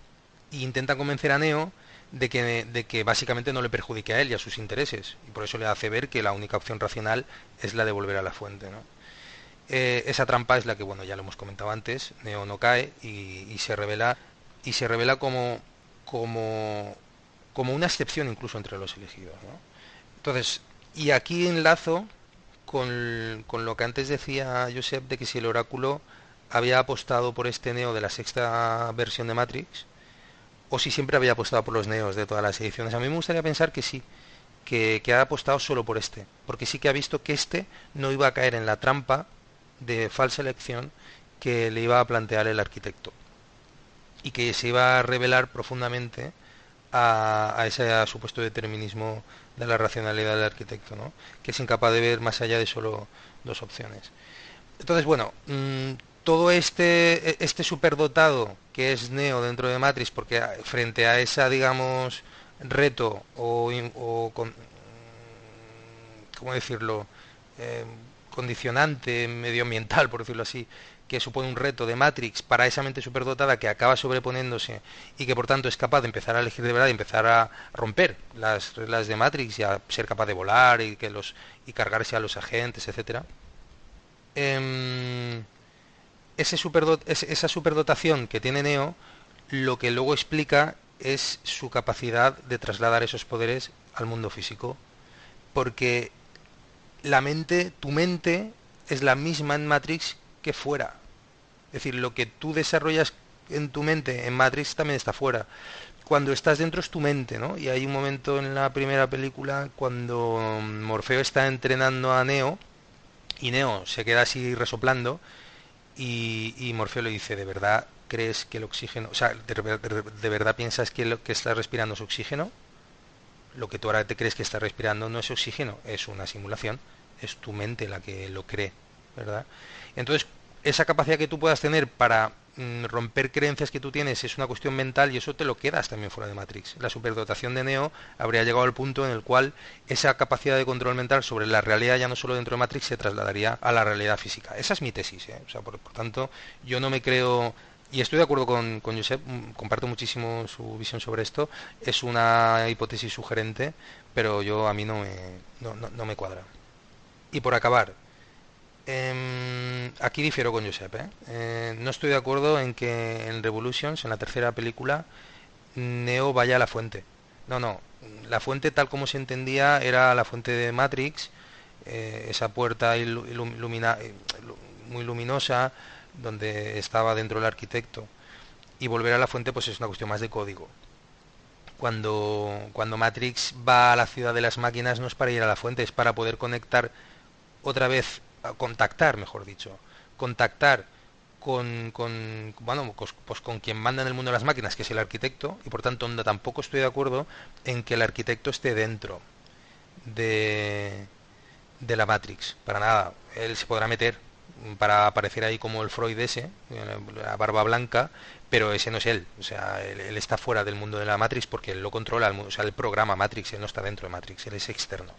y intenta convencer a Neo de que, de que básicamente no le perjudique a él y a sus intereses, y por eso le hace ver que la única opción racional es la de volver a la fuente, ¿no? Eh, esa trampa es la que, bueno, ya lo hemos comentado antes, Neo no cae y, y se revela y se revela como como como una excepción incluso entre los elegidos, ¿no? Entonces, y aquí enlazo con, con lo que antes decía Josep de que si el oráculo había apostado por este Neo de la sexta versión de Matrix o si siempre había apostado por los Neos de todas las ediciones. A mí me gustaría pensar que sí, que, que ha apostado solo por este, porque sí que ha visto que este no iba a caer en la trampa de falsa elección que le iba a plantear el arquitecto y que se iba a revelar profundamente a, ese supuesto determinismo de la racionalidad del arquitecto, ¿no? que es incapaz de ver más allá de solo dos opciones. Entonces, bueno, mmm, todo este, este superdotado que es Neo dentro de Matrix, porque frente a esa, digamos, reto o, o ¿cómo decirlo? Eh, condicionante medioambiental, por decirlo así, que supone un reto de Matrix para esa mente superdotada que acaba sobreponiéndose y que por tanto es capaz de empezar a elegir de verdad y empezar a romper las reglas de Matrix y a ser capaz de volar y que los y cargarse a los agentes, etcétera. Eh, ese superdot, esa superdotación que tiene Neo lo que luego explica es su capacidad de trasladar esos poderes al mundo físico. Porque la mente, tu mente, es la misma en Matrix que fuera. Es decir, lo que tú desarrollas en tu mente en Matrix también está fuera. Cuando estás dentro es tu mente, ¿no? Y hay un momento en la primera película cuando Morfeo está entrenando a Neo y Neo se queda así resoplando y, y Morfeo le dice, ¿de verdad crees que el oxígeno, o sea, de, de, verdad piensas que lo que estás respirando es oxígeno? Lo que tú ahora te crees que estás respirando no es oxígeno, es una simulación, es tu mente la que lo cree, ¿verdad? Entonces, esa capacidad que tú puedas tener para mm, romper creencias que tú tienes es una cuestión mental y eso te lo quedas también fuera de Matrix. La superdotación de Neo habría llegado al punto en el cual esa capacidad de control mental sobre la realidad ya no solo dentro de Matrix se trasladaría a la realidad física. Esa es mi tesis. ¿eh? O sea, por, tanto, yo no me creo y estoy de acuerdo con, con Josep, mm, comparto muchísimo su visión sobre esto. Es una hipótesis sugerente, pero yo a mí no me, no, no me cuadra. Y por acabar, Em, aquí difiero con Josep. ¿eh? ¿eh? no estoy de acuerdo en que en Revolutions, en la tercera película, Neo vaya a la fuente. No, no. La fuente, tal como se entendía, era la fuente de Matrix, eh, esa puerta eh, muy luminosa donde estaba dentro el arquitecto. Y volver a la fuente, pues es una cuestión más de código. Cuando, cuando Matrix va a la ciudad de las máquinas no es para ir a la fuente, es para poder conectar otra vez contactar, mejor dicho, contactar con, con, bueno, pues, pues, con quien manda en el mundo de las máquinas, que es el arquitecto, y por tanto tampoco estoy de acuerdo en que el arquitecto esté dentro de, de la Matrix, para nada. Él se podrá meter para aparecer ahí como el Freud ese, la barba blanca, pero ese no es él, o sea, él, está fuera del mundo de la Matrix porque él lo controla, o sea, el programa Matrix, él no está dentro de Matrix, él es externo.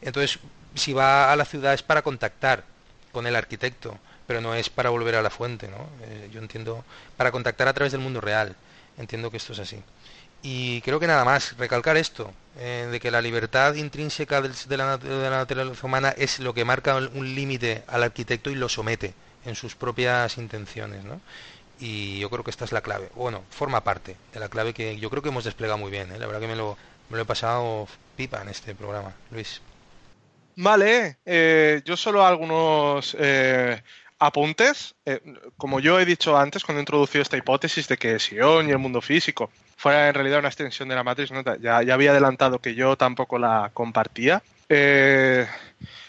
Entonces, si va a la ciudad es para contactar con el arquitecto, pero no es para volver a la fuente, ¿no? Eh, yo entiendo, para contactar a través del mundo real. Entiendo que esto es así. Y creo que nada más, recalcar esto, eh, de que la libertad intrínseca de la, naturaleza humana es lo que marca un límite al arquitecto y lo somete en sus propias intenciones, ¿no? Y yo creo que esta es la clave. Bueno, forma parte de la clave que yo creo que hemos desplegado muy bien. ¿eh? La verdad que me lo, he pasado pipa en este programa, Luis. Vale, eh, yo solo algunos eh, apuntes. Eh, como yo he dicho antes, cuando he introducido esta hipótesis de que Sion y el mundo físico fuera en realidad una extensión de la matriz, ya, ya había adelantado que yo tampoco la compartía.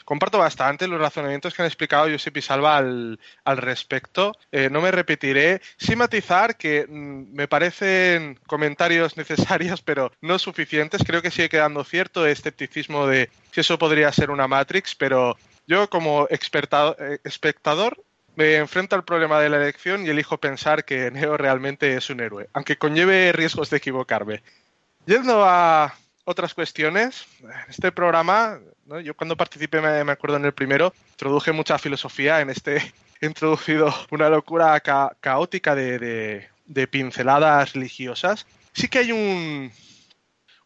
Comparto bastante los razonamientos que han explicado Josep y Salva al, respecto. Eh, no me repetiré. Sin matizar que mm, me parecen comentarios necesarios, pero no suficientes. Creo que sigue quedando cierto escepticismo de si eso podría ser una Matrix, pero yo como eh, espectador me enfrento al problema de la elección y elijo pensar que Neo realmente es un héroe, aunque conlleve riesgos de equivocarme. Yendo a otras cuestiones, este programa yo cuando participé, me, acuerdo en el primero, introduje mucha filosofía, en este he introducido una locura caótica de, pinceladas religiosas. Sí que hay un,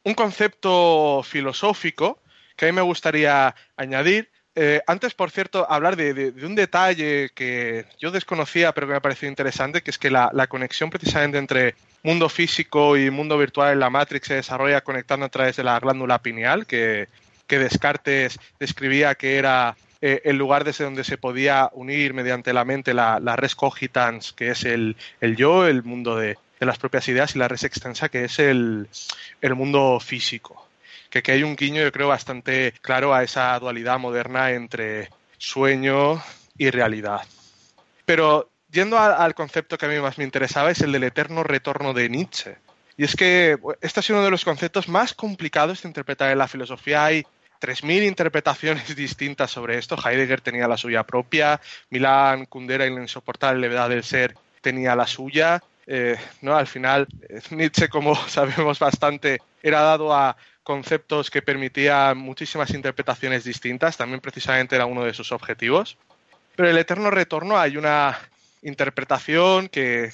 un concepto filosófico que a mí me gustaría añadir. Eh, antes, por cierto, hablar de, un detalle que yo desconocía, pero que me ha parecido interesante, que es que la, conexión precisamente entre mundo físico y mundo virtual en la Matrix se desarrolla conectando a través de la glándula pineal, que que Descartes describía que era eh, el lugar desde donde se podía unir mediante la mente la, res cogitans, que es el, yo, el mundo de, las propias ideas, y la res extensa, que es el, mundo físico. Que, hay un guiño, yo creo, bastante claro a esa dualidad moderna entre sueño y realidad. Pero yendo al concepto que a mí más me interesaba, es el del eterno retorno de Nietzsche. Y es que este es uno de los conceptos más complicados de interpretar en la filosofía. Hay 3.000 interpretaciones distintas sobre esto. Heidegger tenía la suya propia, Milán Kundera y la insoportable levedad del ser tenía la suya. Eh, ¿no? Al final, eh, Nietzsche, como sabemos bastante, era dado a conceptos que permitían muchísimas interpretaciones distintas. También precisamente era uno de sus objetivos. Pero el eterno retorno hay una interpretación que,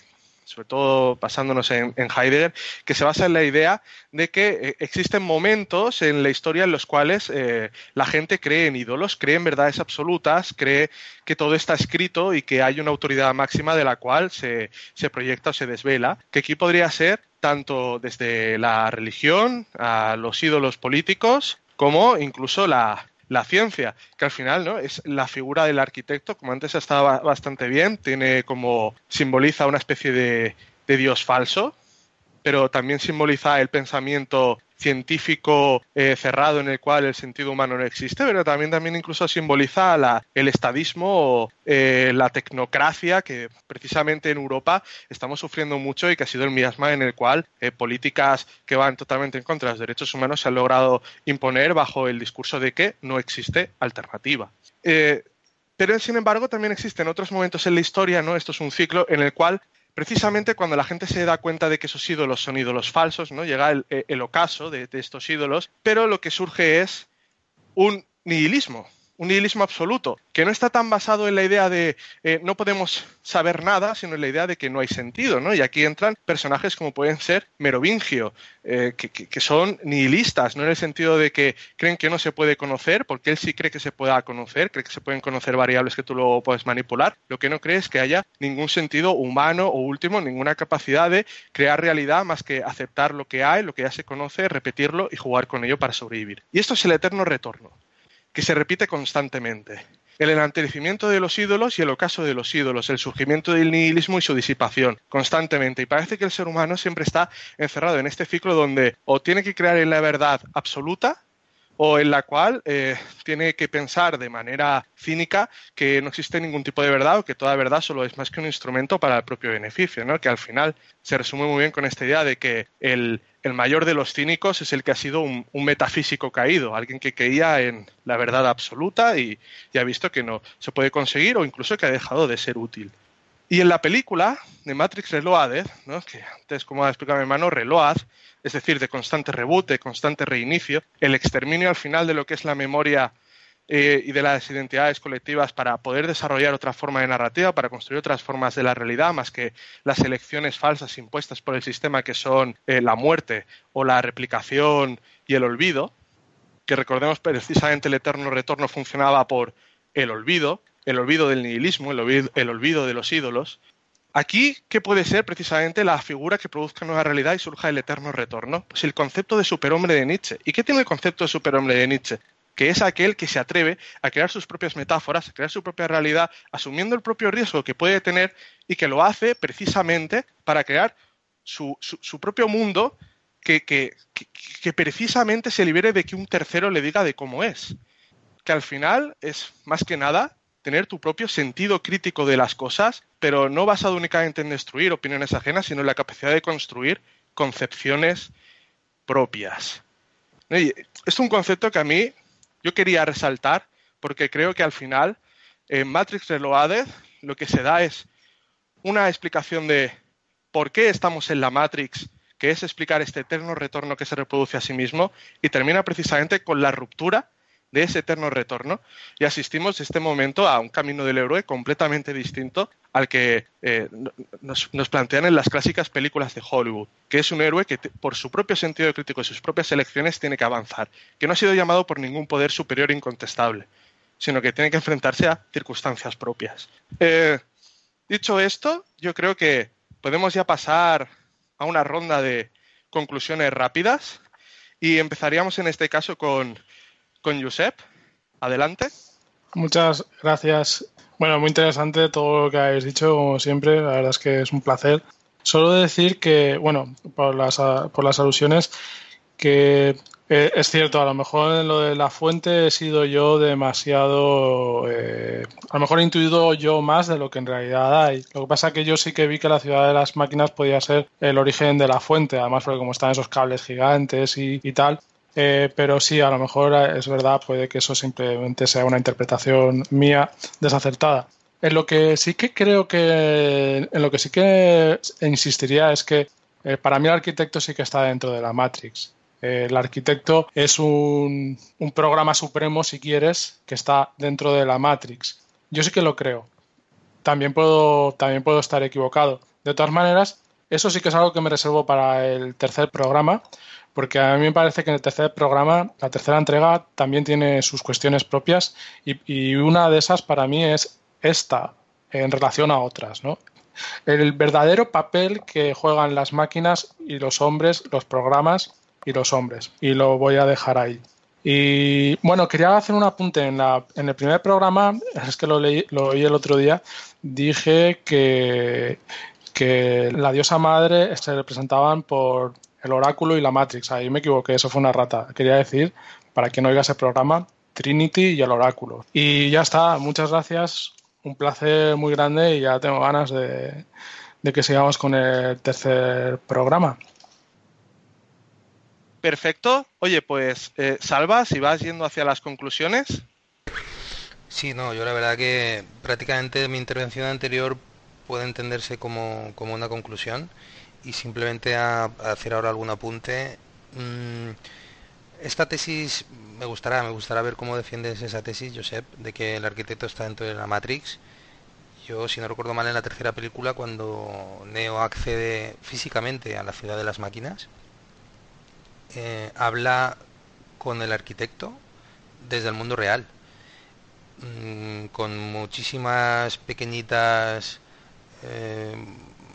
sobre todo basándonos en, Heidegger, que se basa en la idea de que eh, existen momentos en la historia en los cuales eh, la gente cree en ídolos, cree en verdades absolutas, cree que todo está escrito y que hay una autoridad máxima de la cual se, se proyecta o se desvela, que aquí podría ser tanto desde la religión a los ídolos políticos como incluso la, la ciencia, que al final ¿no? es la figura del arquitecto, como antes estaba bastante bien, tiene como simboliza una especie de, de dios falso, pero también simboliza el pensamiento científico eh, cerrado en el cual el sentido humano no existe, pero también, también incluso simboliza el estadismo o eh, la tecnocracia que precisamente en Europa estamos sufriendo mucho y que ha sido el miasma en el cual eh, políticas que van totalmente en contra de los derechos humanos se han logrado imponer bajo el discurso de que no existe alternativa Pero sin embargo también existen otros momentos en la historia, ¿no? Esto es un ciclo en el cual precisamente cuando la gente se da cuenta de que esos ídolos son ídolos falsos, ¿no? Llega el, ocaso de, estos ídolos, pero lo que surge es un nihilismo, un nihilismo absoluto, que no está tan basado en la idea de eh, no podemos saber nada, sino en la idea de que no hay sentido, ¿no? Y aquí entran personajes como pueden ser Merovingio, eh, que, son nihilistas, no en el sentido de que creen que no se puede conocer, porque él sí cree que se pueda conocer, cree que se pueden conocer variables que tú luego puedes manipular. Lo que no cree es que haya ningún sentido humano o último, ninguna capacidad de crear realidad más que aceptar lo que hay, lo que ya se conoce, repetirlo y jugar con ello para sobrevivir. Y esto es el eterno retorno que se repite constantemente. El enaltecimiento de los ídolos y el ocaso de los ídolos, el surgimiento del nihilismo y su disipación, constantemente. Y parece que el ser humano siempre está encerrado en este ciclo donde o tiene que crear en la verdad absoluta, o en la cual eh, tiene que pensar de manera cínica que no existe ningún tipo de verdad o que toda verdad solo es más que un instrumento para el propio beneficio, ¿no? que al final se resume muy bien con esta idea de que el, mayor de los cínicos es el que ha sido un, metafísico caído, alguien que creía en la verdad absoluta y, ha visto que no se puede conseguir o incluso que ha dejado de ser útil. Y en la película de Matrix Reloaded, ¿no? que antes, como ha explicado mi hermano, Reload, es decir, de constante reboot, de constante reinicio, el exterminio al final de lo que es la memoria eh, y de las identidades colectivas para poder desarrollar otra forma de narrativa, para construir otras formas de la realidad, más que las elecciones falsas impuestas por el sistema que son eh, la muerte o la replicación y el olvido, que recordemos precisamente el eterno retorno funcionaba por el olvido, el olvido del nihilismo, el olvido de los ídolos, Aquí, ¿qué puede ser precisamente la figura que produzca nueva realidad y surja el eterno retorno? Pues el concepto de superhombre de Nietzsche. ¿Y qué tiene el concepto de superhombre de Nietzsche? Que es aquel que se atreve a crear sus propias metáforas, a crear su propia realidad, asumiendo el propio riesgo que puede tener y que lo hace precisamente para crear su, propio mundo que, que, que precisamente se libere de que un tercero le diga de cómo es. Que al final es más que nada tener tu propio sentido crítico de las cosas, pero no basado únicamente en destruir opiniones ajenas, sino en la capacidad de construir concepciones propias. es un concepto que a mí yo quería resaltar porque creo que al final en Matrix Reloaded lo que se da es una explicación de por qué estamos en la Matrix, que es explicar este eterno retorno que se reproduce a sí mismo, y termina precisamente con la ruptura de ese eterno retorno y asistimos este momento a un camino del héroe completamente distinto al que eh, nos, plantean en las clásicas películas de Hollywood, que es un héroe que por su propio sentido crítico y sus propias elecciones tiene que avanzar, que no ha sido llamado por ningún poder superior incontestable, sino que tiene que enfrentarse a circunstancias propias. Eh, dicho esto, yo creo que podemos ya pasar a una ronda de conclusiones rápidas y empezaríamos en este caso con con Josep. Adelante. Muchas gracias. Bueno, muy interesante todo lo que habéis dicho, como siempre. La verdad es que es un placer. Solo decir que, bueno, por las, por las alusiones, que eh, es cierto, a lo mejor en lo de la fuente he sido yo demasiado. Eh, a lo mejor he intuido yo más de lo que en realidad hay. Lo que pasa es que yo sí que vi que la ciudad de las máquinas podía ser el origen de la fuente, además, porque como están esos cables gigantes y, y tal, eh, pero sí, a lo mejor eh, es verdad, puede que eso simplemente sea una interpretación mía desacertada. En lo que sí que creo que, en lo que sí que insistiría es que eh, para mí el arquitecto sí que está dentro de la Matrix. el arquitecto es un, un programa supremo, si quieres, que está dentro de la Matrix. Yo sí que lo creo. También puedo, también puedo estar equivocado. De todas maneras, eso sí que es algo que me reservo para el tercer programa, porque a mí me parece que en el tercer programa, la tercera entrega, también tiene sus cuestiones propias y, una de esas para mí es esta en relación a otras, ¿no? El verdadero papel que juegan las máquinas y los hombres, los programas y los hombres. Y lo voy a dejar ahí. Y bueno, quería hacer un apunte. En, la, en el primer programa, es que lo, leí, lo oí el otro día, dije que, que la diosa madre se representaban por el oráculo y la Matrix. Ahí me equivoqué, eso fue una rata. Quería decir, para quien no oiga ese programa, Trinity y el oráculo. Y ya está, muchas gracias. Un placer muy grande y ya tengo ganas de, que sigamos con el tercer programa. Perfecto. Oye, pues eh, Salva, si vas yendo hacia las conclusiones. Sí, no, yo la verdad que prácticamente mi intervención anterior puede entenderse como, como una conclusión y simplemente a, hacer ahora algún apunte. Mm, esta tesis me gustará, me gustará ver cómo defiendes esa tesis, Josep, de que el arquitecto está dentro de la Matrix. Yo, si no recuerdo mal, en la tercera película, cuando Neo accede físicamente a la ciudad de las máquinas, eh, habla con el arquitecto desde el mundo real, mm, con muchísimas pequeñitas eh,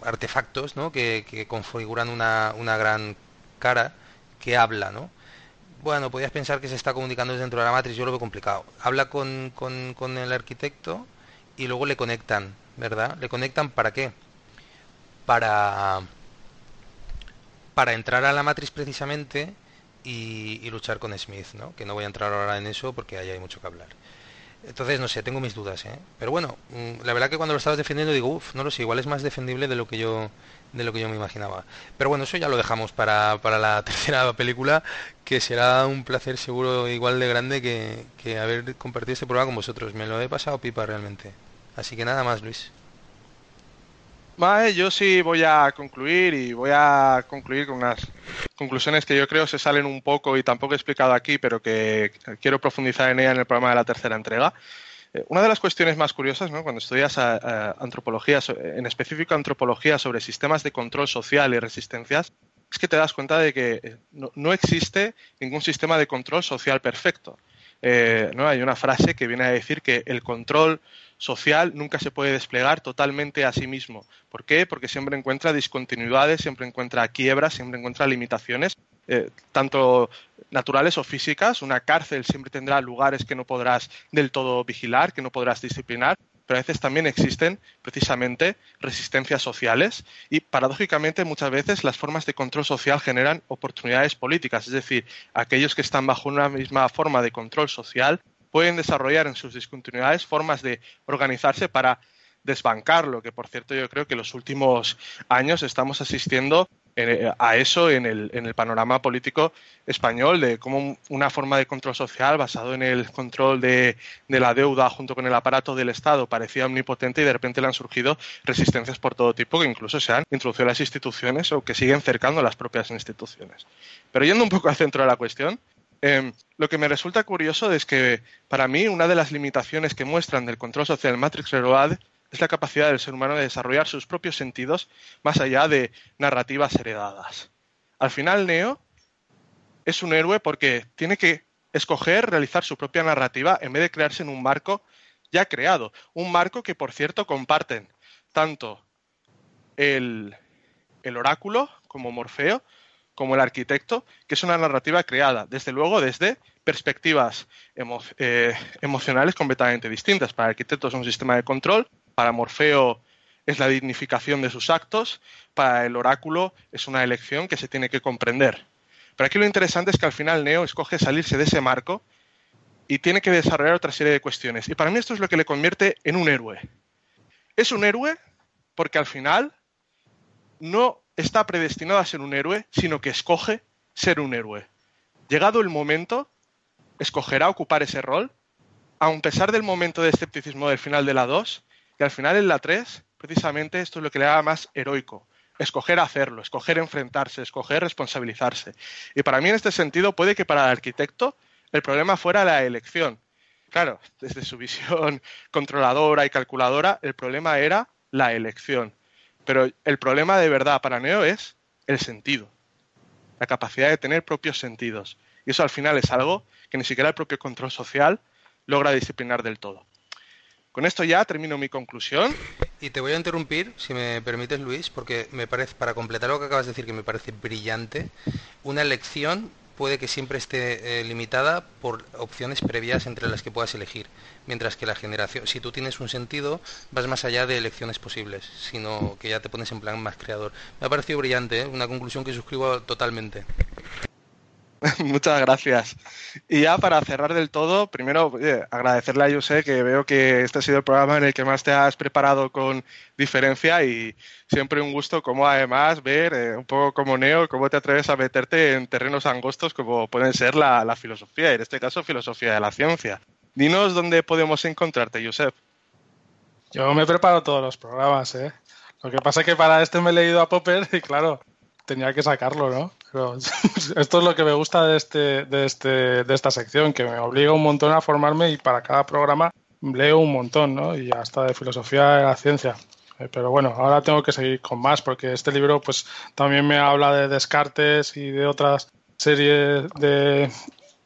artefactos ¿no? que, configuran una, una, gran cara que habla, ¿no? Bueno, podías pensar que se está comunicando dentro de la matriz, yo lo veo complicado. Habla con, con, con el arquitecto y luego le conectan, ¿verdad? ¿Le conectan para qué? Para, para entrar a la matriz precisamente y, y, luchar con Smith, ¿no? Que no voy a entrar ahora en eso porque ahí hay mucho que hablar. Entonces, no sé, tengo mis dudas, ¿eh? Pero bueno, mm, la verdad que cuando lo estabas defendiendo digo, uff, no lo sé, igual es más defendible de lo que yo de lo que yo me imaginaba. Pero bueno, eso ya lo dejamos para, para la tercera película, que será un placer seguro igual de grande que, que haber compartido este programa con vosotros. Me lo he pasado pipa realmente. Así que nada más, Luis. Vale, yo sí voy a concluir y voy a concluir con unas conclusiones que yo creo se salen un poco y tampoco he explicado aquí, pero que quiero profundizar en ella en el programa de la tercera entrega. Eh, una de las cuestiones más curiosas, ¿no? cuando estudias antropología, en específico antropología sobre sistemas de control social y resistencias, es que te das cuenta de que eh, no, existe ningún sistema de control social perfecto. Eh, ¿no? Hay una frase que viene a decir que el control social nunca se puede desplegar totalmente a sí mismo. ¿Por qué? Porque siempre encuentra discontinuidades, siempre encuentra quiebras, siempre encuentra limitaciones, eh, tanto naturales o físicas. Una cárcel siempre tendrá lugares que no podrás del todo vigilar, que no podrás disciplinar, pero a veces también existen precisamente resistencias sociales y paradójicamente muchas veces las formas de control social generan oportunidades políticas, es decir, aquellos que están bajo una misma forma de control social pueden desarrollar en sus discontinuidades formas de organizarse para desbancarlo, que por cierto yo creo que los últimos años estamos asistiendo eh, a eso en el, en el, panorama político español, de cómo una forma de control social basado en el control de, de, la deuda junto con el aparato del Estado parecía omnipotente y de repente le han surgido resistencias por todo tipo que incluso se han introducido en las instituciones o que siguen cercando las propias instituciones. Pero yendo un poco al centro de la cuestión, Em, lo que me resulta curioso es que para mí una de las limitaciones que muestran del control social Matrix Reload es la capacidad del ser humano de desarrollar sus propios sentidos más allá de narrativas heredadas. Al final, Neo es un héroe porque tiene que escoger realizar su propia narrativa en vez de crearse en un marco ya creado. Un marco que, por cierto, comparten tanto el, el oráculo como Morfeo como el arquitecto, que es una narrativa creada, desde luego, desde perspectivas eh, emocionales completamente distintas. Para el arquitecto es un sistema de control, para Morfeo es la dignificación de sus actos, para el oráculo es una elección que se tiene que comprender. Pero aquí lo interesante es que al final Neo escoge salirse de ese marco y tiene que desarrollar otra serie de cuestiones. Y para mí esto es lo que le convierte en un héroe. Es un héroe porque al final no está predestinado a ser un héroe, sino que escoge ser un héroe. Llegado el momento, escogerá ocupar ese rol, a pesar del momento de escepticismo del final de la 2, que al final en la 3, precisamente esto es lo que le da más heroico. Escoger hacerlo, escoger enfrentarse, escoger responsabilizarse. Y para mí en este sentido puede que para el arquitecto el problema fuera la elección. Claro, desde su visión controladora y calculadora, el problema era la elección. Pero el problema de verdad para Neo es el sentido, la capacidad de tener propios sentidos. Y eso al final es algo que ni siquiera el propio control social logra disciplinar del todo. Con esto ya termino mi conclusión. Y te voy a interrumpir, si me permites, Luis, porque me parece, para completar lo que acabas de decir, que me parece brillante, una elección puede que siempre esté eh, limitada por opciones previas entre las que puedas elegir, mientras que la generación, si tú tienes un sentido, vas más allá de elecciones posibles, sino que ya te pones en plan más creador. Me ha parecido brillante, ¿eh? una conclusión que suscribo totalmente. Muchas gracias. Y ya para cerrar del todo, primero agradecerle a José que veo que este ha sido el programa en el que más te has preparado con diferencia y siempre un gusto como además ver eh, un poco como Neo, cómo te atreves a meterte en terrenos angostos como pueden ser la, filosofía, y en este caso filosofía de la ciencia. Dinos dónde podemos encontrarte, Josep. Yo me preparo todos los programas, ¿eh? Lo que pasa es que para este me he leído a Popper y claro, tenía que sacarlo, ¿no? Pero esto es lo que me gusta de, este, de, este, de esta sección, que me obliga un montón a formarme y para cada programa leo un montón, ¿no? Y hasta de filosofía de la ciencia. Eh, pero bueno, ahora tengo que seguir con más porque este libro pues también me habla de Descartes y de otras series de,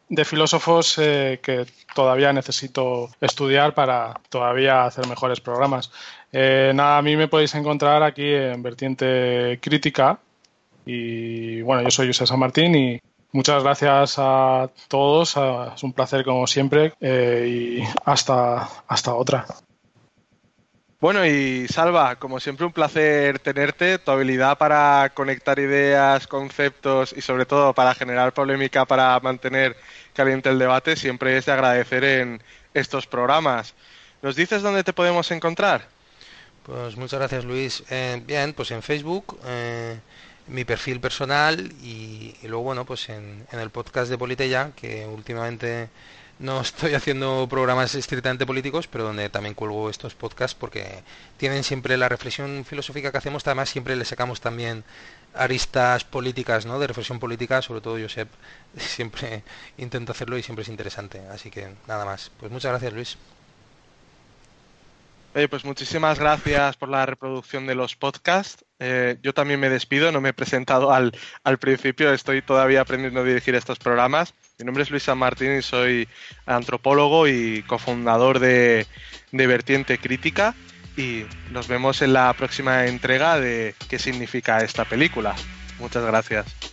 de filósofos eh, que todavía necesito estudiar para todavía hacer mejores programas. Eh, nada, a mí me podéis encontrar aquí en Vertiente Crítica y bueno, yo soy José San Martín y muchas gracias a todos, es un placer como siempre y hasta, hasta otra. Bueno, y Salva, como siempre un placer tenerte, tu habilidad para conectar ideas, conceptos y sobre todo para generar polémica, para mantener caliente el debate, siempre es de agradecer en estos programas. ¿Nos dices dónde te podemos encontrar? Pues muchas gracias Luis. Eh, bien, pues en Facebook, eh, mi perfil personal y, luego bueno, pues en, el podcast de Politeya, que últimamente no estoy haciendo programas estrictamente políticos, pero donde también cuelgo estos podcasts porque tienen siempre la reflexión filosófica que hacemos, además siempre le sacamos también aristas políticas, ¿no? De reflexión política, sobre todo Josep siempre intento hacerlo y siempre es interesante. Así que nada más. Pues muchas gracias, Luis pues muchísimas gracias por la reproducción de los podcasts. Eh, yo también me despido, no me he presentado al, al, principio, estoy todavía aprendiendo a dirigir estos programas. Mi nombre es Luis San Martín y soy antropólogo y cofundador de, de Vertiente Crítica. Y nos vemos en la próxima entrega de qué significa esta película. Muchas gracias.